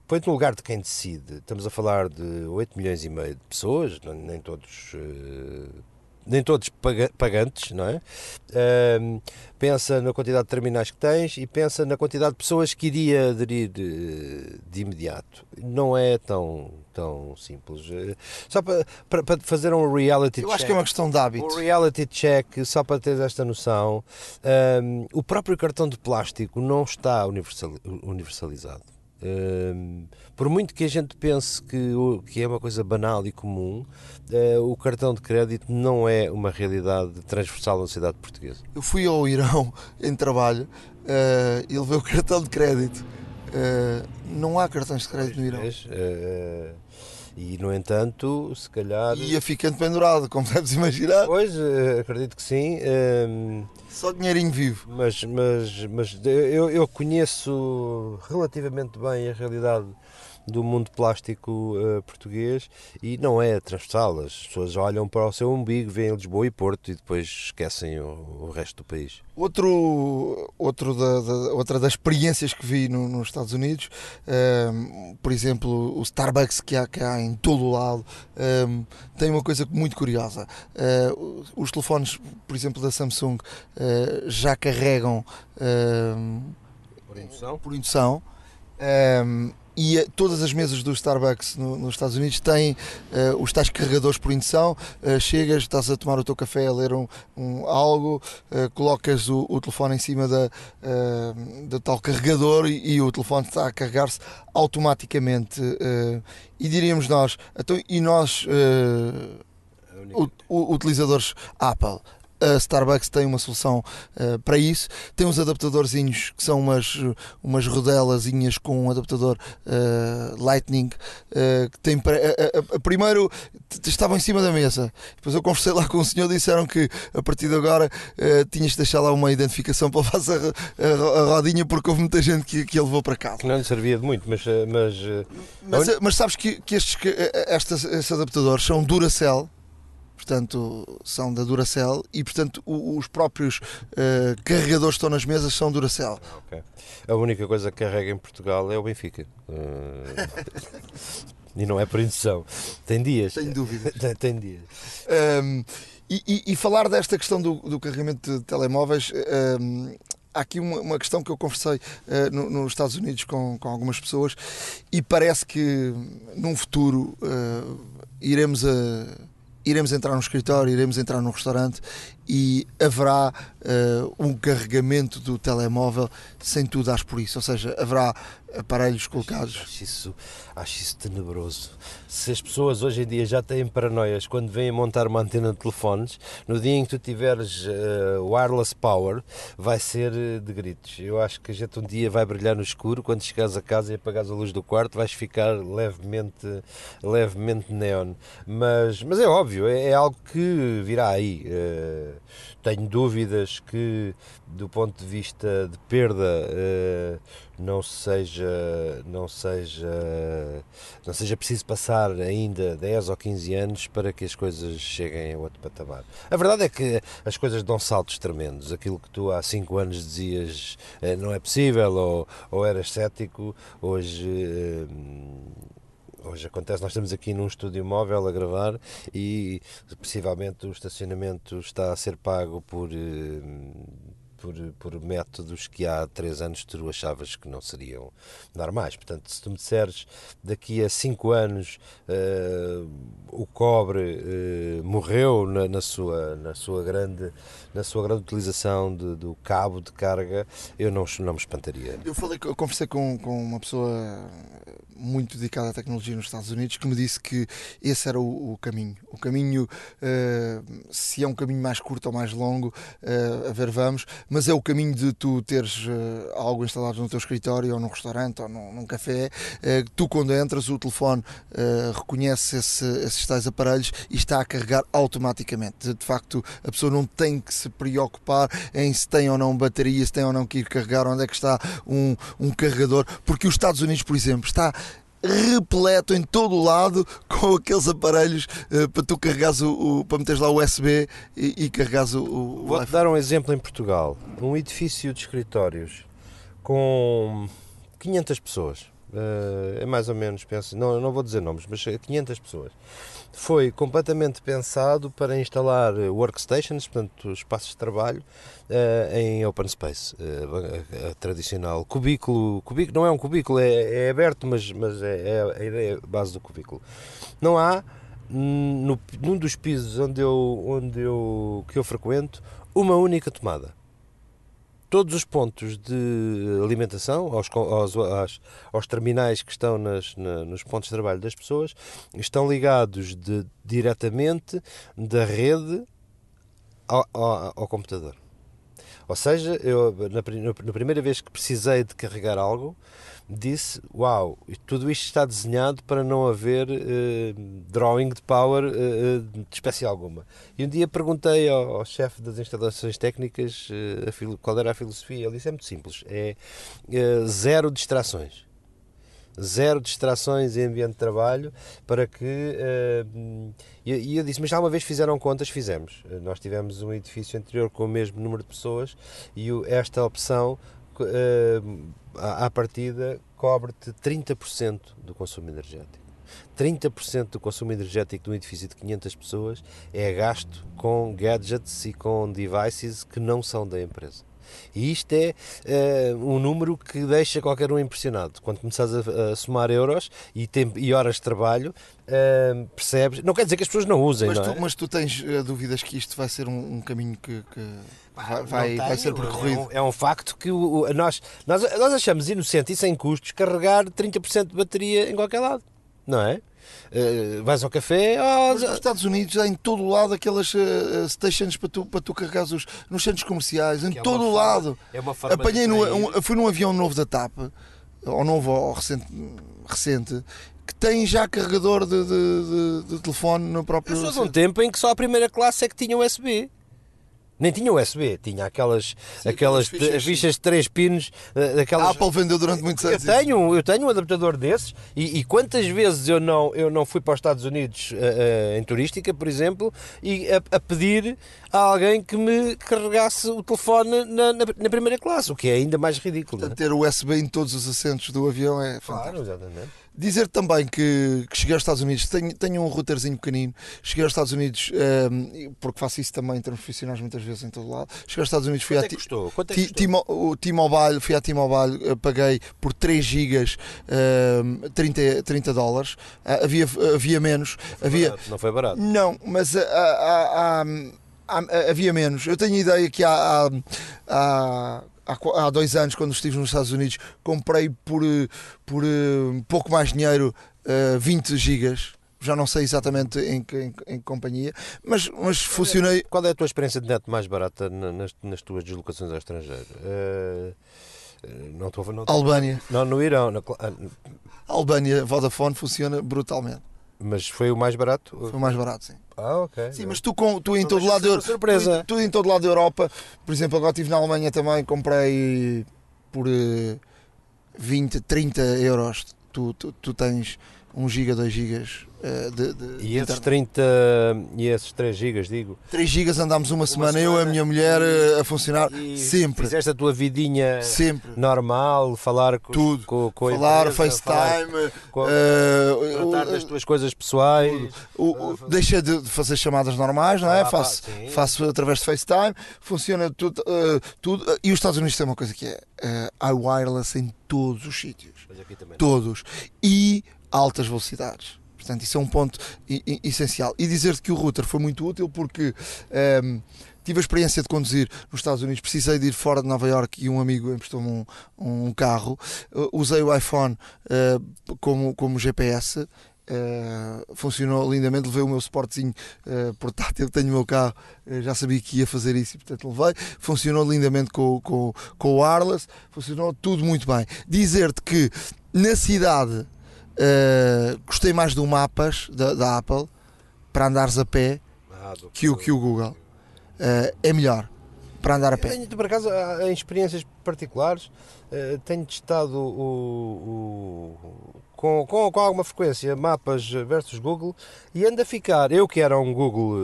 Põe-te no lugar de quem decide. Estamos a falar de 8 milhões e meio de pessoas, nem todos. eh, nem todos paga- pagantes, não é? Pensa na quantidade de terminais que tens e pensa na quantidade de pessoas que iria aderir eh, de imediato. Não é tão, tão simples. Eh, Só para, para, para fazer um reality eu check. acho que é uma questão de hábito. O reality check, só para teres esta noção, hum, o próprio cartão de plástico não está universal- universalizado. Hum, por muito que a gente pense que, que é uma coisa banal e comum, eh, o cartão de crédito não é uma realidade transversal na sociedade portuguesa. Eu fui ao Irão em trabalho eh, e levei o cartão de crédito. Eh, não há cartões de crédito no Irão. Eh, e, no entanto, se calhar. Ia ficando pendurado, como deves imaginar. Pois, eh, acredito que sim. hum, Só dinheirinho vivo. Mas, mas, mas eu, eu conheço relativamente bem a realidade do mundo plástico uh, português e não é transversal. As pessoas olham para o seu umbigo, veem Lisboa e Porto e depois esquecem o, o resto do país. Outro, outro da, da, outra das experiências que vi no, nos Estados Unidos, um, ehm, por exemplo, o Starbucks que há, há em todo o lado, um, ehm, tem uma coisa muito curiosa. Uh, os telefones, por exemplo, da Samsung, uh, já carregam uh, por indução. Por indução e eh, todas as mesas do Starbucks no, nos Estados Unidos têm uh, os tais carregadores por indução. Uh, chegas, estás a tomar o teu café, a ler um, um algo, uh, colocas o, o, telefone em cima da, da tal carregador e, e, o telefone está a carregar-se automaticamente. e diríamos nós, então, e nós, utilizadores Apple, a Starbucks tem uma solução uh, para isso. Tem uns adaptadorzinhos que são umas, umas rodelazinhas com um adaptador uh, Lightning uh, que tem primeiro estavam em cima da mesa. Depois eu conversei lá com o senhor disseram que a partir de agora tinhas de deixar lá uma identificação para fazer a, a, a, rodinha porque houve muita gente que, que ele levou para casa. Que não lhe servia de muito, mas. Mas, mas, mas sabes que, que estes, que, estes, estes adaptadores são Duracell portanto são da Duracell e portanto os próprios uh, carregadores que estão nas mesas são Duracell. Okay. A única coisa que carrega em Portugal é o Benfica. Uh... e não é por indução. Tem dias. Sem dúvida. tem, tem, dias. Um, e, e, e, falar desta questão do, do carregamento de telemóveis. Um, há aqui uma, uma, questão que eu conversei uh, no, nos Estados Unidos com, com algumas pessoas e parece que num futuro uh, iremos a iremos entrar no escritório, iremos entrar num restaurante e haverá uh, um carregamento do telemóvel sem tu dares por isso, ou seja, haverá aparelhos colocados. Acho isso, acho isso tenebroso. Se as pessoas hoje em dia já têm paranoias quando vêm montar uma antena de telefones, no dia em que tu tiveres uh, wireless power, vai ser eh, de gritos. Eu acho que a gente um dia vai brilhar no escuro, quando chegares a casa e apagares a luz do quarto, vais ficar levemente, levemente neon. Mas, mas é óbvio, é, é algo que virá aí. Uh, tenho dúvidas que, do ponto de vista de perda, uh, não seja, não seja, não seja preciso passar ainda 10 ou 15 anos para que as coisas cheguem a outro patamar. A verdade é que as coisas dão saltos tremendos. Aquilo que tu há 5 anos dizias uh, não é possível ou, ou eras cético, hoje hoje acontece, nós estamos aqui num estúdio móvel a gravar e possivelmente o estacionamento está a ser pago por, eh, por, por métodos que há três anos tu achavas que não seriam normais. Portanto, se tu me disseres daqui a cinco anos uh, o cobre uh, morreu na, na, sua, na, sua grande, na sua grande utilização de, do cabo de carga, eu não, não me espantaria. Eu, falei, eu conversei com, com uma pessoa muito dedicada à tecnologia nos Estados Unidos que me disse que esse era o, o caminho. O caminho, uh, se é um caminho mais curto ou mais longo, uh, a ver, vamos, mas é o caminho de tu teres uh, algo instalado no teu escritório ou num restaurante ou num, num café. tu, quando entras, o telefone reconhece esse, esses tais aparelhos e está a carregar automaticamente. De facto, a pessoa não tem que se preocupar em se tem ou não bateria, se tem ou não que ir carregar, onde é que está um, um carregador, porque os Estados Unidos, por exemplo, está repleto em todo o lado com aqueles aparelhos uh, para tu carregares o, o, para meteres lá o USB e, e carregares o, o Vou-te dar um exemplo em Portugal. Um edifício de escritórios com 500 pessoas. Uh, é mais ou menos, penso, não, não vou dizer nomes, mas 500 pessoas foi completamente pensado para instalar workstations, portanto, espaços de trabalho, uh, em open space. A, tradicional cubículo, cubículo, não é um cubículo, é, é aberto, mas, mas é, é, a ideia base do cubículo. Não há, no, num dos pisos onde eu, onde eu, que eu frequento, uma única tomada todos os pontos de alimentação aos, aos, aos, aos terminais que estão nas, na, nos pontos de trabalho das pessoas estão ligados de, diretamente da rede ao, ao, ao computador. Ou seja, eu na, na, primeira vez que precisei de carregar algo, disse: Uau, tudo isto está desenhado para não haver uh, drawing de power uh, de espécie alguma. E um dia perguntei ao, ao chefe das instalações técnicas uh, qual era a filosofia. Ele disse: É muito simples, é zero distrações. zero distrações em ambiente de trabalho, para que. E eu disse, mas já uma vez fizeram contas? Fizemos. Nós tivemos um edifício anterior com o mesmo número de pessoas e esta opção, uh, à partida, cobre-te 30% do consumo energético. 30% do consumo energético de um edifício de 500 pessoas é gasto com gadgets e com devices que não são da empresa. E isto é uh, um número que deixa qualquer um impressionado. Quando começas a, a somar euros e, tempo, e horas de trabalho, uh, percebes. Não quer dizer que as pessoas não usem, mas, não tu, é? mas tu tens uh, dúvidas que isto vai ser um, um caminho que, que vai, vai, vai, ser percorrido? É um, é um facto que o, o, nós, nós, nós achamos inocente e sem custos carregar 30% de bateria em qualquer lado, não é? Uh, vais ao café. Oh, nos Estados Unidos há em todo o lado aquelas uh, stations para tu, para tu carregares os, nos centros comerciais, em que todo é o lado. É uma forma Apanhei no, um, fui num avião novo da TAP, ou novo ou recente, recente que tem já carregador de, de, de, de telefone no próprio. Eu sou de um tempo em que só a primeira classe é que tinha USB nem tinha USB, tinha aquelas, Sim, aquelas fichas, fichas, de 3 pinos. Eh, daquelas... A Apple vendeu durante muitos anos. Eu tenho, eu tenho um adaptador desses e, e, quantas vezes eu não, eu não fui para os Estados Unidos uh, uh, em turística, por exemplo, e a, a, pedir a alguém que me carregasse o telefone na, na, na primeira classe, o que é ainda mais ridículo. Portanto, ter USB em todos os assentos do avião é fantástico. Claro, exatamente. Dizer também que, que, cheguei aos Estados Unidos, tenho, tenho um routerzinho pequenino, cheguei aos Estados Unidos, um, ehm, porque faço isso também em termos profissionais muitas vezes em todo lado. Cheguei aos Estados Unidos, fui Quanto a é custou? Quanto é custou? T-Mobile, fui à T-Mobile, eh, paguei por 3 gigas um, 30, 30 dólares. Uh, havia, havia menos. Não foi, havia... Barato, não foi barato. Não, mas uh, uh, havia menos. Eu tenho ideia que há, há há, há dois anos, quando estive nos Estados Unidos, comprei por, por uh, pouco mais dinheiro uh, 20 gigas. Já não sei exatamente em que, em, em companhia, mas, mas funcionei. Qual é a tua experiência de net mais barata nas, nas tuas deslocações ao estrangeiro? Uh, não estou não, Albânia. Não, no Irão. No, Albânia, Vodafone funciona brutalmente. Mas foi o mais barato? Foi o mais barato, sim. Ah, ok. Sim, mas tu, com, tu em todo lado de, surpresa. Tu, tu, em todo lado da Europa, por exemplo, agora estive na Alemanha também, comprei por 20, eh, 30 euros. Tu, tu, tu tens 1 giga, 2 gigas eh, de, de, e esses 30 e esses 3 gigas, digo? 3 gigas andámos uma, uma semana, semana, eu e a minha mulher e, eh, a funcionar sempre. Fizeste a tua vidinha sempre. normal, falar com, Tudo. com, com falar, FaceTime, uh, tratar das tuas coisas pessoais. Uh, deixa de fazer chamadas normais, não é? Ah, faço, pá, faço através de FaceTime, funciona tudo. Uh, tudo. E os Estados Unidos têm uma coisa que é uh, wireless em todos os sítios. Todos. E altas velocidades. Portanto, isso é um ponto essencial. E dizer-te que o router foi muito útil porque um, ehm, tive a experiência de conduzir nos Estados Unidos, precisei de ir fora de Nova York e um amigo emprestou-me um, um, carro. Uh, usei o iPhone uh, como, como GPS. Uh, funcionou lindamente, levei o meu suportezinho uh, portátil, tenho o meu carro, uh, já sabia que ia fazer isso e portanto levei, funcionou lindamente com, com, com o wireless, funcionou tudo muito bem. Dizer-te que na cidade Uh, gostei mais do Mapas da, da Apple para andares a pé ah, que, o, que o Google. Uh, é melhor para andar a pé. Tenho, por acaso, em experiências particulares, uh, tenho testado o, o, com, com, com alguma frequência mapas versus Google e ando a ficar. Eu que era um Google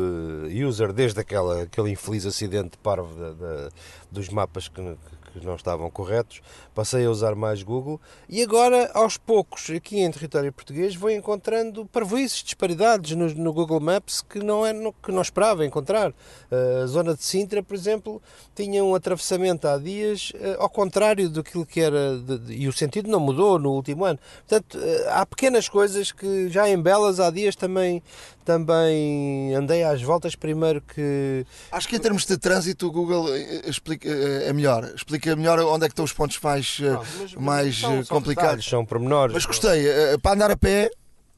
user desde aquela, aquele infeliz acidente parvo da, da, dos mapas que, que não estavam corretos, passei a usar mais Google e agora, aos poucos, aqui em território português, vou encontrando parvoices, disparidades no, no, Google Maps que não, é no, que não esperava encontrar. Uh, a zona de Sintra, por exemplo, tinha um atravessamento há dias uh, ao contrário daquilo que era, de, de, e o sentido não mudou no último ano. Portanto, uh, há pequenas coisas que já em Belas há dias também, também andei às voltas primeiro que... Acho que em termos de trânsito o Google explica, é melhor, explica melhor onde é que estão os pontos mais, eh, mas, mais são, complicados. São, são pormenores. Mas gostei, uh, para andar a pé,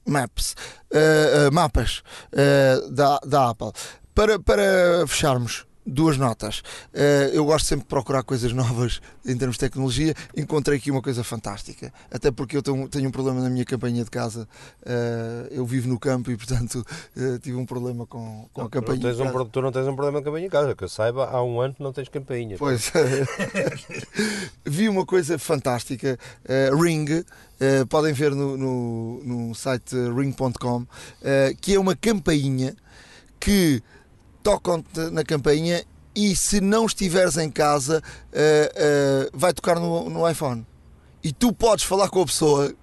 Maps, uh, mapas da, da Apple. Para, para fecharmos, duas notas. Uh, eu gosto sempre de procurar coisas novas em termos de tecnologia. Encontrei aqui uma coisa fantástica, até porque eu tenho, um problema na minha campainha de casa. Uh, eu vivo no campo e, portanto, uh, tive um problema com, com não, a campainha. Tu não, um, tu não tens um problema com a campainha de casa, que eu saiba, há um ano não tens campainha. Pois, vi uma coisa fantástica, Ring. podem ver no, no, no site ring.com, que é uma campainha que tocam-te na campainha e se não estiveres em casa uh, uh, vai tocar no, no iPhone e tu podes falar com a pessoa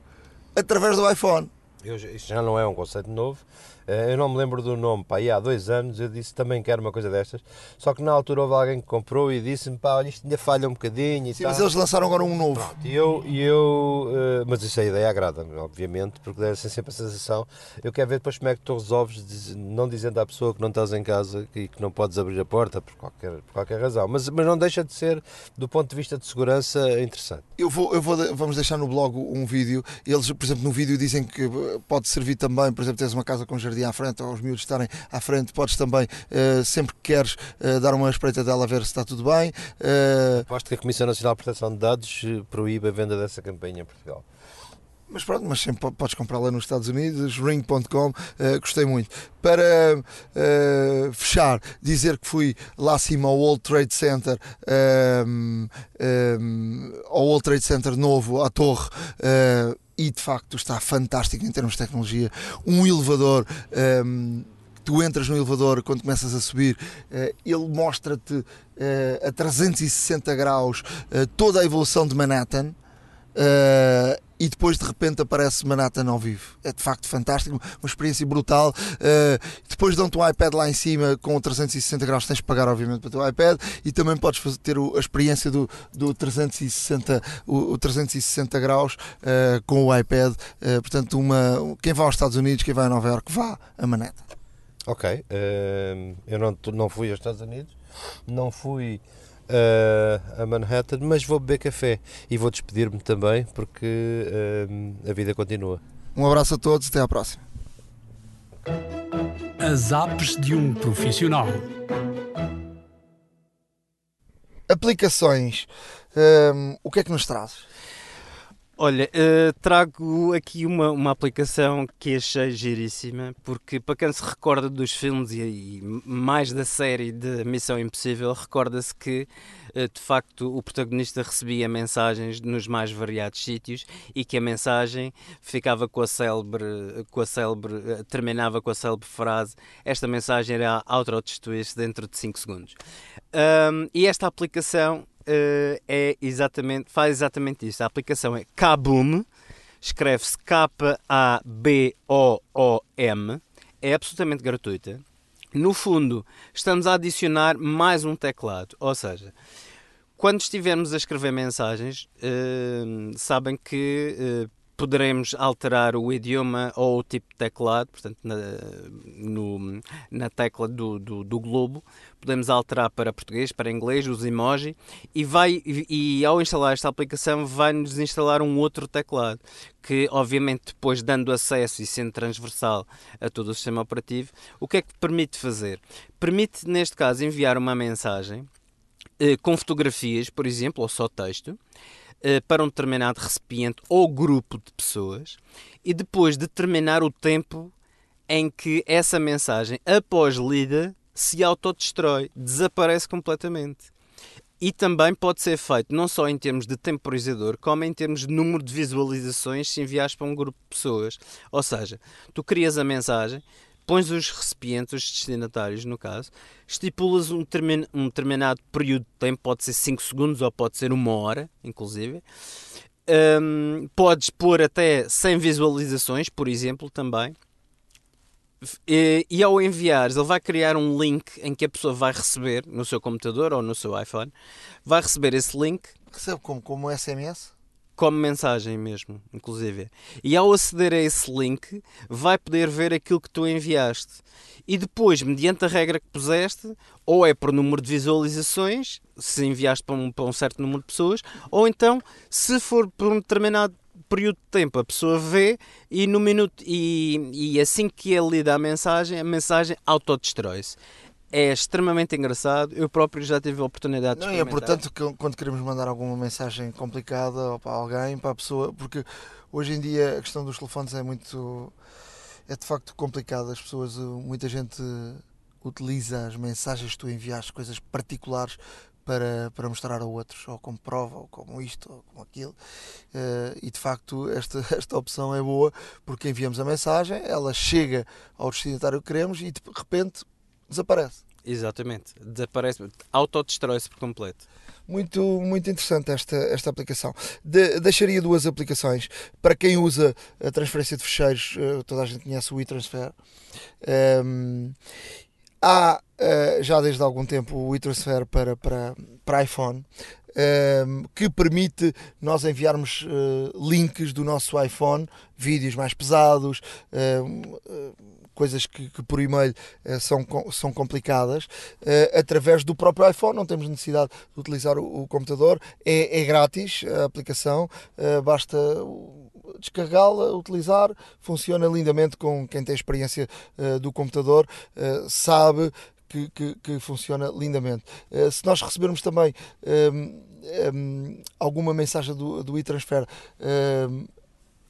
através do iPhone. Eu, isto já não é um conceito novo, eh, eu não me lembro do nome, pá, e há dois anos eu disse também quero uma coisa destas, só que na altura houve alguém que comprou e disse-me, pá, olha, isto ainda falha um bocadinho e Sim, tal. mas eles lançaram agora um novo. Pronto, e eu, e eu uh, mas isso a ideia agrada-me, obviamente, porque deve ser sempre a sensação. Eu quero ver depois como é que tu resolves, não dizendo à pessoa que não estás em casa e que não podes abrir a porta por qualquer, por qualquer razão, mas, mas não deixa de ser, do ponto de vista de segurança, interessante. Eu vou, eu vou, vamos deixar no blog um vídeo, eles, por exemplo, no vídeo dizem que pode servir também, por exemplo, tens uma casa com jardim à frente, ou os miúdos estarem à frente, podes também, uh, sempre que queres, uh, dar uma espreita dela a ver se está tudo bem. Uh... Aposto que a Comissão Nacional de Proteção de Dados proíbe a venda dessa campanha em Portugal. Mas pronto, mas sempre podes comprá-la nos Estados Unidos, ring.com, uh, gostei muito. Para uh, fechar, dizer que fui lá acima ao World Trade Center, um, um, ao World Trade Center novo, à torre, uh, e de facto está fantástico em termos de tecnologia. Um elevador. Um, tu entras no elevador quando começas a subir, uh, ele mostra-te uh, a 360 graus uh, toda a evolução de Manhattan uh, e depois de repente aparece Manhattan ao vivo. É de facto fantástico, uma experiência brutal. Uh, depois dão-te um iPad lá em cima com 360 graus, tens de pagar obviamente para o teu iPad e também podes fazer, ter o, a experiência do, do 360, o, o 360 graus uh, com o iPad. Uh, portanto, uma, quem vai aos Estados Unidos, quem vai a Nova York, vá a Manhattan. Ok, eu não, não fui aos Estados Unidos, não fui uh, a Manhattan, mas vou beber café e vou despedir-me também porque uh, a vida continua. Um abraço a todos, até à próxima. As apps de um profissional. Aplicações. Um, o que é que nos trazes? Olha, uh, trago aqui uma, uma aplicação que achei giríssima, porque para quem se recorda dos filmes e, e mais da série de Missão Impossível, recorda-se que uh, de facto o protagonista recebia mensagens nos mais variados sítios e que a mensagem ficava com a célebre, com a célebre uh, terminava com a célebre frase: Esta mensagem era auto-destruir-se dentro de 5 segundos. Um, e esta aplicação uh, é exatamente, faz exatamente isso. A aplicação é Kaboom, escreve-se K-A-B-O-O-M, é absolutamente gratuita. No fundo, estamos a adicionar mais um teclado, ou seja, quando estivermos a escrever mensagens, uh, sabem que uh, poderemos alterar o idioma ou o tipo de teclado, portanto, na, no, na tecla do, do, do, globo, podemos alterar para português, para inglês, os emoji, e, vai, e, e ao instalar esta aplicação vai-nos instalar um outro teclado, que obviamente depois dando acesso e sendo transversal a todo o sistema operativo, o que é que permite fazer? Permite, neste caso, enviar uma mensagem eh, com fotografias, por exemplo, ou só texto, para um determinado recipiente ou grupo de pessoas e depois determinar o tempo em que essa mensagem, após lida, se autodestrói, desaparece completamente. E também pode ser feito não só em termos de temporizador, como em termos de número de visualizações se enviares para um grupo de pessoas. Ou seja, tu crias a mensagem, pões os recipientes, os destinatários no caso, estipulas um, um determinado período de tempo, pode ser 5 segundos ou pode ser uma hora, inclusive. Um, podes pôr até 100 visualizações, por exemplo, também. E, e, ao enviares, ele vai criar um link em que a pessoa vai receber no seu computador ou no seu iPhone, vai receber esse link. Recebe como? Como SMS? Como mensagem mesmo, inclusive. E ao aceder a esse link, vai poder ver aquilo que tu enviaste. E depois, mediante a regra que puseste, ou é por número de visualizações, se enviaste para um, para um certo número de pessoas, ou então, se for por um determinado período de tempo, a pessoa vê e no minuto e, e assim que é lida a mensagem, a mensagem autodestrói-se. É extremamente engraçado. Eu próprio já tive a oportunidade de Não, é importante que quando queremos mandar alguma mensagem complicada para alguém, para a pessoa, porque hoje em dia a questão dos telefones é muito. é de facto complicado. As pessoas, eh, muita gente utiliza as mensagens que tu enviaste, coisas particulares, para, para mostrar a outros, ou como prova, ou como isto, ou como aquilo. Eh, e de facto, esta, esta opção é boa porque enviamos a mensagem, ela chega ao destinatário que queremos e de repente desaparece. Exatamente. Desaparece, autodestrói-se por completo. Muito, muito interessante esta, esta aplicação. De- deixaria duas aplicações. Para quem usa a transferência de fecheiros, eh, toda a gente conhece o e-transfer. Ehm, há eh, já desde algum tempo o e-transfer para, para, para iPhone. ehm, que permite nós enviarmos eh, links do nosso iPhone, vídeos mais pesados, ehm, eh, coisas que, que por e-mail eh, são, são complicadas, eh, através do próprio iPhone, não temos necessidade de utilizar o, o computador, é, é grátis a aplicação, eh, basta descarregá-la, utilizar, funciona lindamente com quem tem experiência do computador, sabe que, que- que funciona lindamente. Eh, se nós recebermos também ehm, ehm, alguma mensagem do, do e-transfer, ehm,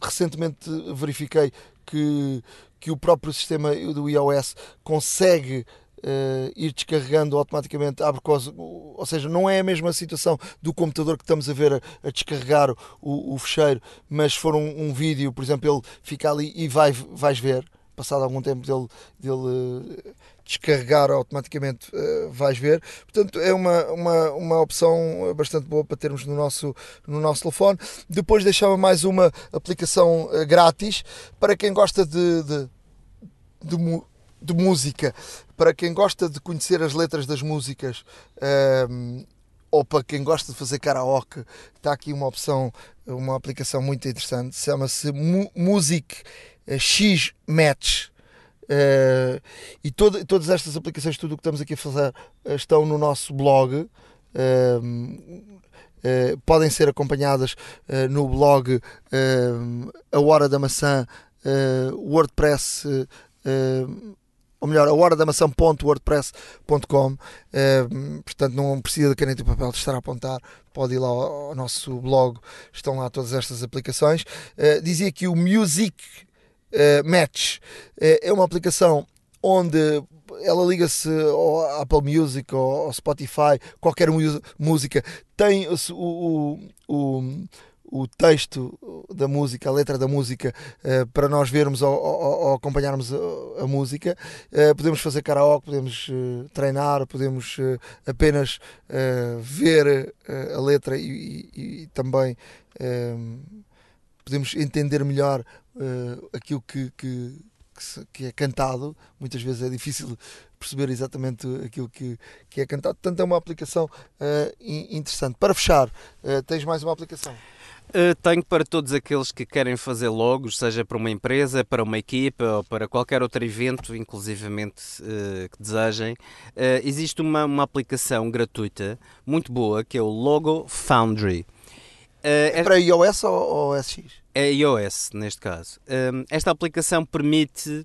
recentemente verifiquei que, que o próprio sistema do iOS consegue eh, ir descarregando automaticamente, abre cos- ou seja, não é a mesma situação do computador que estamos a ver a, a descarregar o, o fecheiro, mas se for um, um vídeo, por exemplo, ele fica ali e vai, vais ver, passado algum tempo dele, dele eh, descarregar automaticamente, eh, vais ver. Portanto, é uma, uma, uma opção bastante boa para termos no nosso, no nosso telefone. Depois deixava mais uma aplicação eh, grátis para quem gosta de, de, de, de música, para quem gosta de conhecer as letras das músicas. ehm, ou para quem gosta de fazer karaoke, está aqui uma opção, uma aplicação muito interessante, chama-se Mu- Music eh, X Match. Eh, e todo- todas estas aplicações, tudo o que estamos aqui a fazer, eh, estão no nosso blog. Ehm, eh, podem ser acompanhadas eh, no blog A Hora da Maçã, eh, WordPress, eh, eh, ou melhor, a hora da maçã.wordpress.com. Portanto, não precisa de caneta e papel de estar a apontar, pode ir lá ao, nosso blog, estão lá todas estas aplicações. Eh, dizia que o Music eh, Match eh, é uma aplicação onde ela liga-se ao Apple Music ou ao Spotify, qualquer música, tem o, o, o, o texto da música, a letra da música, eh, para nós vermos ou, ou- ou acompanharmos a, a música. Podemos fazer karaoke, podemos treinar, podemos apenas ver a letra e, e- e também podemos entender melhor eh, aquilo que, que, que se- que é cantado. Muitas vezes é difícil perceber exatamente aquilo que, que é cantado. Portanto, é uma aplicação in- interessante. Para fechar, eh, tens mais uma aplicação? Uh, tenho para todos aqueles que querem fazer logos, seja para uma empresa, para uma equipa ou para qualquer outro evento, inclusivamente uh, que desejem. Uh, existe uma, uma aplicação gratuita muito boa que é o Logo Foundry. É para iOS ou, ou SX? é iOS neste caso. Um, esta aplicação permite,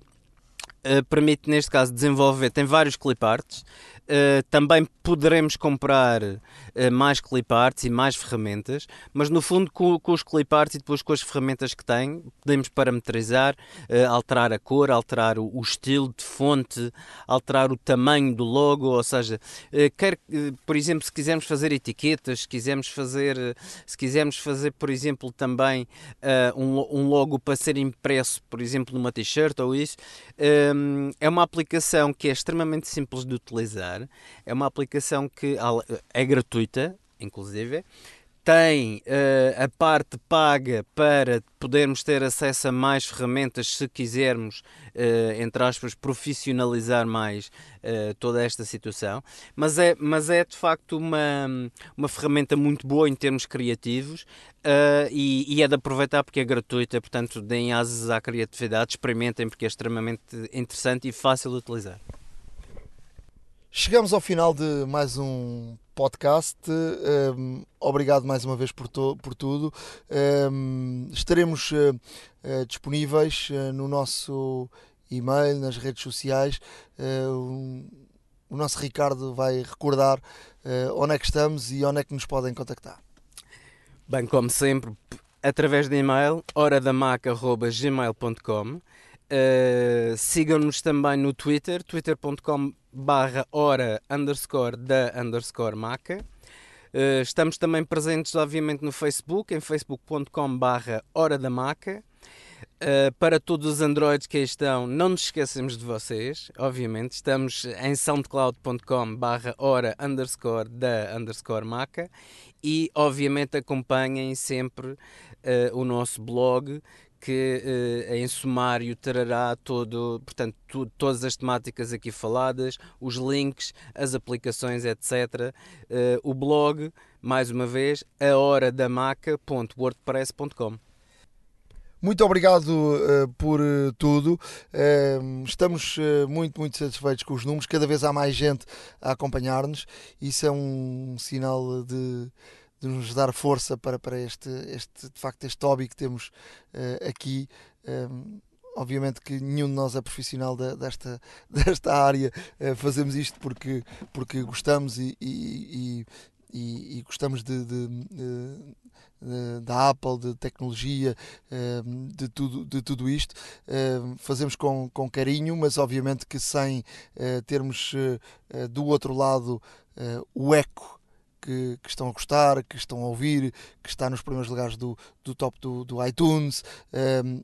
uh, permite neste caso desenvolver, tem vários cliparts. Uh, também poderemos comprar uh, mais cliparts e mais ferramentas, mas no fundo com, com os cliparts e depois com as ferramentas que tem, podemos parametrizar, uh, alterar a cor, alterar o, o estilo de fonte, alterar o tamanho do logo, ou seja, quer, por exemplo, se quisermos fazer etiquetas, se quisermos fazer, se quisermos fazer, por exemplo, também um, um logo para ser impresso, por exemplo, numa t-shirt ou isso, é uma aplicação que é extremamente simples de utilizar. É uma aplicação que é gratuita, inclusive. Tem eh, a parte paga para podermos ter acesso a mais ferramentas se quisermos, eh, entre aspas, profissionalizar mais eh, toda esta situação. Mas é, mas é de facto uma, uma ferramenta muito boa em termos criativos e, e é de aproveitar porque é gratuita, portanto, deem asas à criatividade, experimentem porque é extremamente interessante e fácil de utilizar. Chegamos ao final de mais um podcast. Um, obrigado mais uma vez por, por tudo. Um, estaremos uh, uh, disponíveis uh, no nosso e-mail, nas redes sociais. Um, o nosso Ricardo vai recordar onde é que estamos e onde é que nos podem contactar. Bem, como sempre, através de e-mail, horadamaca.gmail.com uh, Sigam-nos também no Twitter, twitter.com barra hora underscore da underscore maca. Uh, estamos também presentes, obviamente, no Facebook, em facebook.com barra hora da maca. Uh, para todos os Androids que aí estão, não nos esquecemos de vocês, obviamente. Estamos em soundcloud.com barra hora underscore da underscore maca e, obviamente, acompanhem sempre uh, o nosso blog que uh, em sumário trará todo, portanto, tu, todas as temáticas aqui faladas, os links, as aplicações, etc. Uh, o blog, mais uma vez, ahoradamaca.wordpress.com. Muito obrigado uh, por uh, tudo. Uh, estamos muito, muito satisfeitos com os números. Cada vez há mais gente a acompanhar-nos. Isso é um sinal de, de nos dar força para, para este, este, de facto, este hobby que temos aqui. Um, obviamente que nenhum de nós é profissional desta, desta área, fazemos isto porque, porque gostamos e, e, e, e gostamos de, de, de, da Apple, de tecnologia, ehm, de tudo, de tudo isto. Ehm, fazemos com, com carinho, mas obviamente que sem eh, termos do outro lado o eco que, que, estão a gostar, que estão a ouvir, que está nos primeiros lugares do, do top do, do iTunes. Ehm,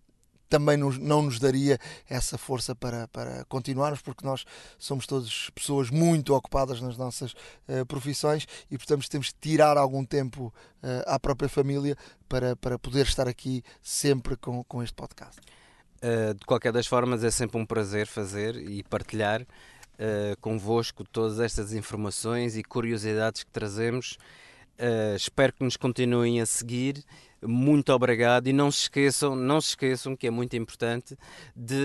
também nos, não nos daria essa força para, para continuarmos, porque nós somos todas pessoas muito ocupadas nas nossas uh, profissões e, portanto, temos que tirar algum tempo uh, à própria família para, para poder estar aqui sempre com, com este podcast. Uh, de qualquer das formas, é sempre um prazer fazer e partilhar uh, convosco todas estas informações e curiosidades que trazemos. Uh, espero que nos continuem a seguir muito obrigado e não se esqueçam, não se esqueçam que é muito importante de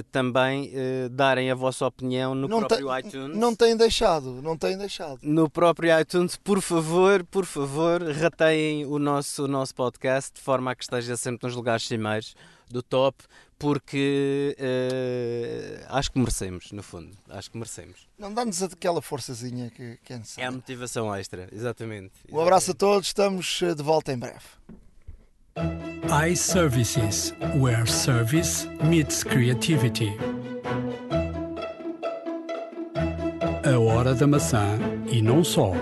uh, também uh, darem a vossa opinião no não próprio iTunes. Não têm deixado, não têm deixado. No próprio iTunes, por favor, por favor, rateiem o nosso, o nosso podcast de forma a que esteja sempre nos lugares cimeiros do top, porque uh, acho que merecemos, no fundo. Acho que merecemos. Não dá-nos aquela forçazinha que, que é necessária. É a motivação extra, exatamente. Um abraço a todos, estamos de volta em breve iServices, where service meets creativity. A hora da maçã e não só.